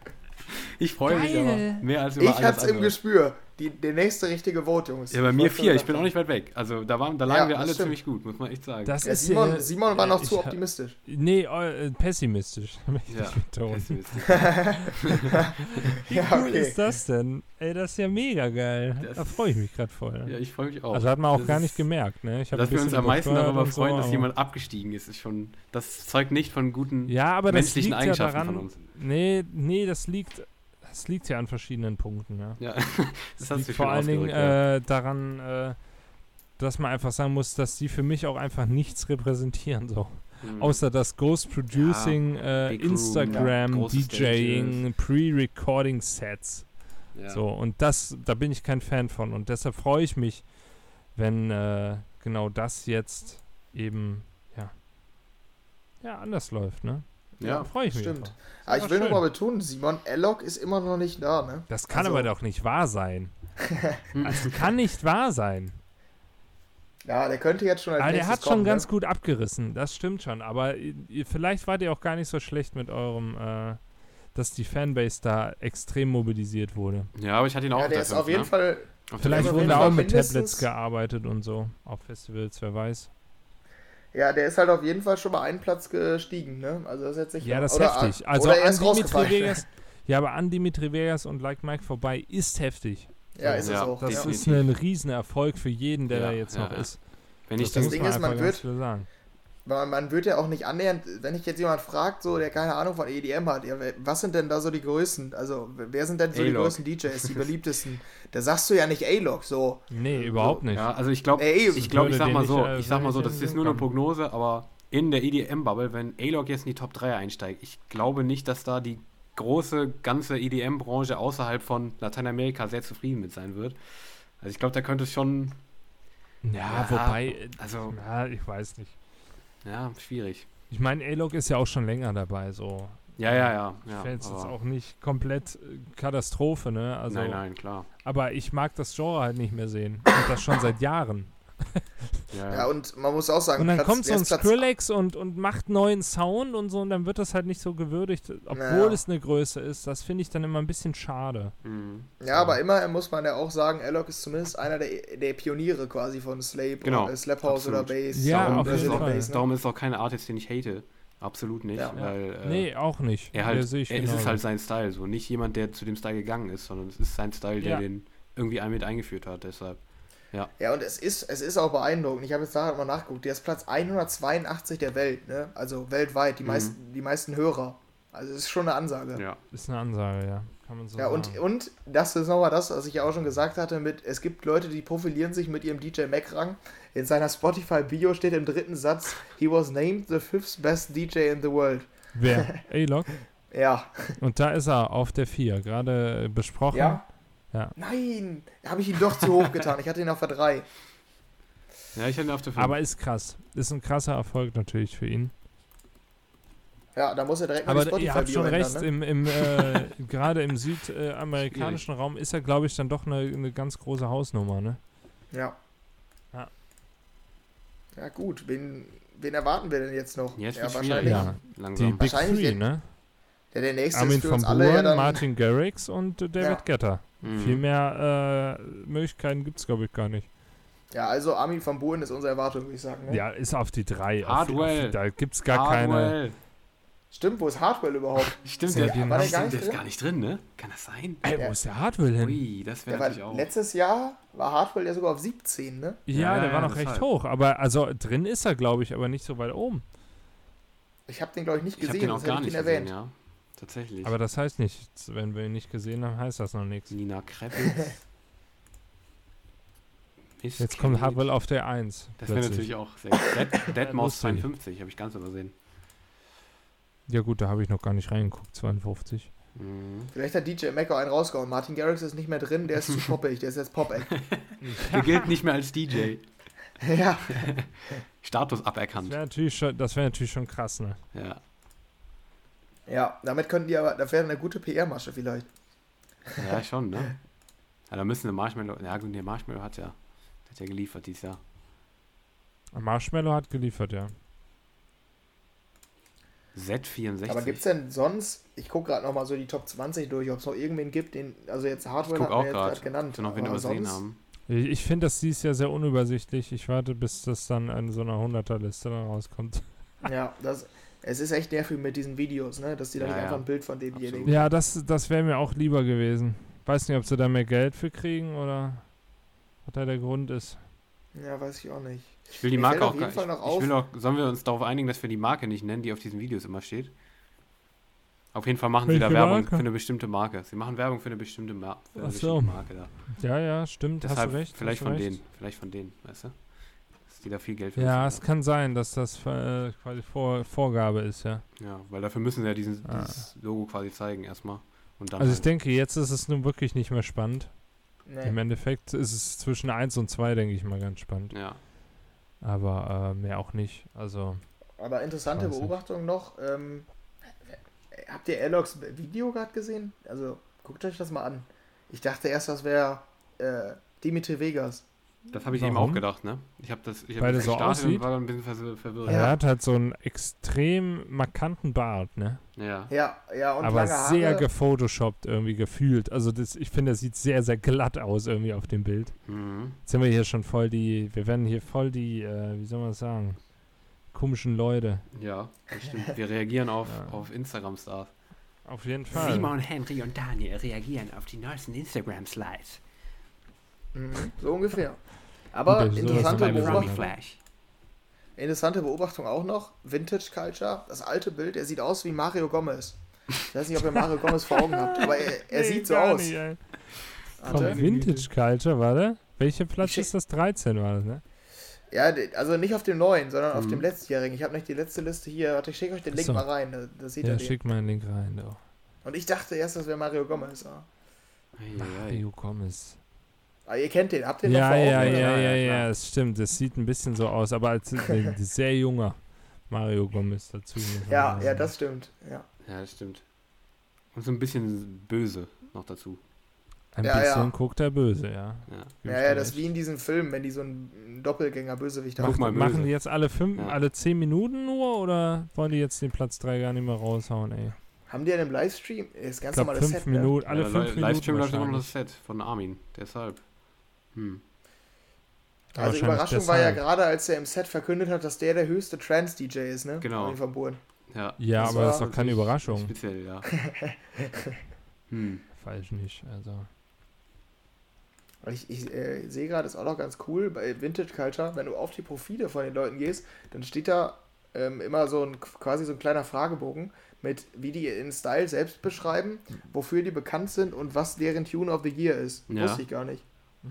Speaker 2: ich freue mich aber mehr als über
Speaker 3: Ich
Speaker 2: alles
Speaker 3: hatte es im
Speaker 2: andere.
Speaker 3: Gespür. Die, der nächste richtige Vote, Jungs.
Speaker 2: Ja, bei
Speaker 3: Ich
Speaker 2: mir vier. Ich bin auch nicht weit weg. Also da, waren, da lagen
Speaker 3: Ja,
Speaker 2: wir
Speaker 3: das
Speaker 2: alle
Speaker 3: stimmt.
Speaker 2: ziemlich gut, muss man echt sagen.
Speaker 1: Das
Speaker 3: Ja,
Speaker 1: ist
Speaker 3: Simon,
Speaker 1: äh,
Speaker 3: Simon war noch
Speaker 1: ich
Speaker 3: zu optimistisch.
Speaker 1: Nee, äh, pessimistisch.
Speaker 2: Ja, pessimistisch.
Speaker 1: Wie
Speaker 3: Ja,
Speaker 1: cool
Speaker 3: okay.
Speaker 1: ist das denn? Ey, das ist ja mega geil.
Speaker 2: Das-
Speaker 1: da freue ich mich gerade voll.
Speaker 2: ja, ich freue mich auch.
Speaker 1: also hat man auch
Speaker 2: Das
Speaker 1: gar nicht gemerkt, ne? Ich
Speaker 2: Dass wir uns am meisten darüber
Speaker 1: und so,
Speaker 2: freuen, dass jemand abgestiegen ist, ist schon. Das zeugt nicht von guten
Speaker 1: Ja, aber das
Speaker 2: menschlichen
Speaker 1: liegt ja
Speaker 2: Eigenschaften
Speaker 1: daran.
Speaker 2: von uns.
Speaker 1: Nee, nee, das liegt, das liegt ja an verschiedenen Punkten, ja.
Speaker 2: Ja,
Speaker 1: Das liegt vor allen Dingen
Speaker 2: ja.
Speaker 1: äh, daran, äh, dass man einfach sagen muss, dass die für mich auch einfach nichts repräsentieren, so.
Speaker 2: Mhm.
Speaker 1: Außer das Ghost Producing, äh,
Speaker 2: Big Room,
Speaker 1: Instagram,
Speaker 2: ja, große
Speaker 1: DJing, Pre-Recording Sets.
Speaker 2: ja.
Speaker 1: So, und das, da bin ich kein Fan von. Und deshalb freue ich mich, wenn äh, genau das jetzt eben, ja, ja, anders läuft, ne?
Speaker 2: Ja,
Speaker 1: Da freue ich mich.
Speaker 3: stimmt. Aber ich
Speaker 1: Aber
Speaker 3: will
Speaker 1: schön.
Speaker 3: nochmal betonen, Simon, Alloc ist immer noch nicht da, ne?
Speaker 1: Das kann
Speaker 3: Also-
Speaker 1: aber doch nicht wahr sein. Das kann nicht wahr sein.
Speaker 3: Ja, der könnte jetzt schon als
Speaker 1: Aber der hat schon
Speaker 3: kommen,
Speaker 1: ganz
Speaker 3: ne?
Speaker 1: gut abgerissen, das stimmt schon. Aber vielleicht wart ihr auch gar nicht so schlecht mit eurem, äh, dass die Fanbase da extrem mobilisiert wurde.
Speaker 2: ja, aber ich hatte ihn auch
Speaker 3: Ja,
Speaker 2: auf
Speaker 3: der
Speaker 2: der
Speaker 3: ist auf jeden
Speaker 2: ne?
Speaker 3: Fall,
Speaker 2: Auf der
Speaker 1: Vielleicht
Speaker 3: auf
Speaker 2: fünf.
Speaker 3: jeden
Speaker 1: wurde
Speaker 3: Fall
Speaker 1: auch mit Tablets gearbeitet und so auf Festivals, wer weiß.
Speaker 3: Ja, der ist halt auf jeden Fall schon mal einen Platz gestiegen, ne? Also das ist jetzt nicht
Speaker 1: Ja, das ist heftig. Also
Speaker 3: oder
Speaker 1: an Dimitri. Vegas, ja, aber an Dimitri Vegas und Like Mike vorbei ist heftig.
Speaker 3: Ja, ist es
Speaker 2: Ja,
Speaker 3: auch.
Speaker 1: Das
Speaker 3: ja.
Speaker 2: definitiv.
Speaker 1: ist ein Riesenerfolg für jeden, der
Speaker 2: Ja,
Speaker 1: da jetzt
Speaker 2: ja,
Speaker 1: noch
Speaker 2: ja.
Speaker 1: ist.
Speaker 2: Wenn ich
Speaker 1: das
Speaker 3: das Ding ist, man wird-
Speaker 1: klar sagen.
Speaker 3: Man, man wird ja auch nicht annähernd, wenn ich jetzt jemand fragt, so, der keine Ahnung von EDM hat, ja, was sind denn da so die größten? Also, wer sind denn so die größten DJs, die beliebtesten? Da sagst du ja nicht A-Log, so.
Speaker 1: Nee, überhaupt nicht.
Speaker 2: Ja, also ich glaube, ich, glaub, ich sag mal so,
Speaker 1: äh,
Speaker 2: ich sag mal so, das ist
Speaker 1: nicht
Speaker 2: nur eine. Prognose, aber in der EDM-Bubble, wenn A-Log jetzt in die Top 3 einsteigt, ich glaube nicht, dass da die große, ganze EDM-Branche außerhalb von Lateinamerika sehr zufrieden mit sein wird. Also ich glaube, da könnte es schon,
Speaker 1: Ja,
Speaker 2: Ja,
Speaker 1: wobei,
Speaker 2: also,
Speaker 1: ja, ich weiß nicht.
Speaker 2: Ja, schwierig.
Speaker 1: Ich meine, A-Log ist ja auch schon länger dabei, so.
Speaker 2: Ja, ja, ja.
Speaker 1: Ich
Speaker 2: ja
Speaker 1: fände es jetzt auch nicht komplett äh, Katastrophe, ne? Also,
Speaker 2: nein, nein, klar.
Speaker 1: Aber ich mag das Genre halt nicht mehr sehen. Und das schon seit Jahren.
Speaker 2: Ja,
Speaker 3: Ja, und man muss auch sagen,
Speaker 1: Und dann
Speaker 3: Platz-
Speaker 1: kommt so ein Skrillex und, und macht neuen Sound und so und dann wird das halt nicht so gewürdigt, obwohl
Speaker 3: Naja.
Speaker 1: es eine Größe ist. Das finde ich dann immer ein bisschen schade.
Speaker 2: Mhm.
Speaker 3: Ja, aber immer muss man ja auch sagen, Alok ist zumindest einer der, der Pioniere quasi von Slave
Speaker 2: Genau,
Speaker 3: oder äh, Slap House oder. Bass.
Speaker 1: Ja,
Speaker 2: darum,
Speaker 1: auf
Speaker 2: ist
Speaker 1: jeden
Speaker 2: auch,
Speaker 1: Fall.
Speaker 3: Bass, ne?
Speaker 2: darum ist auch kein Artist, den ich hate. Absolut nicht.
Speaker 3: Ja.
Speaker 2: Weil, äh,
Speaker 1: nee, auch nicht.
Speaker 2: er halt,
Speaker 1: sehe ich
Speaker 2: er, es ist halt sein Style, so nicht jemand, der zu dem Style gegangen ist, sondern es ist sein Style, der
Speaker 1: Ja.
Speaker 2: den irgendwie ein- mit eingeführt hat. Deshalb.
Speaker 3: Ja, und es ist, es ist auch beeindruckend. Ich habe jetzt da mal nachgeguckt. Der ist Platz 182 der Welt, ne? Also weltweit, die,
Speaker 2: Mhm.
Speaker 3: meisten, die meisten Hörer. Also es ist schon eine Ansage.
Speaker 2: Ja.
Speaker 1: Ist eine Ansage, ja. Kann man so
Speaker 3: Ja, und,
Speaker 1: sagen.
Speaker 3: und das ist nochmal das, was ich ja auch schon gesagt hatte, mit, es gibt Leute, die profilieren sich mit ihrem DJ Mac-Rang. In seiner Spotify-Bio steht im dritten Satz, he was named the fifth best DJ in the world.
Speaker 1: Wer? A-Log.
Speaker 3: Ja.
Speaker 1: Und da ist er auf der 4, gerade besprochen.
Speaker 3: Ja?
Speaker 1: Ja.
Speaker 3: Nein, habe ich ihn doch zu hoch getan. Ich hatte ihn auf der 3.
Speaker 2: Ja, ich hätte ihn auf der 5.
Speaker 1: Aber ist krass. Ist ein krasser Erfolg natürlich für ihn.
Speaker 3: Ja, da muss er direkt mal
Speaker 1: Aber
Speaker 3: die
Speaker 1: ihr habt schon
Speaker 3: ändern,
Speaker 1: recht,
Speaker 3: ne?
Speaker 1: im, im, äh, gerade im südamerikanischen Raum ist er, glaube ich, dann doch eine, eine ganz große Hausnummer, ne?
Speaker 3: Ja.
Speaker 1: Ja.
Speaker 3: Ja, gut. Wen, wen erwarten wir denn jetzt noch?
Speaker 2: Jetzt
Speaker 3: ja, wahrscheinlich.
Speaker 1: Ja.
Speaker 2: schwierig.
Speaker 1: Die
Speaker 2: Langsam.
Speaker 1: Big
Speaker 3: Wahrscheinlich
Speaker 1: Three, ne?
Speaker 3: Ja, der nächste
Speaker 1: Armin
Speaker 3: ist für
Speaker 1: von
Speaker 3: uns alle ja
Speaker 1: Buuren,
Speaker 3: dann.
Speaker 1: Martin Garrix und äh, David
Speaker 3: Ja.
Speaker 1: Getter.
Speaker 2: Mhm.
Speaker 1: Viel mehr äh, Möglichkeiten gibt es, glaube ich, gar nicht.
Speaker 3: Ja, also Armin van Buuren ist unsere Erwartung, würde ich sagen. Ne?
Speaker 1: Ja, ist auf die 3. Auf,
Speaker 2: Hardwell.
Speaker 1: auf, da gibt es gar keine.
Speaker 2: Hardwell.
Speaker 3: Stimmt, wo ist Hardwell überhaupt?
Speaker 2: Stimmt,
Speaker 3: Ja,
Speaker 2: der,
Speaker 1: den
Speaker 3: war der
Speaker 2: stimmt,
Speaker 3: nicht
Speaker 2: der ist
Speaker 3: drin?
Speaker 2: gar nicht drin, ne? Kann das sein?
Speaker 1: Ey,
Speaker 3: Ja.
Speaker 1: wo ist der Hardwell hin?
Speaker 2: Ui, das wäre
Speaker 3: Der war,
Speaker 2: natürlich auch.
Speaker 3: letztes Jahr war Hardwell ja sogar auf 17, ne?
Speaker 1: Ja,
Speaker 2: Ja,
Speaker 1: der war
Speaker 2: ja,
Speaker 1: noch recht
Speaker 2: deshalb.
Speaker 1: hoch. Aber also drin ist er, glaube ich, aber nicht so weit oben.
Speaker 3: Ich habe den, glaube ich, nicht
Speaker 2: Ich habe
Speaker 3: gesehen,
Speaker 2: den auch
Speaker 3: sonst
Speaker 2: gar
Speaker 3: ich
Speaker 2: nicht
Speaker 3: ihn
Speaker 2: gesehen,
Speaker 3: erwähnt.
Speaker 2: ja. Tatsächlich.
Speaker 1: Aber das heißt nichts. Wenn wir ihn nicht gesehen haben, heißt das noch nichts.
Speaker 2: Nina Kreppel. Miss
Speaker 1: Jetzt kommt. Hardwell auf der 1.
Speaker 2: Das wäre natürlich auch sehr Dead, Deadmaus
Speaker 1: Lustig.
Speaker 2: 52, habe ich ganz übersehen.
Speaker 1: Ja gut, da habe ich noch gar nicht reingeguckt, 52.
Speaker 2: Mhm.
Speaker 3: Vielleicht hat DJ auch einen rausgehauen. Martin Garrix ist nicht mehr drin, der ist zu poppig, der ist jetzt Pop-Act.
Speaker 2: Der gilt nicht mehr als DJ.
Speaker 3: Ja,
Speaker 2: Status
Speaker 1: Das
Speaker 2: aberkannt.
Speaker 1: wäre natürlich, schon- das wär natürlich schon krass, ne?
Speaker 2: Ja.
Speaker 3: Ja, damit könnten die aber, das wäre eine gute PR-Masche vielleicht.
Speaker 2: ja, schon, ne? Ja, da müssen wir Marshmallow. Ja, gut, der Marshmallow hat ja, der hat ja geliefert dieses Jahr.
Speaker 1: Marshmallow hat geliefert, ja.
Speaker 2: Z64.
Speaker 3: Aber gibt es denn sonst, ich gucke gerade nochmal so die Top 20 durch, ob es noch irgendwen gibt, den, also jetzt Hardware hat
Speaker 2: auch
Speaker 3: jetzt
Speaker 2: gerade,
Speaker 3: gerade genannt.
Speaker 2: noch wen übersehen haben.
Speaker 1: Ich, ich finde das dieses Jahr sehr unübersichtlich. Ich warte, bis das dann in so einer 100er-Liste dann rauskommt.
Speaker 3: Ja, das, es ist echt nervig mit diesen Videos, ne, dass die dann
Speaker 2: Ja,
Speaker 3: nicht
Speaker 2: ja.
Speaker 3: einfach ein Bild von demjenigen.
Speaker 2: Absolut.
Speaker 1: Ja, das, das wäre mir auch lieber gewesen. Weiß nicht, ob sie da mehr Geld für kriegen oder was da der Grund ist.
Speaker 3: Ja, weiß ich auch nicht.
Speaker 2: Ich will die Marke auch
Speaker 3: auf jeden
Speaker 2: gar
Speaker 3: Fall
Speaker 2: ich,
Speaker 3: noch
Speaker 2: ich will auch, Sollen wir uns darauf einigen, dass wir die Marke nicht nennen, die auf diesen Videos immer steht? Auf jeden Fall machen sie da
Speaker 1: Welche
Speaker 2: Werbung
Speaker 1: Marke?
Speaker 2: für eine bestimmte Marke. Sie machen Werbung für eine bestimmte, Mar für eine
Speaker 1: Ach so.
Speaker 2: bestimmte Marke da.
Speaker 1: Ja, ja, stimmt.
Speaker 2: Deshalb
Speaker 1: hast du recht.
Speaker 2: vielleicht von
Speaker 1: recht.
Speaker 2: denen. Vielleicht von denen, weißt du? Die da viel Geld für
Speaker 1: Ja, es kann sein, dass das äh, quasi Vor Vorgabe ist, ja.
Speaker 2: Ja, weil dafür müssen sie ja diesen,
Speaker 1: Ah.
Speaker 2: dieses Logo quasi zeigen erstmal. Und dann
Speaker 1: Also ich
Speaker 2: halt-
Speaker 1: denke, jetzt ist es nun wirklich nicht mehr spannend. Im
Speaker 3: Nee.
Speaker 1: Endeffekt ist es zwischen 1 und 2, denke ich mal, ganz spannend.
Speaker 2: Ja.
Speaker 1: Aber äh, mehr auch nicht. Also,
Speaker 3: Aber interessante
Speaker 1: nicht.
Speaker 3: Beobachtung noch. Ähm, habt ihr Airlocks Video gerade gesehen? Also guckt euch das mal an. Ich dachte erst, das wäre äh, Dimitri Vegas.
Speaker 2: Das habe ich eben
Speaker 1: Warum?
Speaker 2: auch gedacht, ne? Ich habe das, ich
Speaker 1: Weil
Speaker 2: habe
Speaker 1: der so
Speaker 2: gestartet und
Speaker 1: aussieht?
Speaker 2: war dann ein bisschen verwir- verwirrt.
Speaker 1: er hat halt so einen extrem markanten Bart, ne?
Speaker 2: Ja.
Speaker 3: Ja, ja, und
Speaker 1: Aber
Speaker 3: lange
Speaker 1: sehr
Speaker 3: Haare.
Speaker 1: gefotoshoppt irgendwie gefühlt. Also das, ich finde, das sieht sehr, sehr glatt aus irgendwie auf dem Bild.
Speaker 2: Mhm.
Speaker 1: Jetzt sind wir hier schon voll die, wir werden hier voll die, äh, wie soll man das sagen, komischen Leute.
Speaker 2: Ja, das stimmt. Wir reagieren auf,
Speaker 1: Ja.
Speaker 2: auf Instagram-Stars.
Speaker 1: Auf jeden Fall.
Speaker 2: Simon, Henry und Daniel reagieren auf die neuesten Instagram-Slides.
Speaker 3: Mhm, so ungefähr. Aber interessante Beobachtung, interessante Beobachtung auch noch. Vintage Culture, das alte Bild, er sieht aus wie Mario Gomez. Ich weiß nicht, ob ihr Mario Gomez vor Augen habt, aber er, er
Speaker 1: Nee,
Speaker 3: sieht so aus.
Speaker 1: nicht. Vom Vintage Culture, warte. Welcher Platz ist das? 13 war das, ne?
Speaker 3: Ja, also nicht auf dem neuen, sondern auf
Speaker 2: Mhm.
Speaker 3: dem letztjährigen. Ich habe nicht die letzte Liste hier. Warte, ich schicke euch den Link
Speaker 1: Achso.
Speaker 3: mal rein. Da, da seht ihr
Speaker 1: Ja,
Speaker 3: den.
Speaker 1: schick mal einen Link rein, du.
Speaker 3: Und ich dachte erst, das wäre Mario Gomez. Aber
Speaker 1: Mario Gomez.
Speaker 3: Ah, ihr kennt den, habt ihr den
Speaker 1: Ja,
Speaker 3: vor Augen?
Speaker 1: ja, ja,
Speaker 3: oder?
Speaker 1: ja,
Speaker 2: Ja,
Speaker 1: ja,
Speaker 2: klar.
Speaker 1: es stimmt. Das sieht ein bisschen so aus, aber als ein sehr junger Mario Gomez dazu.
Speaker 3: Ja, ja, das stimmt. Ja.
Speaker 2: Ja, das stimmt. Und so ein bisschen böse noch dazu.
Speaker 1: Ein
Speaker 3: Ja,
Speaker 1: bisschen
Speaker 3: ja.
Speaker 1: guckt er böse, ja.
Speaker 2: Ja.
Speaker 3: Ja, ja, das ist wie in diesen Filmen, wenn die so einen Doppelgänger-Bösewicht haben.
Speaker 1: Mach,
Speaker 2: mal
Speaker 1: machen
Speaker 2: böse.
Speaker 1: die jetzt alle fünf,
Speaker 2: Ja.
Speaker 1: alle zehn Minuten nur oder wollen die jetzt den Platz 3 gar nicht mehr raushauen, ey?
Speaker 3: Haben die einen im Livestream? Das ganz normale
Speaker 1: fünf
Speaker 3: Set, ne?
Speaker 1: Minuten, alle
Speaker 2: ja,
Speaker 1: fünf Minuten.
Speaker 2: Livestream läuft immer noch das. Set von Armin. Deshalb. Hm.
Speaker 3: Also Überraschung war ja gerade, als er im Set verkündet hat, dass der der höchste Trans-DJ ist, ne?
Speaker 2: Genau.
Speaker 3: Van Buuren.
Speaker 2: Ja.
Speaker 1: Ja,
Speaker 3: Das
Speaker 1: aber das ist doch keine Überraschung.
Speaker 2: Speziell, ja. hm.
Speaker 1: Falsch nicht, also.
Speaker 3: Ich, ich äh, sehe gerade, ist auch noch ganz cool bei Vintage Culture, wenn du auf die Profile von den Leuten gehst, dann steht da ähm, immer so ein quasi so ein kleiner Fragebogen mit, wie die ihren Style selbst beschreiben, wofür die bekannt sind und was deren Tune of the Year ist.
Speaker 2: Ja.
Speaker 3: Wusste ich gar nicht.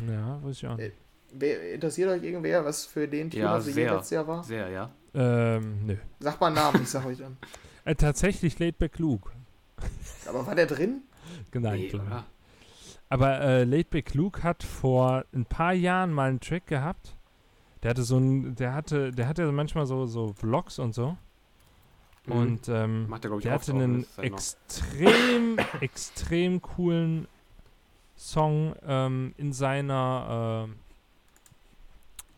Speaker 1: Ja, weiß ich auch nicht.
Speaker 3: Wer, interessiert euch irgendwer, was für den Tune
Speaker 2: Ja, sehr.
Speaker 3: Letztes Jahr war?
Speaker 2: Sehr, ja.
Speaker 1: Ähm, nö.
Speaker 3: Sagt mal einen Namen, ich sag euch dann.
Speaker 1: Äh, tatsächlich Laidback Luke.
Speaker 3: Aber war der drin?
Speaker 1: Genau.
Speaker 2: Nee,
Speaker 1: klar. Aber äh, Laidback Luke hat vor ein paar Jahren mal einen Track gehabt. Der hatte so ein, der hatte, der hatte manchmal so, so Vlogs und so.
Speaker 2: Mhm.
Speaker 1: Und ähm,
Speaker 2: Macht er, glaub ich,
Speaker 1: der hatte einen
Speaker 2: halt
Speaker 1: extrem, extrem coolen Song ähm, in seiner ähm,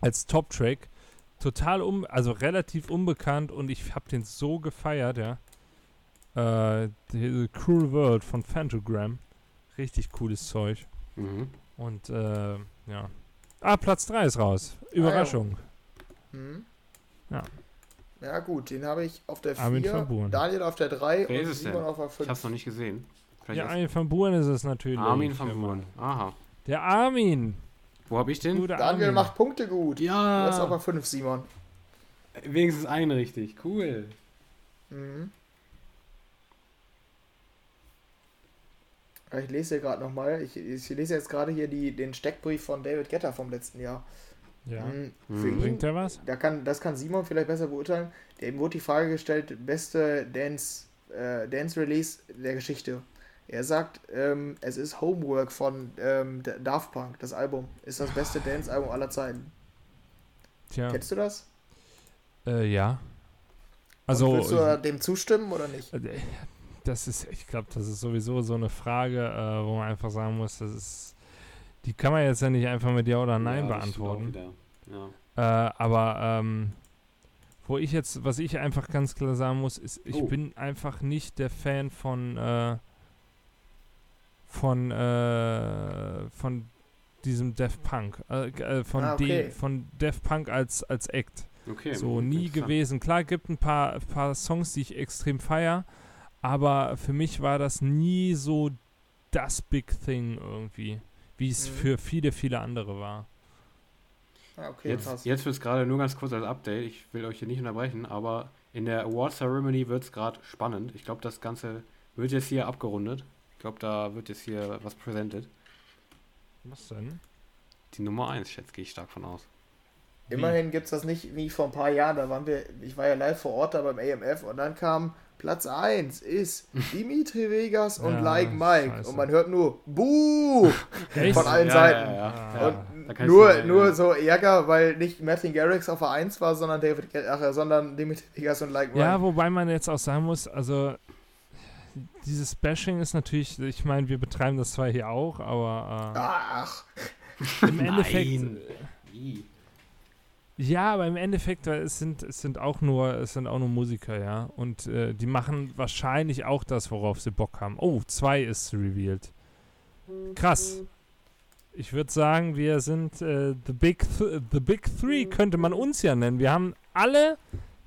Speaker 1: als Top-Track. Total um, also relativ unbekannt und ich habe den so gefeiert, ja. Äh, die Cruel World von Phantogram. Richtig cooles Zeug.
Speaker 2: Mhm.
Speaker 1: Und äh, ja. Ah, Platz 3 ist raus. Überraschung.
Speaker 3: Hm.
Speaker 1: Ja.
Speaker 3: Ja gut, den habe ich auf der
Speaker 1: Armin
Speaker 3: 4,
Speaker 1: van Buuren.
Speaker 3: Daniel auf der 3
Speaker 2: Wer
Speaker 3: und
Speaker 2: ist es
Speaker 3: Simon auf der
Speaker 2: Ich
Speaker 3: 5.
Speaker 2: hab's noch nicht gesehen. Vielleicht
Speaker 1: Ja, Armin van Buuren ist es natürlich.
Speaker 2: Armin van
Speaker 1: Ja,
Speaker 2: Buuren. Aha.
Speaker 1: Der Armin.
Speaker 2: Wo hab ich den?
Speaker 1: Gute
Speaker 3: Daniel
Speaker 1: Armin.
Speaker 3: macht Punkte gut. Du hast
Speaker 2: Ja.
Speaker 3: der 5, Simon.
Speaker 2: Wenigstens einen richtig. Cool.
Speaker 3: Mhm. Ja, Ich lese hier gerade nochmal. Ich, ich lese jetzt gerade hier die, den Steckbrief von David Getter vom letzten Jahr.
Speaker 1: Ja.
Speaker 3: Mhm.
Speaker 2: Mhm.
Speaker 3: Für ihn,
Speaker 1: Bringt der was?
Speaker 3: da kann, das kann Simon vielleicht besser beurteilen. Dem wurde die Frage gestellt, beste Dance, äh, Dance Release der Geschichte. Er sagt, ähm, es ist Homework von ähm, Daft Punk, das Album. Ist das beste Dance-Album aller Zeiten.
Speaker 1: Tja,
Speaker 3: Kennst du das?
Speaker 1: äh, ja.
Speaker 3: Und
Speaker 1: Also,
Speaker 3: willst du dem zustimmen oder nicht?
Speaker 1: äh, das ist, ich glaube, das ist sowieso so eine Frage, äh, wo man einfach sagen muss, das ist, die kann man jetzt ja nicht einfach mit Ja oder Nein
Speaker 2: Ja,
Speaker 1: beantworten.
Speaker 2: Ja.
Speaker 1: Äh, aber ähm, wo ich jetzt, was ich einfach ganz klar sagen muss, ist, ich
Speaker 2: Oh.
Speaker 1: bin einfach nicht der Fan von äh, von äh, von diesem Def Punk, äh, äh, von
Speaker 3: Ah, okay.
Speaker 1: de, von Def Punk als als Act.
Speaker 2: Okay.
Speaker 1: So nie gewesen. Klar, gibt ein paar, ein paar Songs, die ich extrem feier, aber für mich war das nie so das Big Thing irgendwie, wie es
Speaker 3: Mhm.
Speaker 1: für viele, viele andere war.
Speaker 3: Ah, okay,
Speaker 2: Jetzt,
Speaker 3: krass.
Speaker 2: jetzt wird es gerade nur ganz kurz als Update. Ich will euch hier nicht unterbrechen, aber in der Award Ceremony wird es gerade spannend. Ich glaube, das Ganze wird jetzt hier abgerundet. Ich glaube, da wird jetzt hier was präsentiert.
Speaker 1: Was denn?
Speaker 2: Die Nummer 1, schätze gehe ich stark von aus.
Speaker 3: Immerhin gibt es das nicht wie vor ein paar Jahren. Da waren wir, ich war ja live vor Ort da beim AMF und dann kam Platz 1 ist Dimitri Vegas und
Speaker 1: Ja,
Speaker 3: Like Mike.
Speaker 1: scheiße.
Speaker 3: Und man hört nur Buh von allen
Speaker 2: Ja,
Speaker 3: Seiten.
Speaker 2: ja, ja, ja.
Speaker 3: Und nur,
Speaker 2: dir-
Speaker 3: nur so Ärger, weil nicht Martin Garrix auf der 1 war, sondern David ach, sondern Dimitri Vegas und Like Mike.
Speaker 1: Ja, wobei man jetzt auch sagen muss, also dieses Bashing ist natürlich, ich meine, wir betreiben das zwar hier auch, aber
Speaker 3: Ach,
Speaker 1: äh, im Endeffekt,
Speaker 2: Nein. Ih.
Speaker 1: ja, aber im Endeffekt, weil es sind, es sind auch nur, es sind auch nur Musiker, ja, und äh, die machen wahrscheinlich auch das, worauf sie Bock haben. Oh, zwei ist revealed. Krass. Ich würde sagen, wir sind äh, the, big th the Big Three, könnte man uns ja nennen. Wir haben alle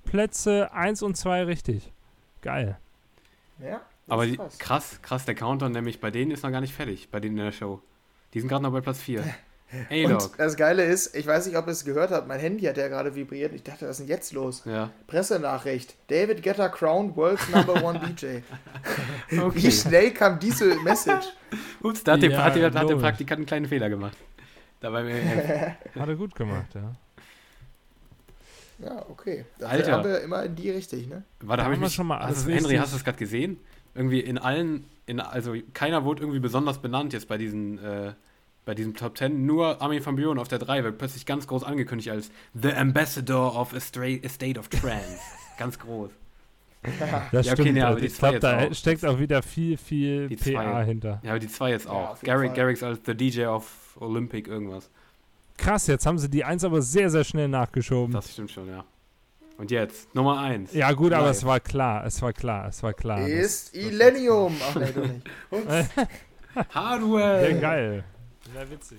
Speaker 1: Plätze 1 und 2 richtig. Geil.
Speaker 3: ja.
Speaker 2: Aber die, krass, krass, der Countdown nämlich bei denen ist noch gar nicht fertig, bei denen in der Show. Die sind gerade noch bei Platz 4. Ey,
Speaker 3: Und das Geile ist, ich weiß nicht, ob ihr es gehört habt, mein Handy hat ja gerade vibriert. Ich dachte, was ist denn jetzt los?
Speaker 2: Ja.
Speaker 3: Pressenachricht. David Getter crowned world's number one DJ. Wie
Speaker 2: Okay.
Speaker 3: schnell kam diese Message?
Speaker 2: Ups, da hat, der,
Speaker 1: Ja,
Speaker 2: hat, der, hat der. Praktikant einen kleinen Fehler gemacht. Dabei
Speaker 1: Hat er gut gemacht, ja.
Speaker 3: Ja, okay. Das
Speaker 2: Alter.
Speaker 3: haben wir immer in die richtig, ne?
Speaker 2: Warte,
Speaker 1: Da
Speaker 2: habe ich mich,
Speaker 1: schon mal
Speaker 2: du, Henry, hast du es gerade gesehen? Irgendwie in allen, in, also keiner wurde irgendwie besonders benannt jetzt bei diesen, äh, bei diesem Top 10. Nur Armin van Buren auf der 3 wird plötzlich ganz groß angekündigt als The Ambassador of a, stra- a State of Trance. ganz groß.
Speaker 1: Das
Speaker 2: Ja, okay,
Speaker 1: stimmt.
Speaker 2: nee, aber
Speaker 1: also
Speaker 2: die
Speaker 1: ich
Speaker 2: zwei
Speaker 1: glaube, da
Speaker 2: auch.
Speaker 1: steckt auch wieder viel, viel
Speaker 2: Die
Speaker 1: PA
Speaker 2: zwei.
Speaker 1: hinter.
Speaker 2: Ja, aber die 2 jetzt
Speaker 3: Ja,
Speaker 2: auch.
Speaker 3: jeden
Speaker 2: Garrick. Garrix als The DJ of Olympic irgendwas.
Speaker 1: Krass, jetzt haben sie die 1 aber sehr, sehr schnell nachgeschoben.
Speaker 2: Das stimmt schon, ja. Und jetzt, Nummer 1.
Speaker 1: ja, gut, aber
Speaker 2: Live.
Speaker 1: es war klar, es war klar, es war klar. Das-
Speaker 3: ist Illenium. Ach nee, du nicht.
Speaker 2: Hardwell!
Speaker 1: Ja, geil. Sehr witzig.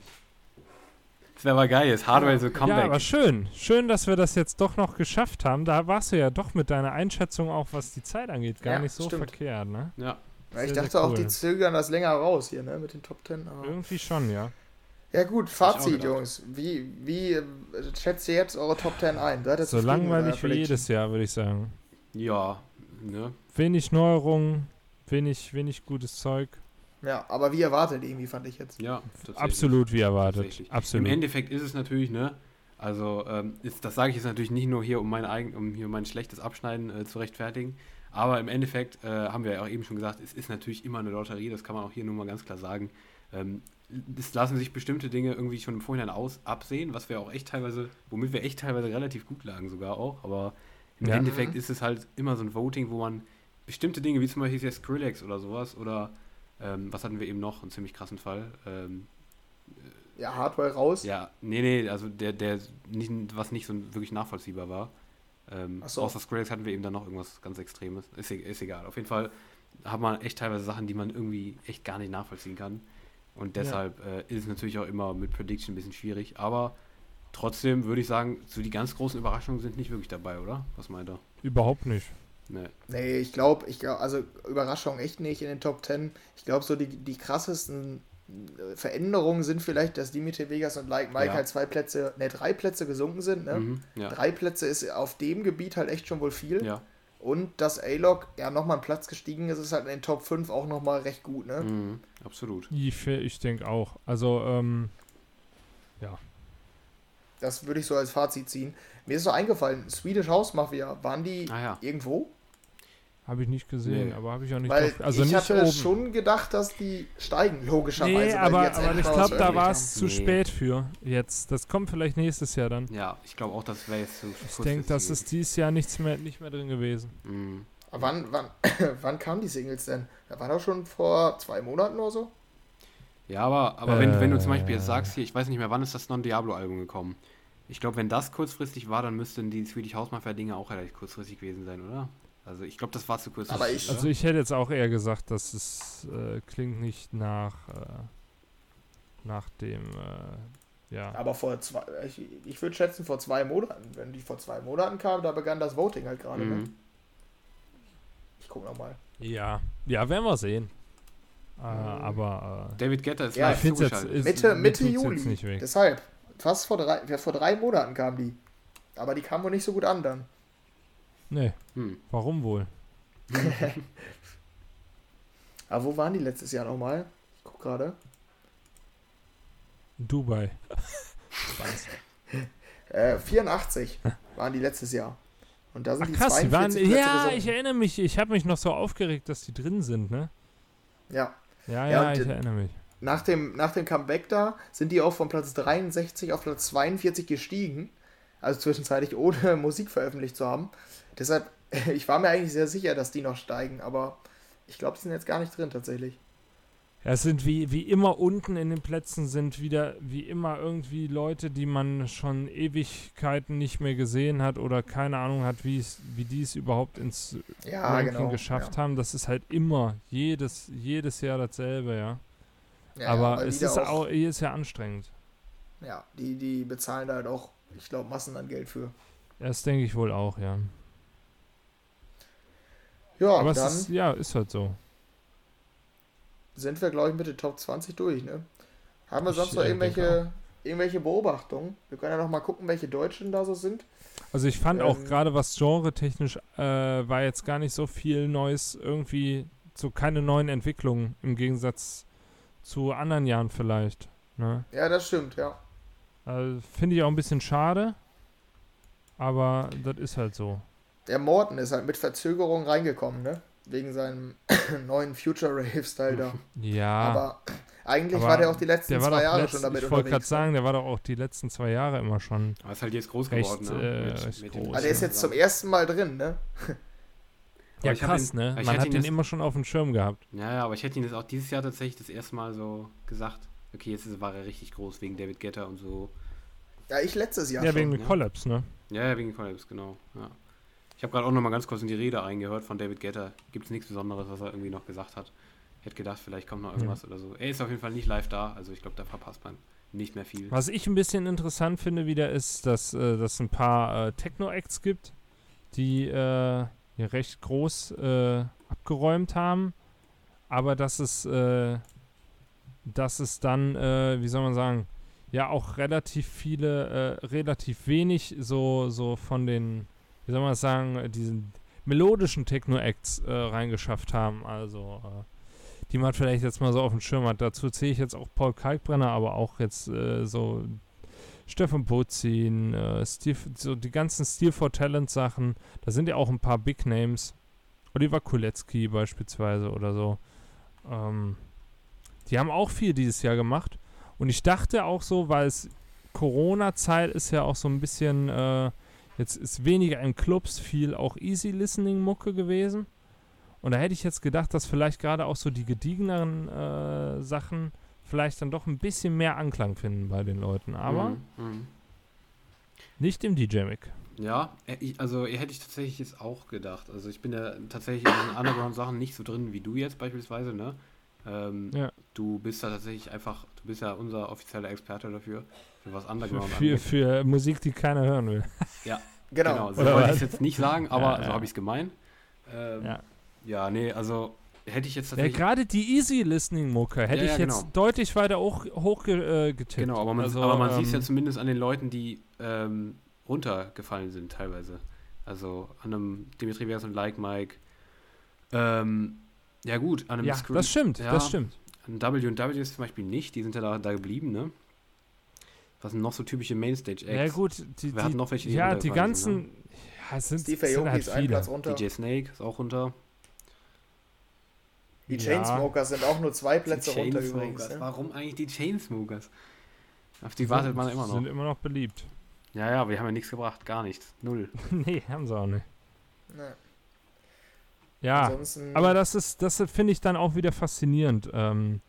Speaker 2: Das wäre aber geil, ist Hardwell so
Speaker 1: Ja,
Speaker 2: Comeback.
Speaker 1: aber schön. Schön, dass wir das jetzt doch noch geschafft haben. Da warst du ja doch mit deiner Einschätzung auch, was die Zeit angeht, gar
Speaker 3: Ja,
Speaker 1: nicht so
Speaker 3: stimmt.
Speaker 1: verkehrt, ne?
Speaker 2: ja.
Speaker 3: Ja, ich
Speaker 1: Sehr,
Speaker 3: dachte
Speaker 1: sehr
Speaker 3: auch,
Speaker 1: cool.
Speaker 3: die zögern das länger raus hier, ne? Mit den Top 10. Aber
Speaker 1: Irgendwie schon, ja.
Speaker 3: Ja gut, Fazit. Jungs. Wie, wie äh, schätzt ihr jetzt eure Top 10 ein? Seid ihr
Speaker 1: So langweilig wie jedes Jahr, würde ich sagen.
Speaker 2: Ja, ne?
Speaker 1: Wenig Neuerungen, wenig, wenig gutes Zeug.
Speaker 3: Ja, aber wie erwartet irgendwie, fand ich jetzt.
Speaker 2: Ja.
Speaker 1: Absolut wie erwartet. Absolut.
Speaker 2: Im Endeffekt ist es natürlich, ne? Also, ähm, ist, das sage ich jetzt natürlich nicht nur hier, um mein, eigen, um hier mein schlechtes Abschneiden äh, zu rechtfertigen. Aber im Endeffekt äh, haben wir ja auch eben schon gesagt, es ist natürlich immer eine Lotterie, das kann man auch hier nur mal ganz klar sagen. Ähm, es lassen sich bestimmte Dinge irgendwie schon im Vorhinein aus absehen, was wir auch echt teilweise, womit wir echt teilweise relativ gut lagen sogar auch. Aber im
Speaker 1: Ja.
Speaker 2: Endeffekt ist es halt immer so ein Voting, wo man bestimmte Dinge, wie zum Beispiel jetzt Skrillex oder sowas, oder ähm, was hatten wir eben noch, einen ziemlich krassen Fall, ähm,
Speaker 3: Ja, Hardware raus.
Speaker 2: ja, nee, nee, also der, der nicht, was nicht so wirklich nachvollziehbar war. Ähm,
Speaker 3: Ach so.
Speaker 2: Außer Skrillex hatten wir eben dann noch irgendwas ganz Extremes. Ist, e- ist egal. Auf jeden Fall hat man echt teilweise Sachen, die man irgendwie echt gar nicht nachvollziehen kann. Und deshalb äh, ist es natürlich auch immer mit Prediction ein bisschen schwierig. Aber trotzdem würde ich sagen, so die ganz großen Überraschungen sind nicht wirklich dabei, oder? Was meint er?
Speaker 1: Überhaupt nicht.
Speaker 2: Nee.
Speaker 3: Nee, ich glaube, ich glaub, also Überraschung echt nicht in den Top 10. Ich glaube, so die, die krassesten äh, Veränderungen sind vielleicht, dass Dimitri Vegas und Like Mike
Speaker 2: Ja.
Speaker 3: halt zwei Plätze, ne, drei Plätze gesunken sind. Ne?
Speaker 2: Mhm, ja.
Speaker 3: Drei Plätze ist auf dem Gebiet halt echt schon wohl viel.
Speaker 2: ja.
Speaker 3: Und dass A-Log ja nochmal einen Platz gestiegen ist, ist halt in den Top 5 auch nochmal recht gut. Ne?
Speaker 2: Mhm, absolut.
Speaker 1: Ich, ich denke auch. Also, ähm,
Speaker 3: Das würde ich so als Fazit ziehen. Mir ist so eingefallen, Swedish House Mafia, waren die
Speaker 2: Ah ja.
Speaker 3: irgendwo?
Speaker 1: Habe ich nicht gesehen,
Speaker 2: Nee.
Speaker 1: aber habe ich auch nicht
Speaker 3: Weil
Speaker 1: drauf. Also
Speaker 3: ich hatte
Speaker 1: oben.
Speaker 3: schon gedacht, dass die steigen, logischerweise.
Speaker 1: nee, aber,
Speaker 3: jetzt
Speaker 1: aber ich glaube, da war es zu
Speaker 2: Nee.
Speaker 1: spät für jetzt. Das kommt vielleicht nächstes Jahr dann.
Speaker 2: Ja, ich glaube auch, das wäre jetzt so
Speaker 1: Ich denke, das ist dieses Jahr nichts mehr, nicht mehr drin gewesen.
Speaker 2: Mhm.
Speaker 3: Wann, wann, wann kamen die Singles denn? Da war doch schon vor zwei Monaten oder so.
Speaker 2: Ja, aber, aber wenn, wenn du zum Beispiel
Speaker 1: Äh.
Speaker 2: jetzt sagst, hier, ich weiß nicht mehr, wann ist das Non-Diablo-Album gekommen? Ich glaube, wenn das kurzfristig war, dann müssten die Swedish House Mafia-Dinge auch relativ kurzfristig gewesen sein, oder? Also ich glaube, das war zu kurzfristig.
Speaker 3: Aber ich-?
Speaker 1: Also ich hätte jetzt auch eher gesagt, dass es äh, klingt nicht nach, äh, nach dem, äh, ja.
Speaker 3: Aber vor zwei, ich, ich würde schätzen vor zwei Monaten. Wenn die vor zwei Monaten kam, da begann das Voting halt gerade. Ne?
Speaker 2: mhm.
Speaker 3: Ich guck nochmal.
Speaker 1: Ja, ja, werden wir sehen. Äh,
Speaker 3: Mhm.
Speaker 1: aber äh,
Speaker 2: David Guetta ist
Speaker 3: Ja,
Speaker 2: live
Speaker 1: ich finde jetzt, ist,
Speaker 3: Mitte, Mitte Juli.
Speaker 1: Jetzt nicht weg.
Speaker 3: Deshalb. Fast vor drei, ja, vor drei Monaten kam die. Aber die kam wohl nicht so gut an dann.
Speaker 1: Nee,
Speaker 2: Hm.
Speaker 1: warum wohl?
Speaker 3: Aber wo waren die letztes Jahr nochmal? Ich guck gerade.
Speaker 1: Dubai.
Speaker 3: Äh, 84 waren die letztes Jahr. Und da sind
Speaker 1: Ach
Speaker 3: die
Speaker 1: krass, die waren,
Speaker 3: 42 Plätze
Speaker 1: ja,
Speaker 3: gesunken.
Speaker 1: ich erinnere mich, ich habe mich noch so aufgeregt, dass die drin sind, ne?
Speaker 3: Ja.
Speaker 1: Ja,
Speaker 3: Ja,
Speaker 1: ja, ich erinnere mich.
Speaker 3: Nach dem, nach dem Comeback da sind die auch von Platz 63 auf Platz 42 gestiegen. Also zwischenzeitlich ohne Musik veröffentlicht zu haben. Deshalb, ich war mir eigentlich sehr sicher, dass die noch steigen, aber ich glaube, die sind jetzt gar nicht drin tatsächlich.
Speaker 1: Ja, es sind wie, wie immer unten in den Plätzen sind wieder wie immer irgendwie Leute, die man schon Ewigkeiten nicht mehr gesehen hat oder keine Ahnung hat, wie es, wie die es überhaupt ins
Speaker 3: Ja,
Speaker 1: Ranking
Speaker 3: genau.
Speaker 1: geschafft
Speaker 3: ja.
Speaker 1: haben. Das ist halt immer jedes, jedes Jahr dasselbe, ja.
Speaker 3: Ja,
Speaker 1: Aber es ist auch, jedes Jahr anstrengend.
Speaker 3: Ja, die, die bezahlen da halt auch, ich glaube, Massen an Geld für.
Speaker 1: Das denke ich wohl auch, ja.
Speaker 3: Ja,
Speaker 1: Aber
Speaker 3: dann
Speaker 1: ist, ja, ist halt so.
Speaker 3: sind wir, glaube ich, mit den Top 20 durch, ne? Haben wir
Speaker 1: Ich,
Speaker 3: sonst noch
Speaker 1: äh,
Speaker 3: irgendwelche, irgendwelche Beobachtungen? Wir können ja noch mal gucken, welche Deutschen da so sind.
Speaker 1: Also ich fand auch
Speaker 3: Ähm,
Speaker 1: gerade was genre-technisch äh, war jetzt gar nicht so viel Neues, irgendwie so keine neuen Entwicklungen im Gegensatz zu anderen Jahren vielleicht. Ne?
Speaker 3: Ja, das stimmt, ja.
Speaker 1: Also, Finde ich auch ein bisschen schade, aber das ist halt so.
Speaker 3: Der Morton ist halt mit Verzögerung reingekommen, ne? Wegen seinem neuen Future Rave-Style da.
Speaker 1: Ja,
Speaker 3: Aber eigentlich
Speaker 1: Aber
Speaker 3: war der auch die letzten
Speaker 1: der war
Speaker 3: zwei Jahre
Speaker 1: letzt,
Speaker 3: schon damit
Speaker 1: ich wollte gerade
Speaker 3: unterwegs. ne?
Speaker 1: sagen, der war doch auch die letzten zwei Jahre immer schon.
Speaker 2: Aber ist halt jetzt groß
Speaker 1: Recht,
Speaker 2: geworden,
Speaker 1: äh,
Speaker 2: ne?
Speaker 1: recht
Speaker 2: dem-
Speaker 1: groß,
Speaker 3: Also der ist jetzt zum ersten Mal drin, ne?
Speaker 1: Ja,
Speaker 2: ich
Speaker 1: krass,
Speaker 2: ihn-
Speaker 1: ne?
Speaker 2: ich
Speaker 1: Man
Speaker 2: hätte
Speaker 1: hat
Speaker 2: ihn
Speaker 1: den immer schon auf dem Schirm gehabt.
Speaker 2: Ja, ja, aber ich hätte ihn jetzt auch dieses Jahr tatsächlich das erste Mal so gesagt. Okay, jetzt ist, war er richtig groß wegen David Guetta und so.
Speaker 3: Ja, ich letztes Jahr
Speaker 1: Ja,
Speaker 3: schon.
Speaker 1: wegen
Speaker 2: ja.
Speaker 1: dem Collapse, ne?
Speaker 2: Ja, ja, wegen Collabs, genau. Ja. Ich habe gerade auch noch mal ganz kurz in die Rede eingehört von David Guetta. Gibt es nichts Besonderes, was er irgendwie noch gesagt hat. Ich hätte gedacht, vielleicht kommt noch irgendwas oder so. Er ist auf jeden Fall nicht live da, also ich glaube, da verpasst man nicht mehr viel.
Speaker 1: Was ich ein bisschen interessant finde wieder ist, dass äh, es ein paar äh, Techno-Acts gibt, die äh, ja recht groß äh, abgeräumt haben, aber dass es, äh, dass es dann, äh, wie soll man sagen, ja auch relativ viele, äh, relativ wenig so, so von den, wie soll man sagen, äh, diesen melodischen Techno-Acts äh, reingeschafft haben. Also äh, die man vielleicht jetzt mal so auf dem Schirm hat. Dazu zähle ich jetzt auch Paul Kalkbrenner, aber auch jetzt äh, so Stefan Bozin, äh, Steve, so die ganzen Steel for Talent Sachen. Da sind ja auch ein paar Big Names. Oliver Kulecki beispielsweise oder so. Ähm, die haben auch viel dieses Jahr gemacht. Und ich dachte auch so, weil es Corona-Zeit ist ja auch so ein bisschen, äh, jetzt ist weniger in Clubs, viel auch Easy Listening Mucke gewesen. Und da hätte ich jetzt gedacht, dass vielleicht gerade auch so die gediegeneren äh, Sachen vielleicht dann doch ein bisschen mehr Anklang finden bei den Leuten. Aber
Speaker 2: Mhm, mhm.
Speaker 1: nicht im DJ-Mic.
Speaker 2: Ja, äh, also äh, hätte ich tatsächlich jetzt auch gedacht. Also ich bin ja tatsächlich in diesen Underground-Sachen nicht so drin wie du jetzt beispielsweise, ne? Ähm,
Speaker 1: Ja.
Speaker 2: Du bist da tatsächlich einfach, du bist ja unser offizieller Experte dafür, für was
Speaker 1: Für,
Speaker 2: Underground
Speaker 1: für,
Speaker 2: angeht.
Speaker 1: für Musik, die keiner hören will.
Speaker 3: Genau.
Speaker 2: Genau, so
Speaker 1: Oder
Speaker 2: wollte ich es jetzt nicht sagen, aber
Speaker 1: Ja,
Speaker 2: so
Speaker 1: ja.
Speaker 2: habe ich es gemeint. Ähm,
Speaker 1: Ja.
Speaker 2: ja. nee, also hätte ich jetzt
Speaker 1: Ja,
Speaker 2: tatsächlich.
Speaker 1: gerade die Easy Listening Mucke hätte
Speaker 2: Ja,
Speaker 1: ich
Speaker 2: ja,
Speaker 1: jetzt
Speaker 2: genau.
Speaker 1: deutlich weiter hoch, hoch äh, getippt.
Speaker 2: genau, aber man,
Speaker 1: also,
Speaker 2: aber man sieht es ja
Speaker 1: ähm,
Speaker 2: zumindest an den Leuten, die ähm, runtergefallen sind teilweise. Also an einem Dimitri Vers und Like Mike. Ähm, ja gut, an einem
Speaker 1: Ja,
Speaker 2: Screw-
Speaker 1: das stimmt,
Speaker 2: ja,
Speaker 1: das stimmt.
Speaker 2: An W&W ist zum Beispiel nicht, die sind ja da, da geblieben, ne? Was sind noch so typische Mainstage-Acts?
Speaker 1: Ja gut, die,
Speaker 2: Wer hat
Speaker 1: die,
Speaker 2: noch welche, die
Speaker 1: ja, die
Speaker 2: runtergefallen
Speaker 1: ganzen,
Speaker 2: sind,
Speaker 1: ja, es sind,
Speaker 3: Steve
Speaker 1: sind
Speaker 3: Aoki
Speaker 1: halt
Speaker 3: ist ein. Platz runter.
Speaker 2: DJ Snake ist auch runter.
Speaker 3: Die
Speaker 1: Ja.
Speaker 3: Chainsmokers sind auch nur zwei Plätze
Speaker 2: Die
Speaker 3: runter übrigens. Ne?
Speaker 2: Warum eigentlich die Chainsmokers? Auf die wartet man immer noch.
Speaker 1: Sind immer noch beliebt.
Speaker 2: Ja, ja, wir haben ja nichts gebracht. Gar nichts. Null.
Speaker 1: nee, haben sie auch nicht.
Speaker 3: Ne.
Speaker 1: Ja,
Speaker 3: Ansonsten,
Speaker 1: aber das ist, das finde ich dann auch wieder faszinierend, ähm,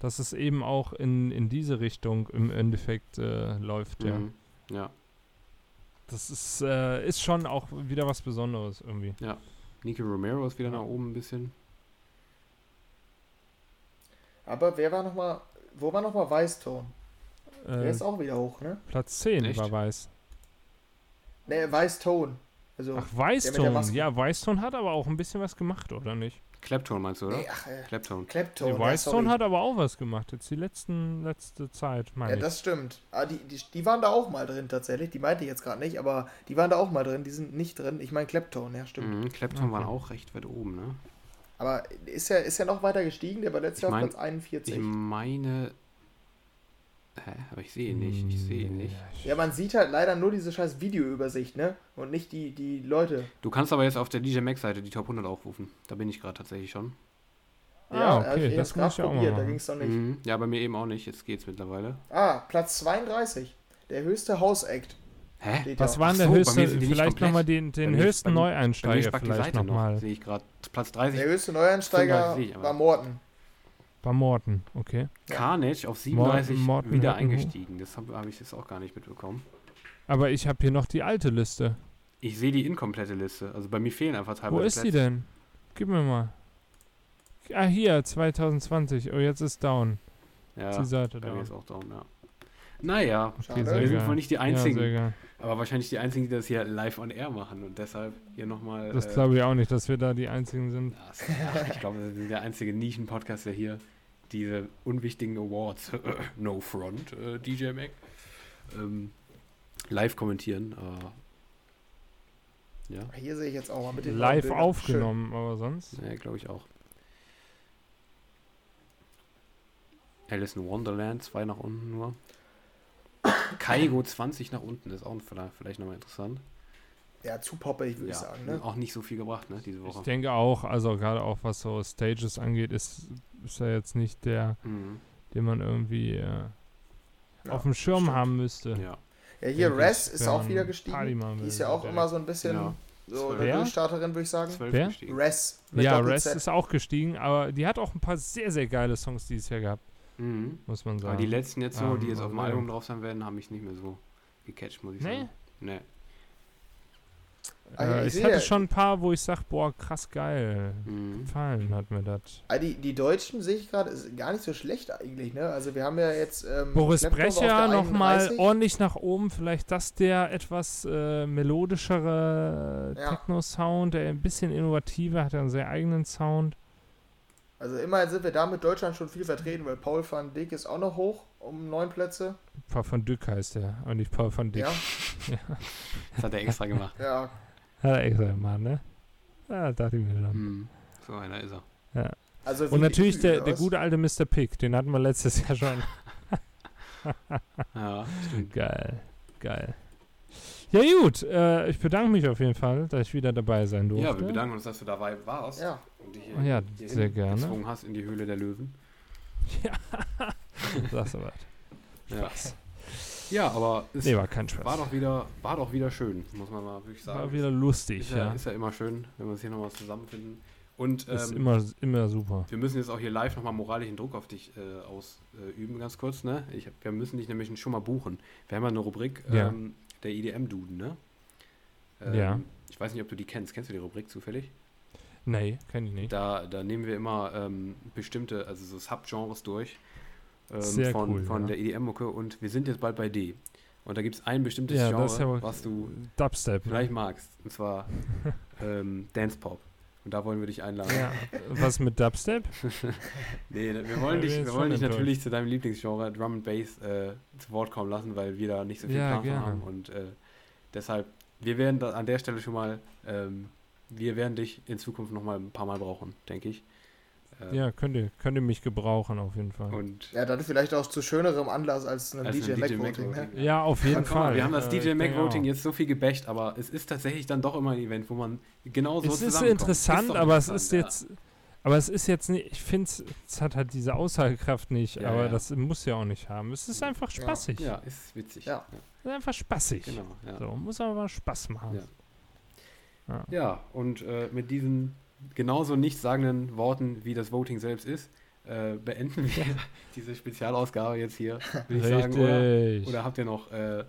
Speaker 1: dass es eben auch in, in diese Richtung im Endeffekt äh, läuft, ja.
Speaker 2: Mhm. Ja.
Speaker 1: Das ist, äh, ist schon auch wieder was Besonderes irgendwie.
Speaker 2: Nico Romero ist wieder nach oben ein bisschen.
Speaker 3: aber wer war nochmal, wo war nochmal Weißton? Der
Speaker 1: Äh,
Speaker 3: ist auch wieder hoch, ne?
Speaker 1: Platz 10
Speaker 2: Echt?
Speaker 1: war Weiß.
Speaker 3: Ne, Weißton. Also,
Speaker 1: Ach,
Speaker 3: der mit der
Speaker 1: Weißton.
Speaker 3: Maske.
Speaker 1: Ja, Weißton hat aber auch ein bisschen was gemacht, oder nicht?
Speaker 2: Klepton meinst du, oder?
Speaker 3: nee, ach, äh,
Speaker 2: Klepton.
Speaker 3: Klepton.
Speaker 1: Nee,
Speaker 3: ja,
Speaker 1: Weißton
Speaker 3: sorry.
Speaker 1: hat aber auch was gemacht, jetzt die letzten, letzte Zeit, meine
Speaker 3: Ja,
Speaker 1: ich.
Speaker 3: das stimmt. Ah, die, die, die waren da auch mal drin tatsächlich. Die meinte ich jetzt gerade nicht, aber die waren da auch mal drin. Die sind nicht drin. Ich meine Klepton, ja, stimmt.
Speaker 2: Mhm, Klepton
Speaker 1: Okay.
Speaker 2: waren auch recht weit oben, ne?
Speaker 3: Aber ist ja, ist ja noch weiter gestiegen. Der war letztes
Speaker 2: Ich
Speaker 3: Jahr auf Platz 41.
Speaker 2: Ich meine. Hä? Aber ich sehe ihn nicht. Ich sehe ihn nicht.
Speaker 3: Ja, man sieht halt leider nur diese scheiß Videoübersicht, ne? Und nicht die, die Leute.
Speaker 2: Du kannst aber jetzt auf der DJ Max Seite die Top 100 aufrufen. Da bin ich gerade tatsächlich schon.
Speaker 1: Ah,
Speaker 3: hab
Speaker 1: okay,
Speaker 3: ich
Speaker 1: das muss ich ja auch mal
Speaker 3: probiert, da
Speaker 1: machen.
Speaker 3: ging es doch nicht.
Speaker 2: Mhm. Ja, bei mir eben auch nicht. Jetzt geht's mittlerweile.
Speaker 3: Ah, Platz 32. Der höchste House-Act.
Speaker 2: Hä?
Speaker 3: steht
Speaker 1: Was
Speaker 3: da.
Speaker 1: war denn der
Speaker 2: so,
Speaker 1: höchste, vielleicht nochmal den, den höchsten
Speaker 2: mir- Bei mir
Speaker 1: Neueinsteiger
Speaker 2: spackt die
Speaker 1: vielleicht
Speaker 2: Seite noch.
Speaker 1: nochmal.
Speaker 2: Sehe ich gerade. Platz 30.
Speaker 3: Der höchste Neueinsteiger
Speaker 2: 35 sehe ich aber.
Speaker 3: war Morten.
Speaker 1: Bei Morten, okay.
Speaker 2: Carnage auf 37
Speaker 1: Morten
Speaker 2: wieder
Speaker 1: Hütten hoch.
Speaker 2: eingestiegen. Das habe hab ich jetzt auch gar nicht mitbekommen.
Speaker 1: Aber ich habe hier noch die alte Liste.
Speaker 2: Ich sehe die inkomplette Liste. Also bei mir fehlen einfach teilweise
Speaker 1: Wo ist die
Speaker 2: Plätze.
Speaker 1: denn? Gib mir mal. Ah, hier, 2020. Oh, jetzt ist down.
Speaker 2: Ja,
Speaker 1: die Seite
Speaker 2: bei mir
Speaker 1: down.
Speaker 2: ist auch down, ja. Naja,
Speaker 1: sehr
Speaker 2: wir sind wohl nicht die
Speaker 1: Ja,
Speaker 2: Einzigen.
Speaker 1: geil.
Speaker 2: aber wahrscheinlich die Einzigen, die das hier live on air machen. Und deshalb hier nochmal.
Speaker 1: Das glaube ich auch nicht, dass wir da die einzigen sind.
Speaker 2: Ja, ich glaube, wir sind der einzige Nischen-Podcast, der hier diese unwichtigen Awards, no front, äh, DJ Mac, ähm, live kommentieren. Äh, ja,
Speaker 3: Hier sehe ich jetzt auch mal mit den
Speaker 1: Live aufgenommen, aber sonst.
Speaker 2: ja glaube ich auch. Alice in Wonderland, zwei nach unten nur. Kaigo 20 nach unten ist auch vielleicht, nochmal interessant.
Speaker 3: Ja, zu poppig, würde ich
Speaker 2: Ja,
Speaker 3: sagen. Ne?
Speaker 2: auch nicht so viel gebracht, ne, diese
Speaker 1: Ich
Speaker 2: Woche.
Speaker 1: denke auch, also gerade auch was so Stages angeht, ist, ist er jetzt nicht der,
Speaker 2: Mhm.
Speaker 1: den man irgendwie äh,
Speaker 3: Ja,
Speaker 1: auf dem Schirm
Speaker 3: stimmt.
Speaker 1: haben müsste.
Speaker 2: Ja.
Speaker 3: Ja, hier Res
Speaker 1: ich,
Speaker 3: ist auch wieder gestiegen. Die ist ja auch
Speaker 1: der-
Speaker 3: immer so ein bisschen
Speaker 2: Ja.
Speaker 3: so eine
Speaker 1: Wer?
Speaker 3: Durchstarterin, würde ich sagen.
Speaker 1: Wer?
Speaker 2: gestiegen.
Speaker 3: Res.
Speaker 1: Ja, Res ist auch gestiegen, aber die hat auch ein paar sehr, sehr geile Songs dieses Jahr gehabt,
Speaker 2: Mhm.
Speaker 1: muss man
Speaker 2: Aber
Speaker 1: sagen.
Speaker 2: die letzten jetzt so, die
Speaker 1: Ähm,
Speaker 2: jetzt auf dem
Speaker 1: aber.
Speaker 2: Album drauf sein werden, haben mich nicht mehr so gecatcht, muss ich
Speaker 1: Nee?
Speaker 2: sagen. Nee.
Speaker 3: Ah, ja,
Speaker 1: äh,
Speaker 3: ich
Speaker 1: hatte schon ein paar, wo ich sag, boah, krass geil.
Speaker 2: Mhm.
Speaker 1: Gefallen hat mir das.
Speaker 3: Ah, die, die Deutschen sehe ich gerade, ist gar nicht so schlecht eigentlich, ne? Also wir haben ja jetzt ähm,
Speaker 1: Boris Brecher nochmal
Speaker 3: 31.
Speaker 1: ordentlich nach oben. Vielleicht das der etwas äh, melodischere
Speaker 3: Ja.
Speaker 1: Techno-Sound, der ein bisschen innovativer, hat ja einen sehr eigenen Sound.
Speaker 3: Also immerhin sind wir da mit Deutschland schon viel vertreten, weil Paul van Dijk ist auch noch hoch um neun Plätze.
Speaker 1: Paul van Dyck heißt der, und nicht Paul van Dyck.
Speaker 3: Ja,
Speaker 2: Das hat er extra gemacht.
Speaker 3: ja.
Speaker 1: Hat er extra gemacht, ne? Ja, dachte ich mir dann.
Speaker 2: Mhm. So einer ist er.
Speaker 3: Also
Speaker 1: Und natürlich der, der gute alte Mr. Pick, den hatten wir letztes Jahr schon.
Speaker 2: Ja, stimmt.
Speaker 1: Geil, geil. Ja gut, äh, ich bedanke mich auf jeden Fall, dass ich wieder dabei sein durfte.
Speaker 2: Ja, wir bedanken uns, dass du dabei warst
Speaker 3: Ja,
Speaker 2: und dich
Speaker 1: Oh ja,
Speaker 2: hier
Speaker 1: sehr gerne.
Speaker 2: gezwungen hast in die Höhle der Löwen.
Speaker 1: Sagst du was?
Speaker 2: Ja, ja aber es
Speaker 1: Nee, war kein Spaß.
Speaker 2: war, doch wieder, war doch wieder schön, muss man mal wirklich sagen.
Speaker 1: War wieder lustig,
Speaker 2: ist, ja,
Speaker 1: ja.
Speaker 2: ist ja immer schön, wenn wir uns hier nochmal zusammenfinden. Und
Speaker 1: Ist
Speaker 2: ähm,
Speaker 1: immer, immer super.
Speaker 2: wir müssen jetzt auch hier live nochmal moralischen Druck auf dich äh, ausüben, ganz kurz. Ne? Ich, wir müssen dich nämlich schon mal buchen. Wir haben ja eine Rubrik,
Speaker 1: Ja.
Speaker 2: ähm, der IDM-Duden, ne? Ähm,
Speaker 1: Ja.
Speaker 2: Ich weiß nicht, ob du die kennst. Kennst du die Rubrik zufällig?
Speaker 1: Nee, kenn ich nicht.
Speaker 2: Da, da nehmen wir immer ähm, bestimmte, also so Subgenres durch ähm,
Speaker 1: Sehr
Speaker 2: von,
Speaker 1: cool,
Speaker 2: von
Speaker 1: ja.
Speaker 2: der EDM-Mucke und wir sind jetzt bald bei D. Und da gibt es ein bestimmtes
Speaker 1: Ja,
Speaker 2: Genre,
Speaker 1: ja
Speaker 2: was du
Speaker 1: Dubstep. ne?
Speaker 2: vielleicht magst. Und zwar ähm, Dance Pop. Und da wollen wir dich einladen.
Speaker 1: Ja, was mit Dubstep?
Speaker 2: Nee, wir wollen dich, wir wollen dich natürlich zu deinem Lieblingsgenre Drum and Bass äh, zu Wort kommen lassen, weil wir da nicht so viel
Speaker 1: Ja,
Speaker 2: Plan haben. Und äh, deshalb, wir werden da an der Stelle schon mal, ähm, wir werden dich in Zukunft noch mal ein paar Mal brauchen, denke ich. Äh,
Speaker 1: Ja, könnt ihr, könnt ihr mich gebrauchen auf jeden Fall.
Speaker 2: Und
Speaker 3: ja, dann vielleicht auch zu schönerem Anlass als einem
Speaker 2: Als
Speaker 3: DJ,
Speaker 2: ein DJ
Speaker 3: Mac Voting.
Speaker 2: Mac-Voting.
Speaker 3: Ne?
Speaker 1: Ja, auf jeden
Speaker 2: mal,
Speaker 1: Fall.
Speaker 2: wir haben das
Speaker 1: Äh,
Speaker 2: DJ Mac Voting jetzt so viel gebächt, aber es ist tatsächlich dann doch immer ein Event, wo man genau so
Speaker 1: Es ist interessant,
Speaker 2: doch
Speaker 1: aber es
Speaker 2: interessant,
Speaker 1: ist
Speaker 2: ja.
Speaker 1: jetzt. Aber es ist jetzt nicht, ich finde es hat halt diese Aussagekraft nicht,
Speaker 2: Ja,
Speaker 1: aber
Speaker 2: ja.
Speaker 1: das muss ja auch nicht haben. Es ist einfach
Speaker 3: Ja.
Speaker 1: spaßig.
Speaker 2: Ja, ist witzig.
Speaker 3: Ja.
Speaker 1: Es ist einfach spaßig.
Speaker 2: Genau, ja.
Speaker 1: So, muss aber mal Spaß machen.
Speaker 2: Ja.
Speaker 1: Ja.
Speaker 2: Ja, und äh, mit diesen genauso nichtssagenden Worten, wie das Voting selbst ist, äh, beenden wir diese Spezialausgabe jetzt hier, würde ich sagen. Oder, oder habt ihr noch äh,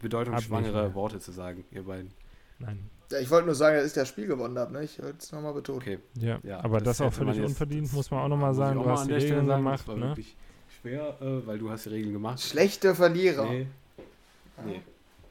Speaker 2: bedeutungsschwangere. Worte zu sagen, ihr beiden?
Speaker 1: Nein.
Speaker 3: Ja, ich wollte nur sagen, dass ich das Spiel gewonnen habe, ne? Ich wollte es nochmal betonen.
Speaker 2: Okay.
Speaker 1: Ja,
Speaker 2: Ja,
Speaker 1: aber das, auch
Speaker 2: hätte man
Speaker 1: völlig
Speaker 2: jetzt-
Speaker 1: unverdient,
Speaker 2: das
Speaker 1: muss man auch nochmal sagen.
Speaker 2: auch
Speaker 1: Du
Speaker 2: mal
Speaker 1: hast
Speaker 2: an
Speaker 1: die
Speaker 2: der Stelle
Speaker 1: Regeln
Speaker 2: sagen,
Speaker 1: gemacht,
Speaker 2: Das war
Speaker 1: ne?
Speaker 2: wirklich schwer, äh, weil du hast die Regeln gemacht.
Speaker 3: Schlechte Verlierer.
Speaker 2: Nee. nee.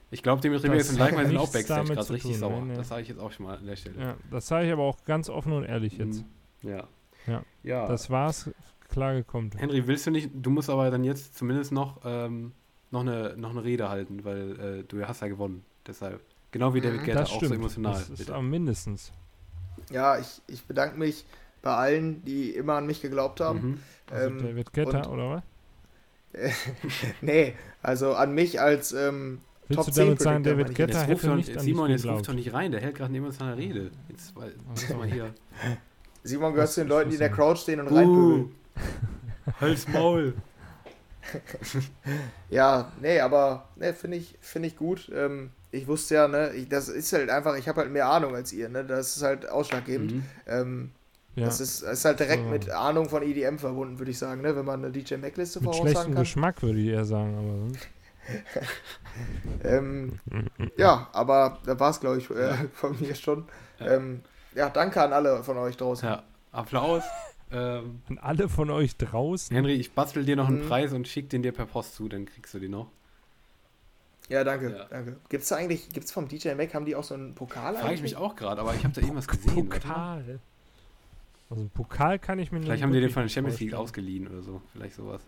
Speaker 2: Ich glaube, Dimitri Vegas und Leichmann sind auch Backstage gerade richtig
Speaker 1: tun,
Speaker 2: sauer.
Speaker 1: nee, nee.
Speaker 2: Das sage ich jetzt auch schon mal an der Stelle.
Speaker 1: Ja, das sage ich aber auch ganz offen und ehrlich jetzt.
Speaker 2: Mhm. Ja.
Speaker 1: Ja.
Speaker 2: ja.
Speaker 1: Das war's, klar gekommen.
Speaker 2: Henry, willst du nicht, du musst aber dann jetzt zumindest noch, ähm, noch, eine, noch eine Rede halten, weil äh, du hast ja gewonnen. Deshalb. Genau wie David
Speaker 3: Mhm.
Speaker 2: Guetta,
Speaker 1: Das
Speaker 2: auch
Speaker 1: stimmt.
Speaker 2: so emotional.
Speaker 1: das ist
Speaker 2: bitte.
Speaker 1: am mindestens.
Speaker 3: Ja, ich, ich bedanke mich bei allen, die immer an mich geglaubt haben.
Speaker 2: Mhm.
Speaker 1: Also
Speaker 3: Ähm,
Speaker 1: David Guetta, oder was?
Speaker 3: Nee, also an mich als ähm,
Speaker 1: Willst
Speaker 3: Top
Speaker 1: du damit
Speaker 3: 10
Speaker 1: sagen, David Guetta hätte nicht an
Speaker 2: Simon, jetzt ruft doch nicht rein, der hält gerade eine emotionale Rede. Jetzt weil, mal hier.
Speaker 3: Simon gehört zu den Leuten, die in der Crowd stehen und reinpöbeln.
Speaker 2: Uh, Hals Maul.
Speaker 3: Ja, nee, aber ne, finde ich, finde ich gut. Ähm, ich wusste ja, ne, ich, das ist halt einfach, ich habe halt mehr Ahnung als ihr, ne? Das ist halt ausschlaggebend.
Speaker 2: Mhm.
Speaker 3: Ähm,
Speaker 1: Ja,
Speaker 3: Das ist, ist halt direkt
Speaker 1: So.
Speaker 3: mit Ahnung von EDM verbunden, würde ich sagen, ne? Wenn man eine DJ Mac-Liste
Speaker 1: mit
Speaker 3: voraussagen
Speaker 1: schlechtem
Speaker 3: kann.
Speaker 1: Geschmack würde ich eher sagen, aber sonst.
Speaker 3: Ähm, ja, aber da war es, glaube ich, äh, von mir schon.
Speaker 2: Ja.
Speaker 3: Ähm, ja, danke an alle von euch draußen.
Speaker 2: Ja, Applaus. Ähm,
Speaker 1: An alle von euch draußen.
Speaker 2: Henry, ich bastel dir noch einen
Speaker 3: Mhm.
Speaker 2: Preis und schick den dir per Post zu, dann kriegst du den noch.
Speaker 3: Ja, danke,
Speaker 2: Ja.
Speaker 3: danke. Gibt es da eigentlich, gibt es vom DJ Mac, haben die auch so einen Pokal
Speaker 2: Frage ich
Speaker 3: eigentlich?
Speaker 2: mich auch gerade, aber ich habe da irgendwas gesehen.
Speaker 1: Pokal. Also einen Pokal kann ich mir
Speaker 2: Vielleicht
Speaker 1: nicht
Speaker 2: haben die den von der Champions League ausgeliehen oder so. Vielleicht sowas.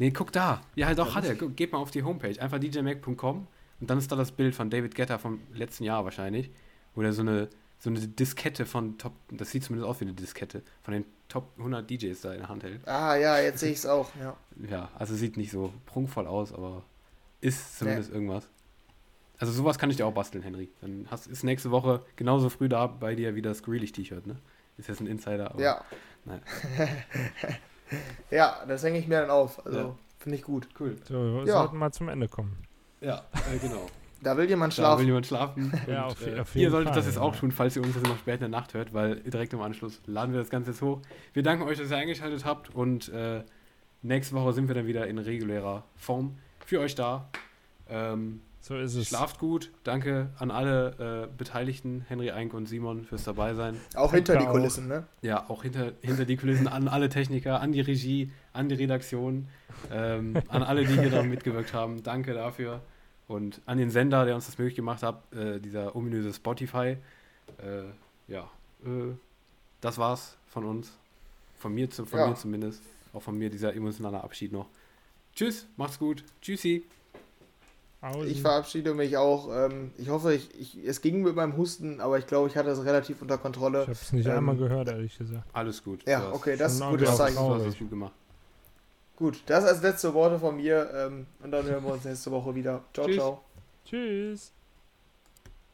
Speaker 2: Nee, guck da. Ja, halt doch, hat er. Guck, Geht mal auf die Homepage. Einfach djmac.com und dann ist da das Bild von David Guetta vom letzten Jahr wahrscheinlich. Wo der so eine, so eine Diskette von Top, das sieht zumindest aus wie eine Diskette, von den Top 100 DJs da in der Hand hält.
Speaker 3: Ah, ja, jetzt sehe ich es auch, ja.
Speaker 2: Ja, also sieht nicht so prunkvoll aus, aber ist zumindest irgendwas. Also sowas kann ich dir auch basteln, Henry. Dann hast, ist nächste Woche genauso früh da bei dir wie das Grealish-T-Shirt, ne? Ist jetzt ein Insider, aber
Speaker 3: Ja.
Speaker 2: Nein.
Speaker 3: ja, das hänge ich mir dann auf. Also,
Speaker 2: Ja.
Speaker 3: finde ich gut.
Speaker 2: cool.
Speaker 1: So, wir
Speaker 3: Ja.
Speaker 1: sollten mal zum Ende kommen.
Speaker 2: Ja, äh, genau.
Speaker 3: Da will jemand
Speaker 2: Da will
Speaker 3: schlafen.
Speaker 2: jemand schlafen.
Speaker 1: Ja,
Speaker 2: Und,
Speaker 1: auf-
Speaker 2: äh,
Speaker 1: auf
Speaker 2: ihr solltet das
Speaker 1: Fall,
Speaker 2: jetzt auch
Speaker 1: ja.
Speaker 2: tun, falls ihr uns das noch spät in der Nacht hört, weil direkt im Anschluss laden wir das Ganze jetzt hoch. Wir danken euch, dass ihr eingeschaltet habt und äh, nächste Woche sind wir dann wieder in regulärer Form für euch da. Ähm,
Speaker 1: So ist es.
Speaker 2: schlaft gut. Danke an alle äh, Beteiligten, Henry Eink und Simon, fürs dabei sein.
Speaker 3: Auch hinter die
Speaker 1: auch.
Speaker 3: Kulissen, ne?
Speaker 2: Ja, auch hinter, hinter die Kulissen, an alle Techniker, an die Regie, an die Redaktion, ähm, an alle, die hier daran mitgewirkt haben. Danke dafür. Und an den Sender, der uns das möglich gemacht hat, äh, dieser ominöse Spotify. Äh, ja, äh, das war's von uns. Von mir, zu, von
Speaker 3: Ja.
Speaker 2: mir zumindest. Auch von mir dieser emotionale Abschied noch. Tschüss, macht's gut. Tschüssi.
Speaker 1: Außen.
Speaker 3: Ich verabschiede mich auch. Ähm, ich hoffe, ich, ich, es ging mit meinem Husten, aber ich glaube, ich hatte es relativ unter Kontrolle.
Speaker 1: Ich habe es nicht
Speaker 3: Ähm,
Speaker 1: einmal gehört, ehrlich gesagt.
Speaker 2: Alles gut.
Speaker 3: Ja,
Speaker 2: Du hast-
Speaker 3: okay, das ist ein gutes Zeichen.
Speaker 2: Du hast es gut gemacht.
Speaker 3: Gut, das als letzte Worte von mir. Ähm, und dann hören wir uns nächste Woche wieder. Ciao,
Speaker 2: Tschüss.
Speaker 3: ciao.
Speaker 1: Tschüss.